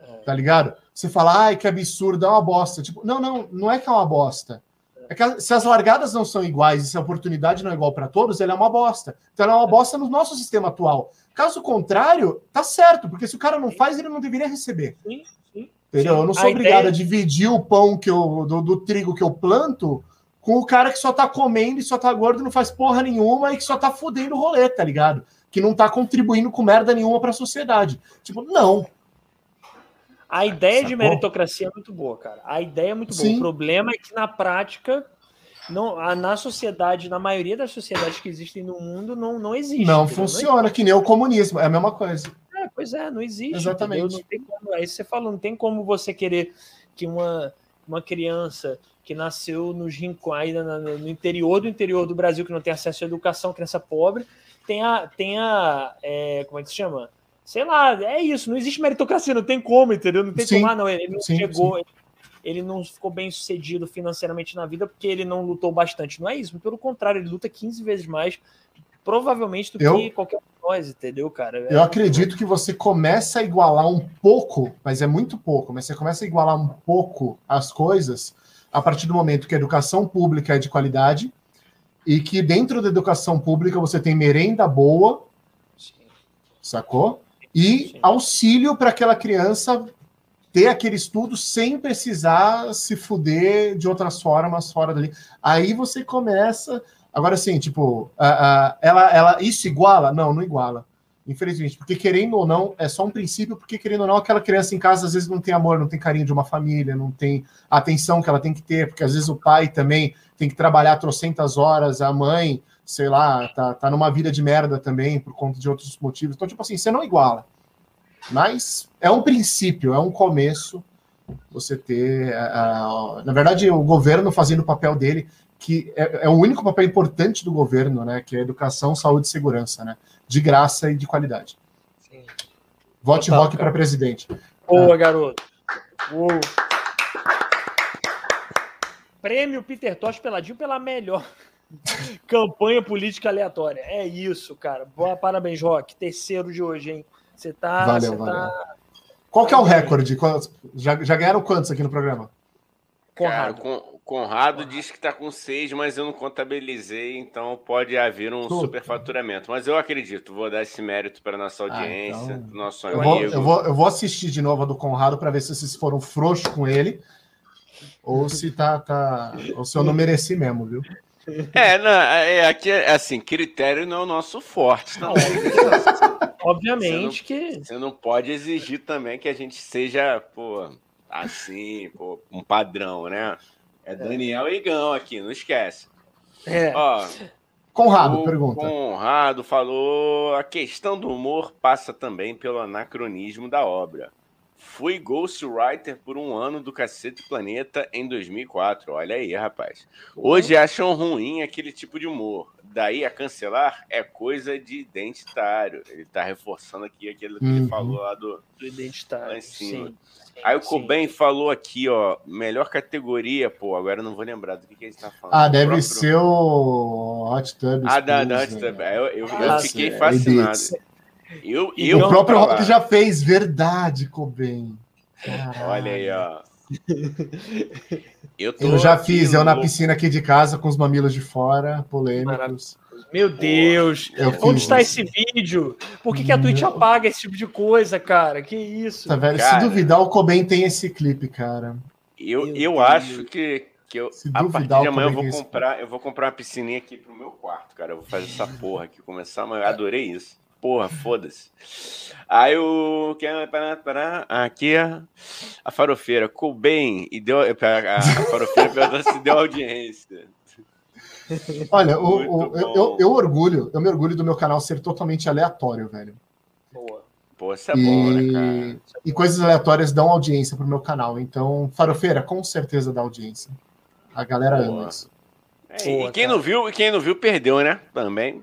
É. Tá ligado? Você fala, ai, que absurdo, é uma bosta. Tipo, não, não, não é que é uma bosta. É que se as largadas não são iguais e se a oportunidade não é igual para todos, ela é uma bosta. Então ela é uma bosta no nosso sistema atual. Caso contrário, tá certo, porque se o cara não faz, ele não deveria receber. Sim, sim. Entendeu? Eu não sou a obrigado ideia... a dividir o pão que eu, do, do, trigo que eu planto com o cara que só tá comendo e só tá gordo e não faz porra nenhuma e que só tá fudendo o rolê, tá ligado? Que não tá contribuindo com merda nenhuma para a sociedade. Tipo, não. A ideia Sacou? de meritocracia é muito boa, cara. A ideia é muito boa. Sim. O problema é que na prática não, na sociedade, na maioria das sociedades que existem no mundo, não, não existe. Não entendeu? funciona, não que nem o comunismo, é a mesma coisa. É, pois é, não existe. Exatamente. Não tem como, aí você falou, não tem como você querer que uma, uma criança que nasceu nos rincões, no interior do interior do Brasil, que não tem acesso à educação, criança pobre, tenha, tenha é, como é que se chama? Sei lá, é isso, não existe meritocracia, não tem como, entendeu? Não tem sim, como, ah, não, ele não sim, chegou, sim ele não ficou bem sucedido financeiramente na vida porque ele não lutou bastante. Não é isso, pelo contrário, ele luta 15 vezes mais, provavelmente, do eu, que qualquer um de nós, entendeu, cara? É, eu acredito que você começa a igualar um pouco, mas é muito pouco, mas você começa a igualar um pouco as coisas a partir do momento que a educação pública é de qualidade e que dentro da educação pública você tem merenda boa, Sim. sacou? E Sim. auxílio para aquela criança ter aquele estudo sem precisar se fuder de outras formas fora dali. Aí você começa. Agora, assim, tipo, uh, uh, ela, ela, isso iguala? Não, não iguala. Infelizmente, porque querendo ou não, é só um princípio, porque querendo ou não, aquela criança em casa às vezes não tem amor, não tem carinho de uma família, não tem atenção que ela tem que ter, porque às vezes o pai também tem que trabalhar trocentas horas, a mãe, sei lá, tá, tá numa vida de merda também, por conta de outros motivos. Então, tipo assim, você não iguala. Mas é um princípio, é um começo você ter. Uh, na verdade, o governo fazendo o papel dele, que é, é, o único papel importante do governo, né? Que é educação, saúde e segurança, né? De graça e de qualidade. Sim. Vote Total, rock para presidente. Boa, uh, garoto. Uou. Prêmio Peter Tosh Peladinho pela melhor campanha política aleatória. É isso, cara. Boa, parabéns, Rock. Terceiro de hoje, hein? Você tá. Valeu, valeu. Tá... Qual que é o recorde? Já, já ganharam quantos aqui no programa? Conrado. Cara, Conrado, que está com seis, mas eu não contabilizei, então pode haver um superfaturamento. Mas eu acredito, vou dar esse mérito para nossa ah, audiência, ah, então... nosso amigo. Eu vou, eu, vou, eu vou assistir de novo a do Conrado para ver se vocês foram frouxos com ele ou se tá, tá, ou se eu não mereci mesmo, viu? É, não, é, aqui, assim, critério não é o nosso forte também. Obviamente você não, que. Você não pode exigir também que a gente seja, pô, assim, pô, um padrão, né? É Daniel e Igão aqui, não esquece. É. Ó, Conrado, pergunta. Conrado falou: a questão do humor passa também pelo anacronismo da obra. Fui ghostwriter por um ano do Cacete Planeta em 2004. Olha aí, rapaz. Hoje acham ruim aquele tipo de humor. Daí a cancelar é coisa de identitário. Ele tá reforçando aqui aquilo que uhum. ele falou lá do, do identitário. Lá em cima. Sim. Aí o Coben falou aqui, ó, melhor categoria, pô, agora eu não vou lembrar do que, que a gente tá falando. Ah, deve próprio... ser o Hot Tub. Ah, da, da Hot Tub. Eu, eu, eu fiquei fascinado. Eu, eu, o próprio Rock já fez, verdade, Coben. Olha aí, ó. Eu, eu já fiz, eu na piscina aqui de casa com os mamilos de fora, polêmicos. Meu Deus! Onde está esse vídeo? Por que, que a Twitch apaga esse tipo de coisa, cara? Que isso? Tá, velho, cara, se duvidar, o Coben tem esse clipe, cara. Eu, eu acho que, que eu, se a partir de amanhã eu vou comprar, eu vou comprar uma piscininha aqui pro meu quarto, cara. Eu vou fazer essa porra aqui, começar amanhã. Adorei isso porra, foda-se. Aí o. Aqui a farofeira, bem e deu. A farofeira perguntou se deu audiência. Olha, o, o, eu, eu, orgulho, eu me orgulho do meu canal ser totalmente aleatório, velho. Boa. Pô, isso é e, bom, né, cara? E coisas aleatórias dão audiência pro meu canal. Então, farofeira, com certeza dá audiência. A galera Boa. ama isso. É, e quem não viu, quem não viu, perdeu, né? Também.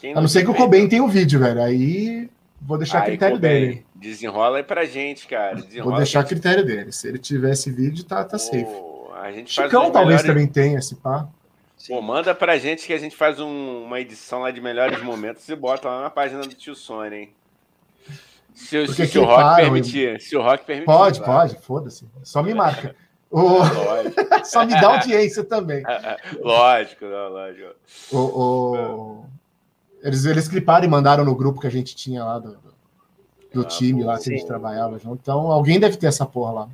Quem a não ser que o Coben tenha o um vídeo, velho. Aí vou deixar a critério Coben, dele. Desenrola aí pra gente, cara. Desenrola vou deixar a critério dele. Se ele tiver esse vídeo, tá, tá safe. A gente Chicão talvez melhores... também tenha esse pá. Pô, manda pra gente que a gente faz um, uma edição lá de melhores momentos e bota lá na página do tio Sony, hein? Se, se, se o Rock permitir. Se o Rock permitir. Pode, pode, foda-se. Só me marca. O... Só me dá audiência também. lógico, não, lógico. O, o... Eles, eles cliparam e mandaram no grupo que a gente tinha lá do, do ah, time lá que sim. a gente trabalhava junto. Então alguém deve ter essa porra lá.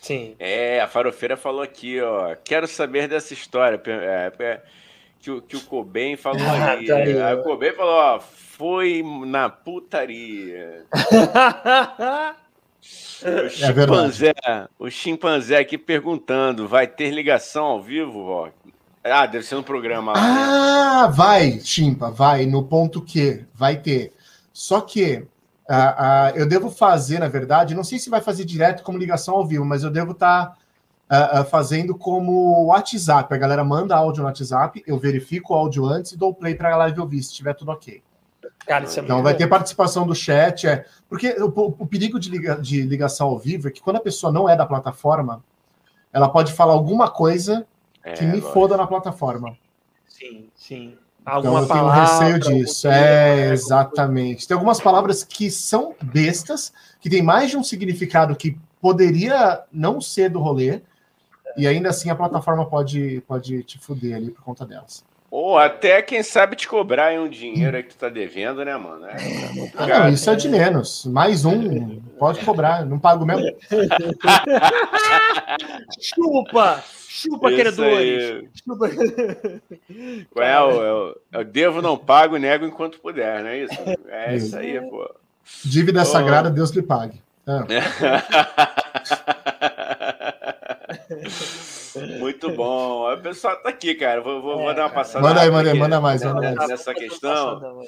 Sim. É, a farofeira falou aqui, ó. Quero saber dessa história. É, é, que, o, que o Coben falou ah, aí. Tá o Coben falou, ó, foi na putaria. o é chimpanzé, é o chimpanzé aqui perguntando, vai ter ligação ao vivo, ó? Ah, deve ser no programa. Lá, ah, né? vai, Chimpa, vai, no ponto que vai ter. Só que uh, uh, eu devo fazer, na verdade, não sei se vai fazer direto como ligação ao vivo, mas eu devo estar tá, uh, fazendo como WhatsApp. A galera manda áudio no WhatsApp, eu verifico o áudio antes e dou play para a live ouvir, se estiver tudo ok. Cara, é então vai bom. ter participação do chat, é. Porque o, o perigo de, liga, de ligação ao vivo é que quando a pessoa não é da plataforma, ela pode falar alguma coisa é, que me lógico. foda na plataforma. Sim, sim. Então, Alguma então eu tenho receio disso. É, exatamente. Tem algumas palavras que são bestas, que tem mais de um significado que poderia não ser do rolê, e ainda assim a plataforma pode, pode te fuder ali por conta delas. Ou até, quem sabe, te cobrar um dinheiro que tu tá devendo, né, mano? É, ah, não, isso é de menos. Mais um, pode cobrar, não pago mesmo. Chupa! Chupa, isso credores! Chupa. É, eu, eu, eu, devo, não pago, nego enquanto puder, não é isso? É isso aí, pô. Dívida oh. sagrada, Deus lhe pague. É. Muito bom. O pessoal tá aqui, cara. Vou, vou, é, vou dar uma passada. Manda aí, manda aí, manda mais. Manda mais. Nessa questão,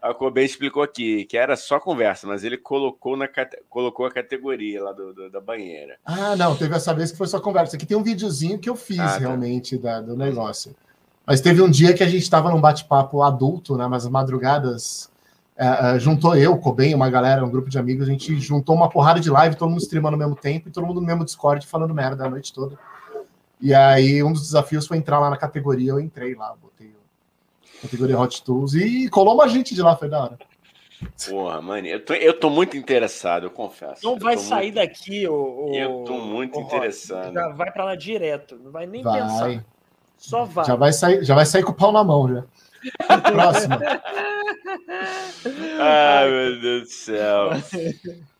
a Kobe explicou aqui que era só conversa, mas ele colocou, na, colocou a categoria lá do, do, da banheira. Ah, não, teve essa vez que foi só conversa. Aqui tem um videozinho que eu fiz ah, tá. realmente da, do negócio. Mas teve um dia que a gente estava num bate-papo adulto, né? Mas madrugadas Uh, uh, juntou eu, Coben, uma galera, um grupo de amigos, a gente juntou uma porrada de live, todo mundo streamando ao mesmo tempo e todo mundo no mesmo Discord falando merda a noite toda. E aí, um dos desafios foi entrar lá na categoria. Eu entrei lá, botei a categoria Hot Tools e colou uma gente de lá, foi da hora. Porra, mano, eu tô, eu tô muito interessado, eu confesso. Não vai sair muito... daqui, o, o, Eu tô muito interessado. Já vai pra lá direto, não vai nem vai. pensar. Só vai. Já vai, sair, já vai sair com o pau na mão, já. Próximo. Ai, meu Deus do céu.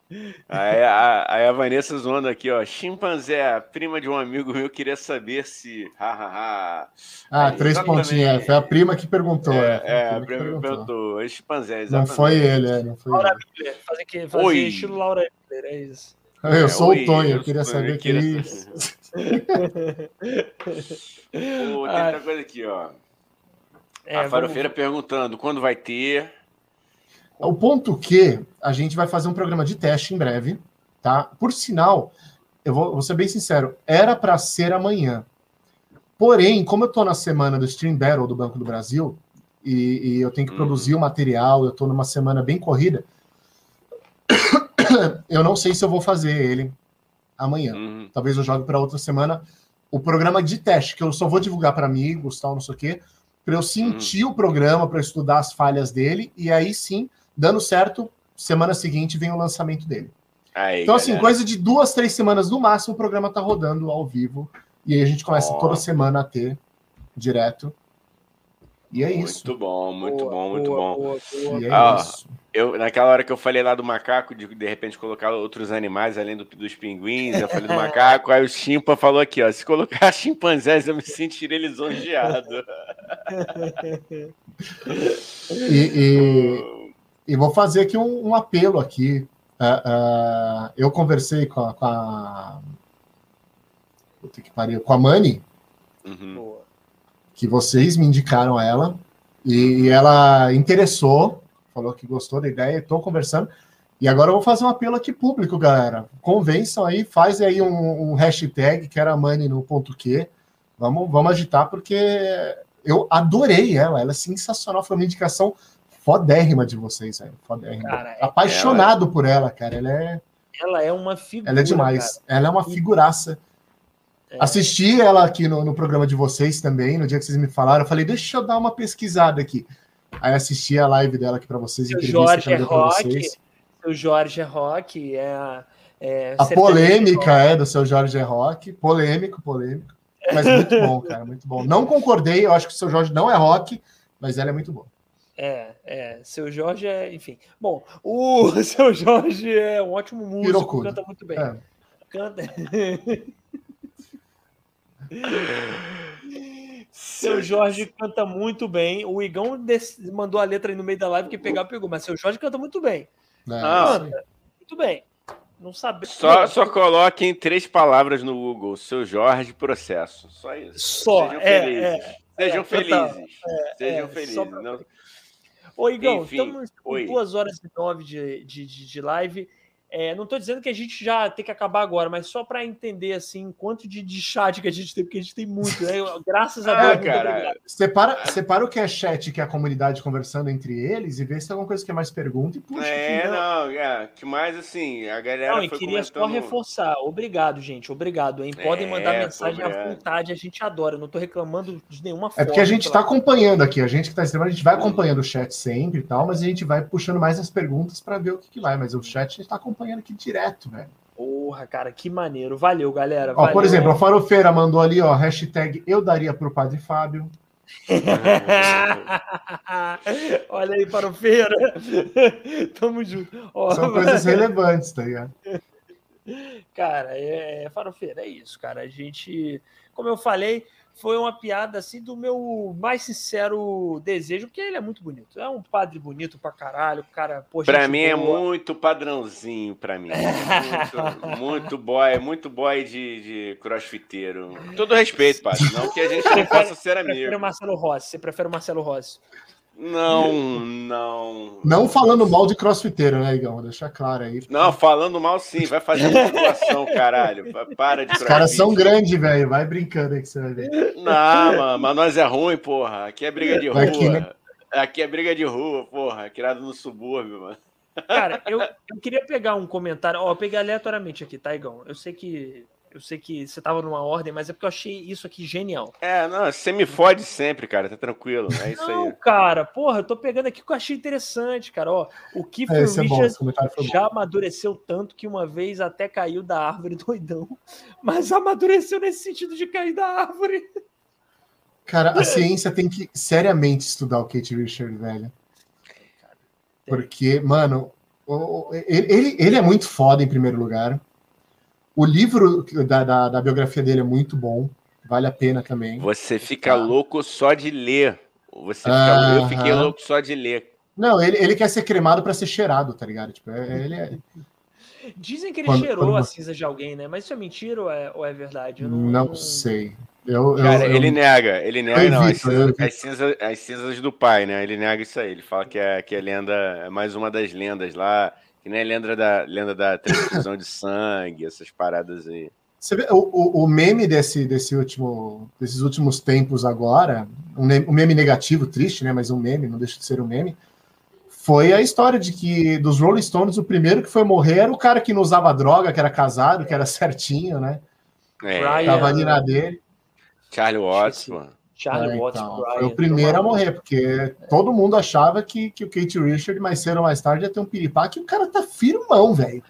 Aí a, aí a Vanessa zoando aqui, ó. Chimpanzé, prima de um amigo meu, queria saber se. ah, três pontinhos. É, foi a prima que perguntou. É, é, é a prima que perguntou. perguntou. É chimpanzé, exatamente. Não foi ele, é, não foi Laura. Miller, fazer, que, fazer Oi. estilo Laura Miller, é isso. Eu é, sou Oi, o Tonho, eu queria saber que isso. tem outra coisa aqui, ó. É, a farofeira vamos... perguntando quando vai ter. O ponto que a gente vai fazer um programa de teste em breve, tá? Por sinal, eu vou, vou ser bem sincero, era para ser amanhã. Porém, como eu estou na semana do Stream Battle do Banco do Brasil, e, e eu tenho que produzir o material, eu estou numa semana bem corrida, eu não sei se eu vou fazer ele amanhã. Uhum. Talvez eu jogue para outra semana. O programa de teste, que eu só vou divulgar para amigos, tal, não sei o quê, para eu sentir uhum. o programa, para estudar as falhas dele, e aí sim Dando certo, semana seguinte vem o lançamento dele. Aí, então, assim, galera. coisa de duas, três semanas no máximo, o programa tá rodando ao vivo. E aí a gente começa oh. toda semana a ter direto. E é muito isso. Muito bom, muito boa, bom, muito boa, bom. Boa, e é ah, isso. Eu, naquela hora que eu falei lá do macaco, de de repente colocar outros animais além do, dos pinguins, eu falei do macaco, aí o Chimpa falou aqui, ó, se colocar chimpanzés eu me sentiria lisonjeado. e, e, e vou fazer aqui um, um apelo aqui. Uh, uh, eu conversei com a, com a que pariu, com a Mani, uhum. que vocês me indicaram ela, e ela interessou, falou que gostou da ideia, estou conversando. E agora eu vou fazer um apelo aqui público, galera. Convençam aí, faz aí um, um hashtag, que era Mani no ponto Q. Vamos, vamos agitar, porque eu adorei ela, ela é sensacional, foi uma indicação fodérrima de vocês, velho. Fodérrima. Cara, é Apaixonado ela... por ela, cara. Ela é. Ela é uma figura. Ela é demais. Cara. Ela é uma figuraça. É. Assisti ela aqui no, no, programa de vocês também, no dia que vocês me falaram. Eu falei, deixa eu dar uma pesquisada aqui. Aí assisti a live dela aqui para vocês. O Jorge é rock. O Jorge é rock. É, é a polêmica é do seu Jorge é rock. Polêmico, polêmico. Mas muito bom, cara, muito bom. Não concordei, eu acho que o seu Jorge não é rock, mas ela é muito boa. É, é. Seu Jorge é, enfim. Bom, o seu Jorge é um ótimo músico, Pirocudo. canta muito bem. É. Canta. seu Jorge canta muito bem. O Igão mandou a letra aí no meio da live que pegar pegou, mas seu Jorge canta muito bem. É, canta muito bem. Não sabe. Só, só coloque em três palavras no Google: seu Jorge processo. Só isso. Só. Sejam é, felizes. É, Sejam é, felizes. É, Sejam felizes. Só... Não... Ô, Igão, Enfim, estamos com oi. duas horas e nove de, de, de live. É, não estou dizendo que a gente já tem que acabar agora, mas só para entender assim quanto de, de chat que a gente tem, porque a gente tem muito, né? Graças a ah, Deus. Cara. Separa, separa o que é chat, que é a comunidade conversando entre eles, e vê se tem alguma coisa que é mais pergunta e puxa. É, não, é, que mais assim, a galera. Não, e queria comentando... só reforçar. Obrigado, gente. Obrigado, hein? Podem é, mandar mensagem à vontade, a gente adora. Eu não estou reclamando de nenhuma forma. É porque a gente está acompanhando aqui, a gente que está streamando, a gente vai acompanhando o chat sempre e tal, mas a gente vai puxando mais as perguntas para ver o que, que vai. Mas o chat a gente está acompanhando acompanhando aqui direto, velho. Porra, cara, que maneiro. Valeu, galera. Ó, Valeu. Por exemplo, a Farofeira mandou ali, ó, hashtag eu daria pro Padre Fábio. Olha aí, Farofeira. Tamo junto. Ó, São coisas relevantes, tá ligado? Cara, é, é, Farofeira, é isso, cara. A gente, como eu falei, foi uma piada assim do meu mais sincero desejo, porque ele é muito bonito. É um padre bonito pra caralho, cara. Poxa, pra mim é boa. é muito padrãozinho, pra mim. muito, muito boy, muito boy de, de crossfiteiro. Todo respeito, padre. Não que a gente não possa ser amigo. Você prefere o Marcelo Rossi? Você prefere o Marcelo Rossi? Não, não. Não falando mal de crossfiteiro, né, Igão? Deixa claro aí. Não, falando mal sim, vai fazer situação, caralho. Para de Os caras são grandes, velho. Vai brincando aí que você vai ver. Não, mano, mas nós é ruim, porra. Aqui é briga de rua. Aqui, né? Aqui é briga de rua, porra. Criado no subúrbio, mano. Cara, eu, eu queria pegar um comentário. Ó, eu peguei aleatoriamente aqui, tá, Igão? Eu sei que eu sei que você tava numa ordem, mas é porque eu achei isso aqui genial. É, não, você me fode sempre, cara, tá tranquilo. É isso não, aí. Não, cara, porra, eu tô pegando aqui o que eu achei interessante, cara. Ó, o Kiefer é, Richards é já amadureceu tanto que uma vez até caiu da árvore doidão, mas amadureceu nesse sentido de cair da árvore. Cara, a ciência tem que seriamente estudar o Kate Richard, velho. Porque, mano, ele, ele é muito foda em primeiro lugar. O livro da, da, da, biografia dele é muito bom, vale a pena também. Você fica tá. louco só de ler. Você fica, Eu fiquei louco só de ler. Não, ele, ele quer ser cremado para ser cheirado, tá ligado? Tipo, é, ele é... Dizem que ele quando, cheirou quando... a cinza de alguém, né? Mas isso é mentira ou é, ou é verdade? Eu não, não, não... sei. Eu, Cara, eu, ele nega, ele nega, não, evito, as, cinzas, as, cinzas, as, cinzas, do pai, né? Ele nega isso aí, ele fala que é, que é lenda, é mais uma das lendas lá, que nem lenda da, lenda da transfusão de sangue, essas paradas aí. Você vê, o, o meme desse, desse último, desses últimos tempos agora, um, um meme negativo, triste, né? Mas um meme, não deixa de ser um meme, foi a história de que dos Rolling Stones, o primeiro que foi morrer era o cara que não usava droga, que era casado, que era certinho, né? É. Tava ali na dele. Charlie Watts, mano. Charlie é, Watts então, Foi o primeiro a morrer, porque todo mundo achava que, que o Kate Richard, mais cedo ou mais tarde, ia ter um piripá, que o cara tá firmão, velho.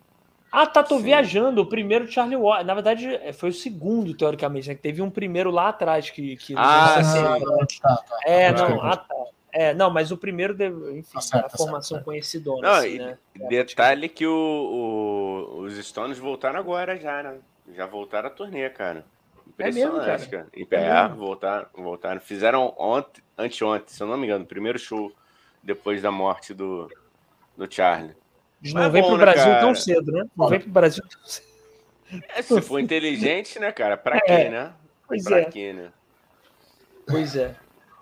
Ah, tá, tô Sim. viajando. O primeiro Charlie Watts. Na verdade, é, foi o segundo, teoricamente, né? Que teve um primeiro lá atrás que. que ah, sim. Tá, tá. É, não, ah, tá. É, não, mas o primeiro, enfim, tá certo, a tá formação certo. conhecidona. Não, assim, né? Detalhe que o, o, os Stones voltaram agora já, né? Já voltaram a turnê, cara. Impressionante, é mesmo, cara. cara. É, voltaram, voltaram. Fizeram ontem, anteontem, se eu não me engano, o primeiro show depois da morte do, do Charlie. Não Mas vem bom, pro né, Brasil cara? tão cedo, né? Não vem pro Brasil tão cedo. É, se for inteligente, né, cara? Pra é, quê, né? Pois pra é. quê, né? Pois é.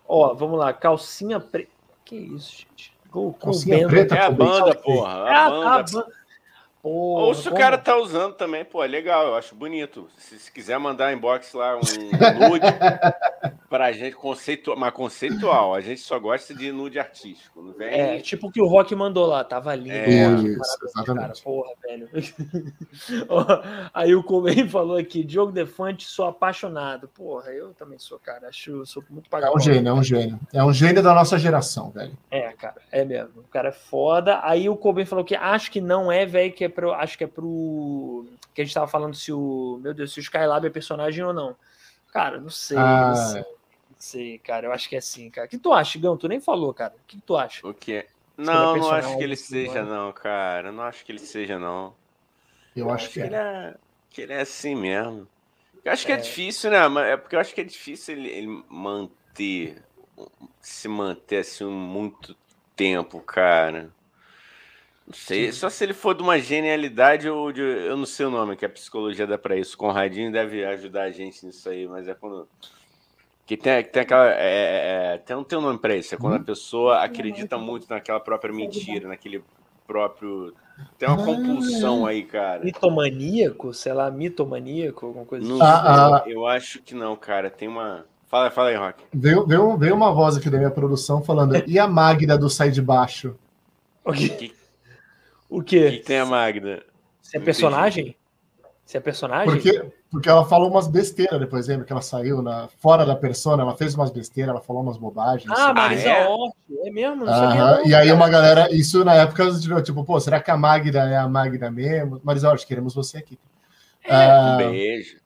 Ó, vamos lá, calcinha preta. Que isso, gente? Go, calcinha preta. É a banda, porra. A, é a, banda. a banda. Porra, Ou se como... o cara tá usando também, pô, é legal, eu acho bonito. Se, se quiser mandar inbox lá um nude pra gente, conceitual, mas conceitual, a gente só gosta de nude artístico. Não vem... É, tipo o que o Rock mandou lá, tava lindo. É, isso, exatamente. Cara, porra, velho. Aí o Coben falou aqui, Diogo Defante, sou apaixonado. Porra, eu também sou, cara, acho, sou muito pagado. É um gênio, é um gênio. É um gênio da nossa geração, velho. É, cara, é mesmo. O cara é foda. Aí o Coben falou que acho que não é, velho, que é pro, acho que é pro. Que a gente tava falando se o. Meu Deus, se o Skylab é personagem ou não. Cara, não sei. Ah, não sei, sei, cara. Eu acho que é assim, cara. O que tu acha, Gão? Tu nem falou, cara. O que tu acha? O quê? Não, não acho que ele seja, não, cara. Não acho que ele seja, não. Eu, eu acho, que, que, é. Ele é. Que ele é assim mesmo. Eu acho que é, é difícil, né? É porque eu acho que é difícil ele, ele manter. Se manter assim muito tempo, cara. Não sei, só se ele for de uma genialidade ou de. Eu não sei o nome que a psicologia dá para isso. Conradinho deve ajudar a gente nisso aí, mas é quando. Que tem, tem aquela. É, é, é tem, tem um nome para isso. É quando a uhum. pessoa acredita muito naquela própria mentira, naquele próprio. Tem uma compulsão aí, cara. Mitomaníaco? Sei lá, mitomaníaco, alguma coisa assim. Ah, ah, eu acho que não, cara. Tem uma. Fala, fala aí, Rock. Veio, veio, veio uma voz aqui da minha produção falando. e a Magda do Sai de Baixo? O quê? O quê? O que tem a Magda? Se é personagem? Se é personagem? Porque, porque ela falou umas besteiras depois, lembra que ela saiu na, fora da persona, ela fez umas besteiras, ela falou umas bobagens. Ah, Marisa ah, é? Hort, é mesmo? Não sabia, não, e aí uma galera, isso na época, tipo, pô, será que a Magda é a Magda mesmo? Marisa Hort, queremos você aqui. É, ah, um beijo.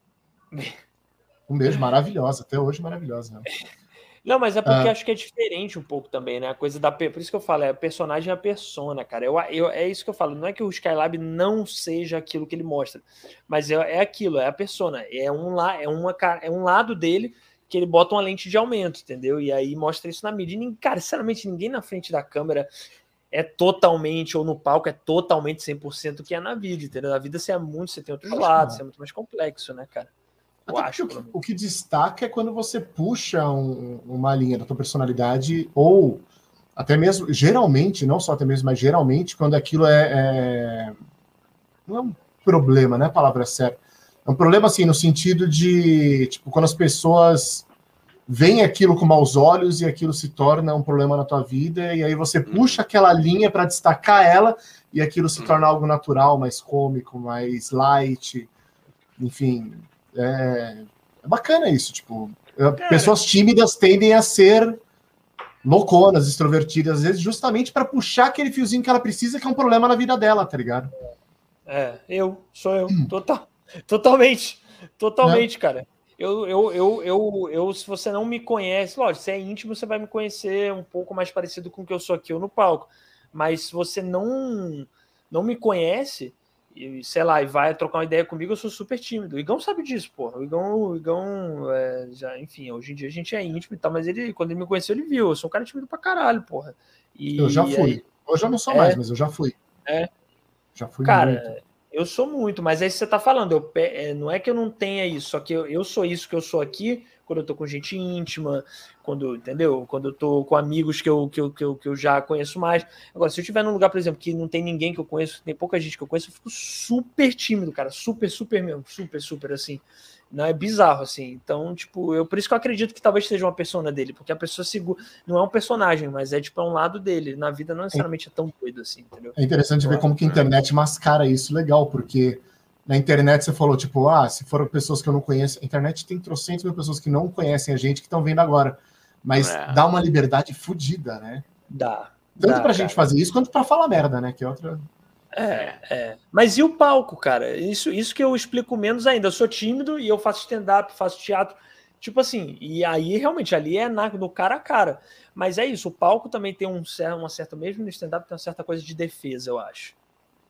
Um beijo, maravilhosa, até hoje maravilhosa. Né? Não, mas é porque ah. acho que é diferente um pouco também, né? A coisa da. Por isso que eu falo, é a personagem é a persona, cara. Eu, eu, é isso que eu falo. Não é que o Skylab não seja aquilo que ele mostra, mas é, é aquilo, é a persona. É um, lá, é, uma, é um lado dele que ele bota uma lente de aumento, entendeu? E aí mostra isso na mídia. E, cara, sinceramente, ninguém na frente da câmera é totalmente, ou no palco, é totalmente 100% o que é na vida, entendeu? Na vida você é muito, você tem outros lados, você é muito mais complexo, né, cara? Eu acho. O que, o que, destaca é quando você puxa um, uma linha da tua personalidade, ou até mesmo, geralmente, não só até mesmo, mas geralmente, quando aquilo é. é não é um problema, né? A palavra certa. É um problema, assim, no sentido de, tipo, quando as pessoas veem aquilo com maus olhos e aquilo se torna um problema na tua vida, e aí você uhum. puxa aquela linha para destacar ela, e aquilo se uhum. torna algo natural, mais cômico, mais light, enfim, é, é bacana isso, tipo, é, pessoas tímidas tendem a ser louconas, extrovertidas, às vezes, justamente para puxar aquele fiozinho que ela precisa, que é um problema na vida dela, tá ligado? É, eu, sou eu, hum. total, totalmente, totalmente, é. cara. Eu, eu, eu, eu, eu, se você não me conhece, lógico, se é íntimo, você vai me conhecer um pouco mais parecido com o que eu sou aqui ou no palco. Mas se você não, não me conhece, e, sei lá, e vai trocar uma ideia comigo, eu sou super tímido. O Igão sabe disso, porra. O Igão, o Igão é, já, enfim, hoje em dia a gente é íntimo e tal, mas ele, quando ele me conheceu, ele viu. Eu sou um cara tímido pra caralho, porra. E, eu já fui. Aí, hoje eu não sou é, mais, mas eu já fui. É. Já fui Cara, muito. eu sou muito, mas aí você tá falando, eu, é, não é que eu não tenha isso, só que eu, eu sou isso que eu sou aqui, quando eu tô com gente íntima, quando, entendeu? Quando eu tô com amigos que eu, que eu, que eu, que eu já conheço mais. Agora, se eu estiver num lugar, por exemplo, que não tem ninguém que eu conheço, tem pouca gente que eu conheço, eu fico super tímido, cara, super, super mesmo, super, super assim. Não é bizarro assim. Então, tipo, eu por isso que eu acredito que talvez seja uma persona dele, porque a pessoa segura, não é um personagem, mas é tipo é um lado dele. Na vida não necessariamente é tão doido assim, entendeu? É interessante ver como que a internet mascara isso legal, porque na internet você falou, tipo, ah, se foram pessoas que eu não conheço, a internet tem trocentos mil pessoas que não conhecem a gente que estão vendo agora. Mas é. dá uma liberdade fodida, né? Dá. Tanto dá, pra cara. gente fazer isso, quanto pra falar merda, né? Que é outra. É, é. Mas e o palco, cara? Isso, isso que eu explico menos ainda. Eu sou tímido e eu faço stand-up, faço teatro. Tipo assim, e aí realmente ali é na, no cara a cara. Mas é isso, o palco também tem um, uma certa, mesmo no stand-up, tem uma certa coisa de defesa, eu acho.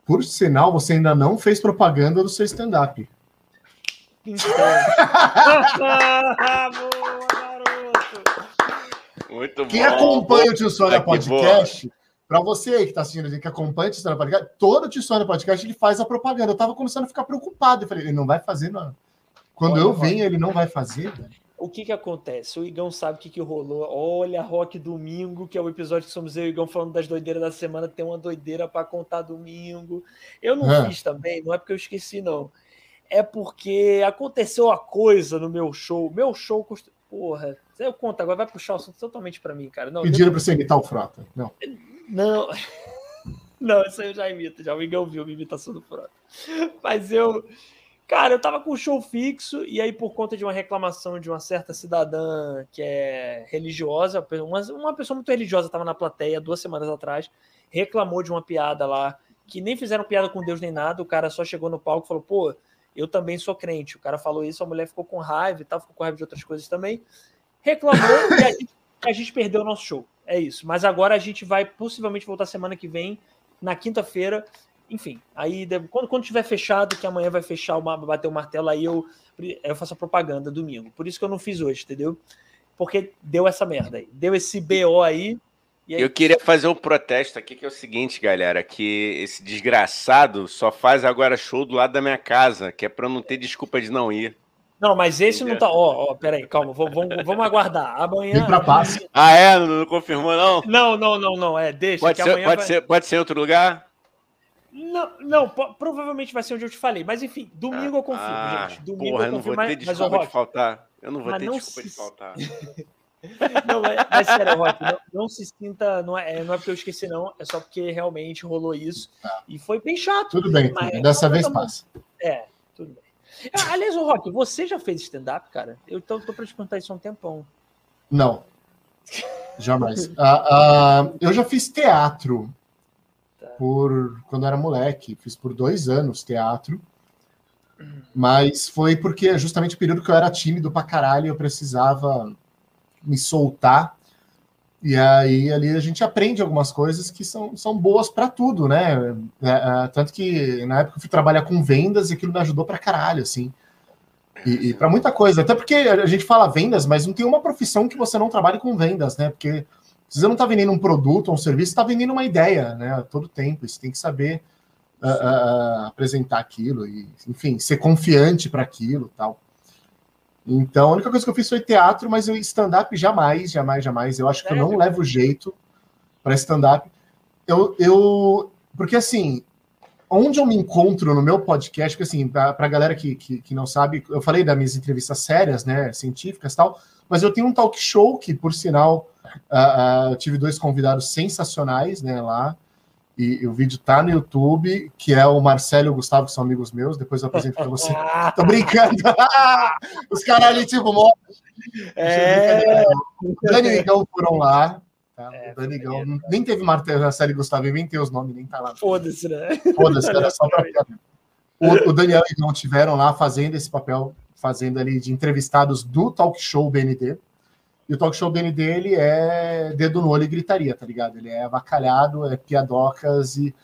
Por sinal, você ainda não fez propaganda do seu stand-up. Então. Boa, garoto! Muito Quem acompanha o Tio Sônia Podcast, para você aí que está assistindo, que acompanha o Tio Sônia Podcast, todo o Tio Sônia Podcast ele faz a propaganda. Eu estava começando a ficar preocupado. Eu falei, ele não vai fazer, não. Quando olha, eu venho, ele não vai fazer, velho o que que acontece? O Igão sabe o que que rolou. Olha, Rock Domingo, que é o episódio que somos eu e o Igão falando das doideiras da semana. Tem uma doideira para contar domingo. Eu não é. fiz também, não é porque eu esqueci, não. É porque aconteceu a coisa no meu show. Meu show custa. Porra, eu conto agora, vai puxar o assunto totalmente para mim, cara. Não, Pediram eu... para você imitar o Frota. Não. Não. Não, isso aí eu já imito, já o Igão viu a imitação do Frota. Mas eu Cara, eu tava com o show fixo e aí, por conta de uma reclamação de uma certa cidadã que é religiosa, uma, uma pessoa muito religiosa estava na plateia duas semanas atrás, reclamou de uma piada lá, que nem fizeram piada com Deus nem nada, o cara só chegou no palco e falou, pô, eu também sou crente. O cara falou isso, a mulher ficou com raiva e tal, ficou com raiva de outras coisas também. reclamou e a gente, a gente perdeu o nosso show. É isso. Mas agora a gente vai possivelmente voltar semana que vem, na quinta-feira. Enfim, aí quando, quando tiver fechado, que amanhã vai fechar, uma, bater o martelo, aí eu, eu faço a propaganda domingo. Por isso que eu não fiz hoje, entendeu? Porque deu essa merda aí. Deu esse BO aí. aí... Eu queria fazer um protesto aqui, que é o seguinte, galera, que esse desgraçado só faz agora show do lado da minha casa, que é para não ter desculpa de não ir. Não, mas esse não tá. Ó, ó, peraí, calma, vamos, vamos aguardar. Amanhã. Pra passe. Ah, é? Não, não, confirmou, não? Não, não, não, não. É, deixa. Pode, ser, pode, vai... ser, pode ser em outro lugar? Não, não, provavelmente vai ser onde eu te falei. Mas enfim, domingo ah, eu confirmo, ah, gente. Domingo porra, eu confirmo. Eu não vou ter desculpa mas, de faltar. Eu não vou ter desculpa se... de faltar. não, mas, mas sério, Rock, não, não, se sinta. Não é, não é porque eu esqueci, não. É só porque realmente rolou isso. Tá. E foi bem chato. Tudo bem, mas, dessa vez passa. É, tudo bem. Ah, aliás, o Rock, você já fez stand-up, cara? Eu tô, tô pra te contar isso há um tempão. Não. Jamais. uh, uh, eu já fiz teatro. Por quando era moleque. Fiz por dois anos teatro. Mas foi porque justamente o período que eu era tímido pra caralho, eu precisava me soltar e aí ali a gente aprende algumas coisas que são, são boas para tudo, né? É, é, tanto que na época eu fui trabalhar com vendas e aquilo me ajudou para caralho, assim. E, e para muita coisa. Até porque a gente fala vendas, mas não tem uma profissão que você não trabalhe com vendas, né? Porque você não está vendendo um produto ou um serviço, está vendendo uma ideia, né? A todo tempo. Você tem que saber uh, uh, apresentar aquilo e, enfim, ser confiante para aquilo tal. Então, a única coisa que eu fiz foi teatro, mas eu stand-up jamais, jamais, jamais. Eu acho que eu não levo jeito para stand-up. Eu, eu, porque assim, onde eu me encontro no meu podcast, porque assim, para a galera que, que, que, não sabe, eu falei das minhas entrevistas sérias, né, científicas tal, mas eu tenho um talk show que, por sinal, uh, uh, eu tive dois convidados sensacionais, né, lá, e, e, o vídeo tá no YouTube, que é o Marcelo e o Gustavo, que são amigos meus. Depois eu apresento para você. Tô brincando. Os caras ali, tipo, mó... É... O Dani e Igão foram lá. Tá? É, o Dani Igão nem teve Marcelo e Gustavo, inventei os nomes, nem tá lá. Foda-se, né? Foda-se, era só pra. O, o Daniel e o Igão tiveram lá fazendo esse papel, fazendo ali de entrevistados do talk show BND. E o talk show BND, ele é dedo no olho e gritaria, tá ligado? Ele é avacalhado, é piadocas e,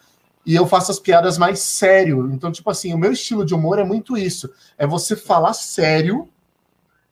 e eu faço as piadas mais sério. Então, tipo assim, o meu estilo de humor é muito isso. É você falar sério,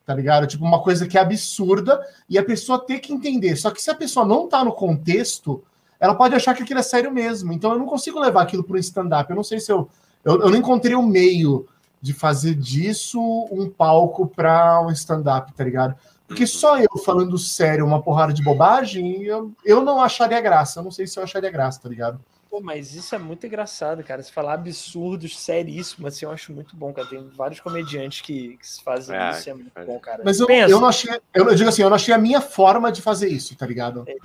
tá ligado? Tipo, uma coisa que é absurda e a pessoa ter que entender. Só que se a pessoa não tá no contexto, ela pode achar que aquilo é sério mesmo. Então, eu não consigo levar aquilo para um stand-up. Eu não sei se eu, eu... Eu não encontrei o um meio de fazer disso um palco para um stand-up, tá ligado? Porque só eu falando sério uma porrada de bobagem, eu, eu não acharia graça. Eu não sei se eu acharia graça, tá ligado? Pô, mas isso é muito engraçado, cara. Se falar absurdos, seríssimo, assim, eu acho muito bom, cara. Tem vários comediantes que, que se fazem é, isso, é muito é. bom, cara. Mas eu, eu não achei, eu digo assim, eu não achei a minha forma de fazer isso, tá ligado? É,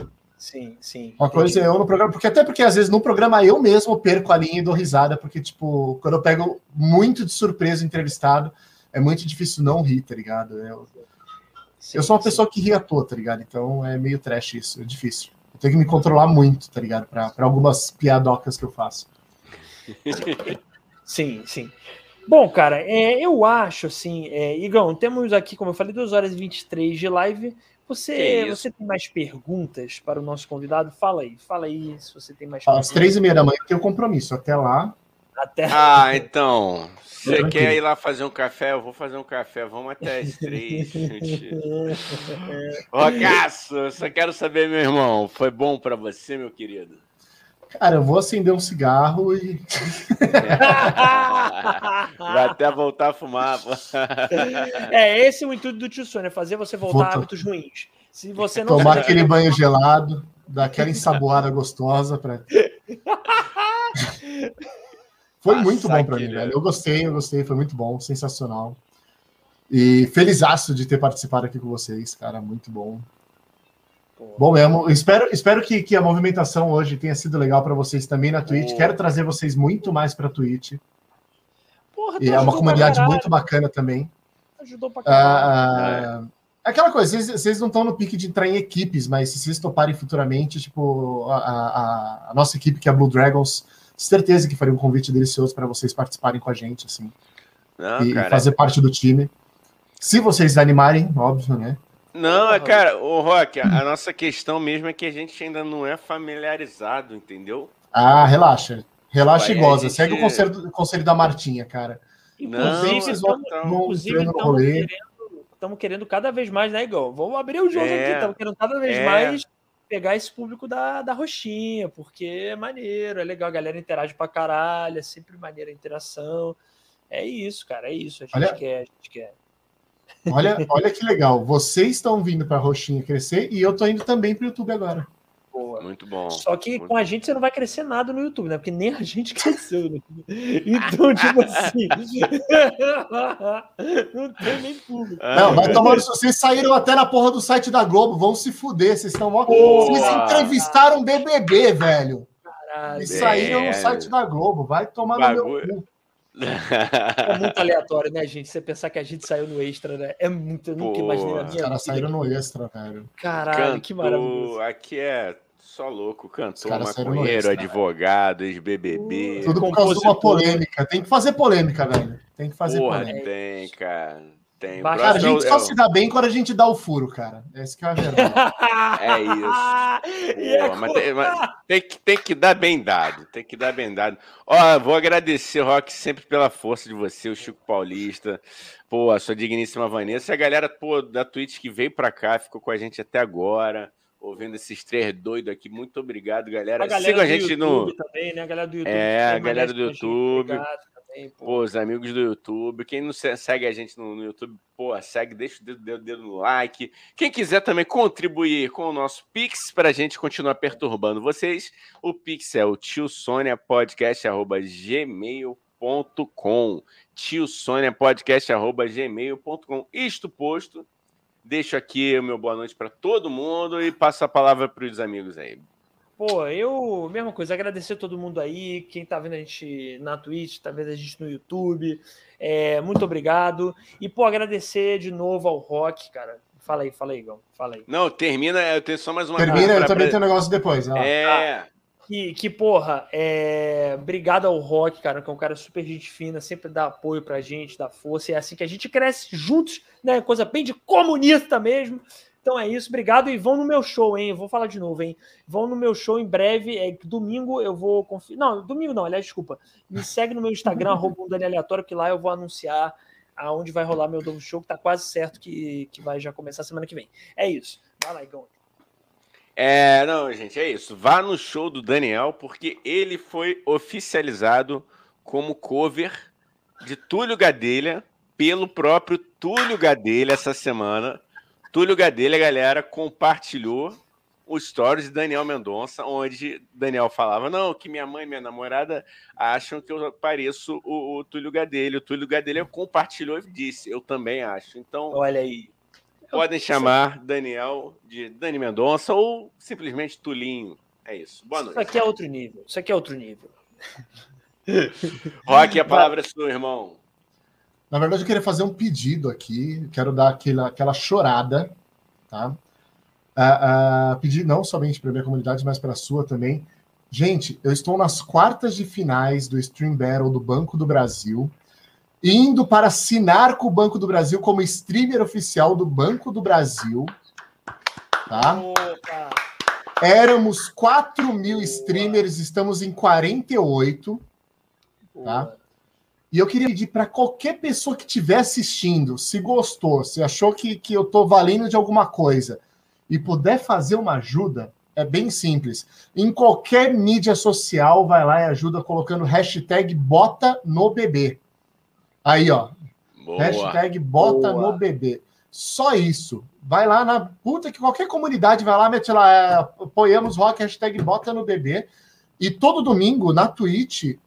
sim, sim. Uma coisa é eu no programa, porque até porque às vezes no programa eu mesmo perco a linha e dou risada, porque, tipo, quando eu pego muito de surpresa o entrevistado, é muito difícil não rir, tá ligado? Eu, Sim, eu sou uma sim. pessoa que ri à toa, tá ligado? Então é meio trash isso, é difícil. Eu tenho que me controlar muito, tá ligado? Para algumas piadocas que eu faço. Sim, sim. Bom, cara, é, eu acho assim, é, Igão, temos aqui, como eu falei, 2 horas e 23 de live. Você, você tem mais perguntas para o nosso convidado? Fala aí, fala aí se você tem mais perguntas. Às três e meia da manhã eu tenho compromisso. Até lá. Até... Ah, então. Você quer ir lá fazer um café? Eu vou fazer um café. Vamos até as três, gente. Rocaço, só quero saber, meu irmão, foi bom para você, meu querido? Cara, eu vou acender um cigarro e. Vai até voltar a fumar. é, esse é o intuito do tio Sônia, fazer você voltar a hábitos ruins. Se você não Tomar aquele banho gelado, dar aquela ensaboada gostosa para. Foi Nossa, muito bom para mim, velho. Eu gostei, eu gostei, foi muito bom, sensacional. E felizaço de ter participado aqui com vocês, cara, muito bom. Bom mesmo. Espero, espero que, que a movimentação hoje tenha sido legal para vocês também na Twitch. Pô. Quero trazer vocês muito mais para Twitch. Porra, e é uma comunidade muito bacana também. Ajudou pra caralho. Ah, é. Aquela coisa, vocês, vocês não estão no pique de entrar em equipes, mas se vocês toparem futuramente, tipo, a, a, a nossa equipe, que é a Blue Dragons, certeza que faria um convite delicioso para vocês participarem com a gente, assim. Não, e cara, fazer parte do time. Se vocês animarem, óbvio, né? Não, é, cara, o Rock, a nossa questão mesmo é que a gente ainda não é familiarizado, entendeu? Ah, relaxa. Relaxa e goza. Gente... Segue o conselho, conselho da Martinha, cara. Inclusive, estamos querendo, querendo cada vez mais, né, Igor? Vamos abrir o jogo é, aqui, estamos querendo cada vez é. mais pegar esse público da, da roxinha, porque é maneiro, é legal, a galera interage pra caralho, é sempre maneira a interação. É isso, cara, é isso. A gente Olha... quer, a gente quer. Olha, olha que legal. Vocês estão vindo para a Roxinha crescer e eu estou indo também para o YouTube agora. Boa. Muito bom. Só que com a gente você não vai crescer nada no YouTube, né? Porque nem a gente cresceu. Né? Então, tipo assim. não tem nem público. Não, vai tomar. Vocês saíram até na porra do site da Globo. Vão se fuder. Vocês estão. Vocês entrevistaram BBB, velho. Caralho. E saíram no site da Globo. Vai tomar Bagulho. no meu cu. É muito aleatório, né, gente? Você pensar que a gente saiu no extra, né? É muito. Eu nunca imaginei na minha Os caras saíram no extra, velho. Caralho, Canto, que maravilhoso. Aqui é só louco, cantor, maconheiro, advogado, ex-BBB. Tudo por causa de uma polêmica. Tem que fazer polêmica, velho. Tem que fazer Porra, polêmica. Tem, cara. Tem. Cara, a gente só se dá bem quando a gente dá o furo, cara. Esse que é a verdade. é isso. Pô, mas, tem, mas tem, que, tem que dar bem dado. Tem que dar bem dado. Ó, vou agradecer, Rock, sempre pela força de você, o Chico Paulista, pô, a sua digníssima Vanessa, e a galera, pô, da Twitch que veio pra cá, ficou com a gente até agora ouvindo esses três doidos aqui. Muito obrigado, galera. A galera Siga a gente no. Também, né? A galera do YouTube. É, a galera do YouTube. Obrigado pô. os amigos do YouTube. Quem não segue a gente no, no YouTube, pô, segue, deixa o dedo, dedo, dedo, no like. Quem quiser também contribuir com o nosso Pix para a gente continuar perturbando vocês, o Pix é o tio Sônia Podcast, arroba gmail.com. Tio Sônia Podcast, arroba gmail.com. Isto posto. Deixo aqui o meu boa noite para todo mundo e passo a palavra para os amigos aí. Pô, eu, mesma coisa, agradecer a todo mundo aí, quem tá vendo a gente na Twitch, tá vendo a gente no YouTube, é, muito obrigado. E, pô, agradecer de novo ao Rock, cara. Fala aí, fala aí, Igor, fala aí. Não, termina, eu tenho só mais uma Termina, eu também tenho um negócio depois. É. Ah, que, que, porra, é... obrigado ao Rock, cara, que é um cara super gente fina, sempre dá apoio pra gente, dá força, e é assim que a gente cresce juntos, né? Coisa bem de comunista mesmo. Então é isso, obrigado e vão no meu show, hein? Eu vou falar de novo, hein? Vão no meu show em breve. É, domingo eu vou conferir. Não, domingo não, aliás, desculpa. Me segue no meu Instagram, arroba Aleatório, que lá eu vou anunciar aonde vai rolar meu novo show, que tá quase certo que, que vai já começar semana que vem. É isso. Vai lá, Igor. É, não, gente, é isso. Vá no show do Daniel, porque ele foi oficializado como cover de Túlio Gadelha pelo próprio Túlio Gadelha essa semana. Túlio Gadelha, galera, compartilhou o stories de Daniel Mendonça, onde Daniel falava: Não, que minha mãe e minha namorada acham que eu pareço o, o Túlio Gadelha. O Túlio Gadelha compartilhou e disse: Eu também acho. Então, olha aí. Podem chamar Daniel de Dani Mendonça ou simplesmente Tulinho. É isso. Boa noite. Isso aqui é outro nível. Isso aqui é outro nível. Rock, a palavra é sua, irmão. Na verdade, eu queria fazer um pedido aqui, quero dar aquela, aquela chorada, tá? Uh, uh, pedir não somente para a minha comunidade, mas para a sua também. Gente, eu estou nas quartas de finais do Stream Battle do Banco do Brasil, indo para assinar com o Banco do Brasil como streamer oficial do Banco do Brasil. Tá? Opa. Éramos 4 mil streamers, estamos em 48. Tá? E eu queria pedir para qualquer pessoa que estiver assistindo, se gostou, se achou que, que eu estou valendo de alguma coisa e puder fazer uma ajuda, é bem simples. Em qualquer mídia social, vai lá e ajuda colocando hashtag bota no bebê. Aí, ó. Boa. Hashtag bota Boa. no bebê. Só isso. Vai lá na puta que qualquer comunidade vai lá, mete lá, é, apoiamos rock, hashtag bota no bebê. E todo domingo na Twitch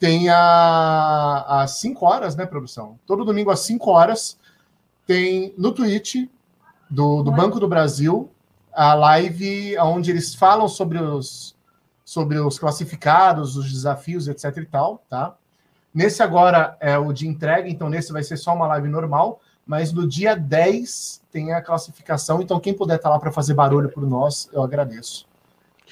tem a, às 5 horas, né, produção? Todo domingo às 5 horas tem no Twitch do, do Banco do Brasil a live onde eles falam sobre os, sobre os classificados, os desafios, etc e tal, tá? Nesse agora é o de entrega, então nesse vai ser só uma live normal, mas no dia 10 tem a classificação, então quem puder estar tá lá para fazer barulho por nós, eu agradeço.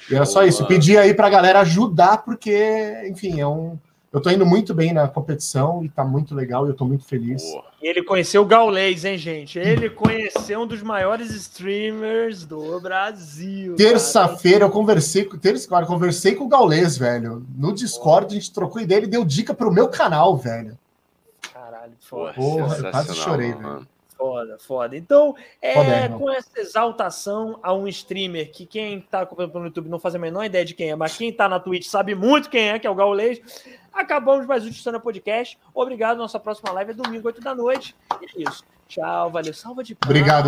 E era só isso, pedir aí para a galera ajudar, porque, enfim, é um eu tô indo muito bem na competição e tá muito legal e eu tô muito feliz. E ele conheceu o Gaulês, hein, gente? Ele conheceu um dos maiores streamers do Brasil. Terça-feira eu conversei com terça, conversei com o Gaulês, velho. No Discord a gente trocou ideia, ele deu dica pro meu canal, velho. Caralho, foda. Porra, eu quase chorei, mano. velho. Foda, foda. Então, é, com essa exaltação a um streamer que quem tá acompanhando pelo YouTube não faz a menor ideia de quem é, mas quem tá na Twitch sabe muito quem é, que é o Gaulês. Acabamos mais um Tissana Podcast. Obrigado. Nossa próxima live é domingo, 8 da noite. E é isso. Tchau, valeu. Salva de palmas. Obrigado.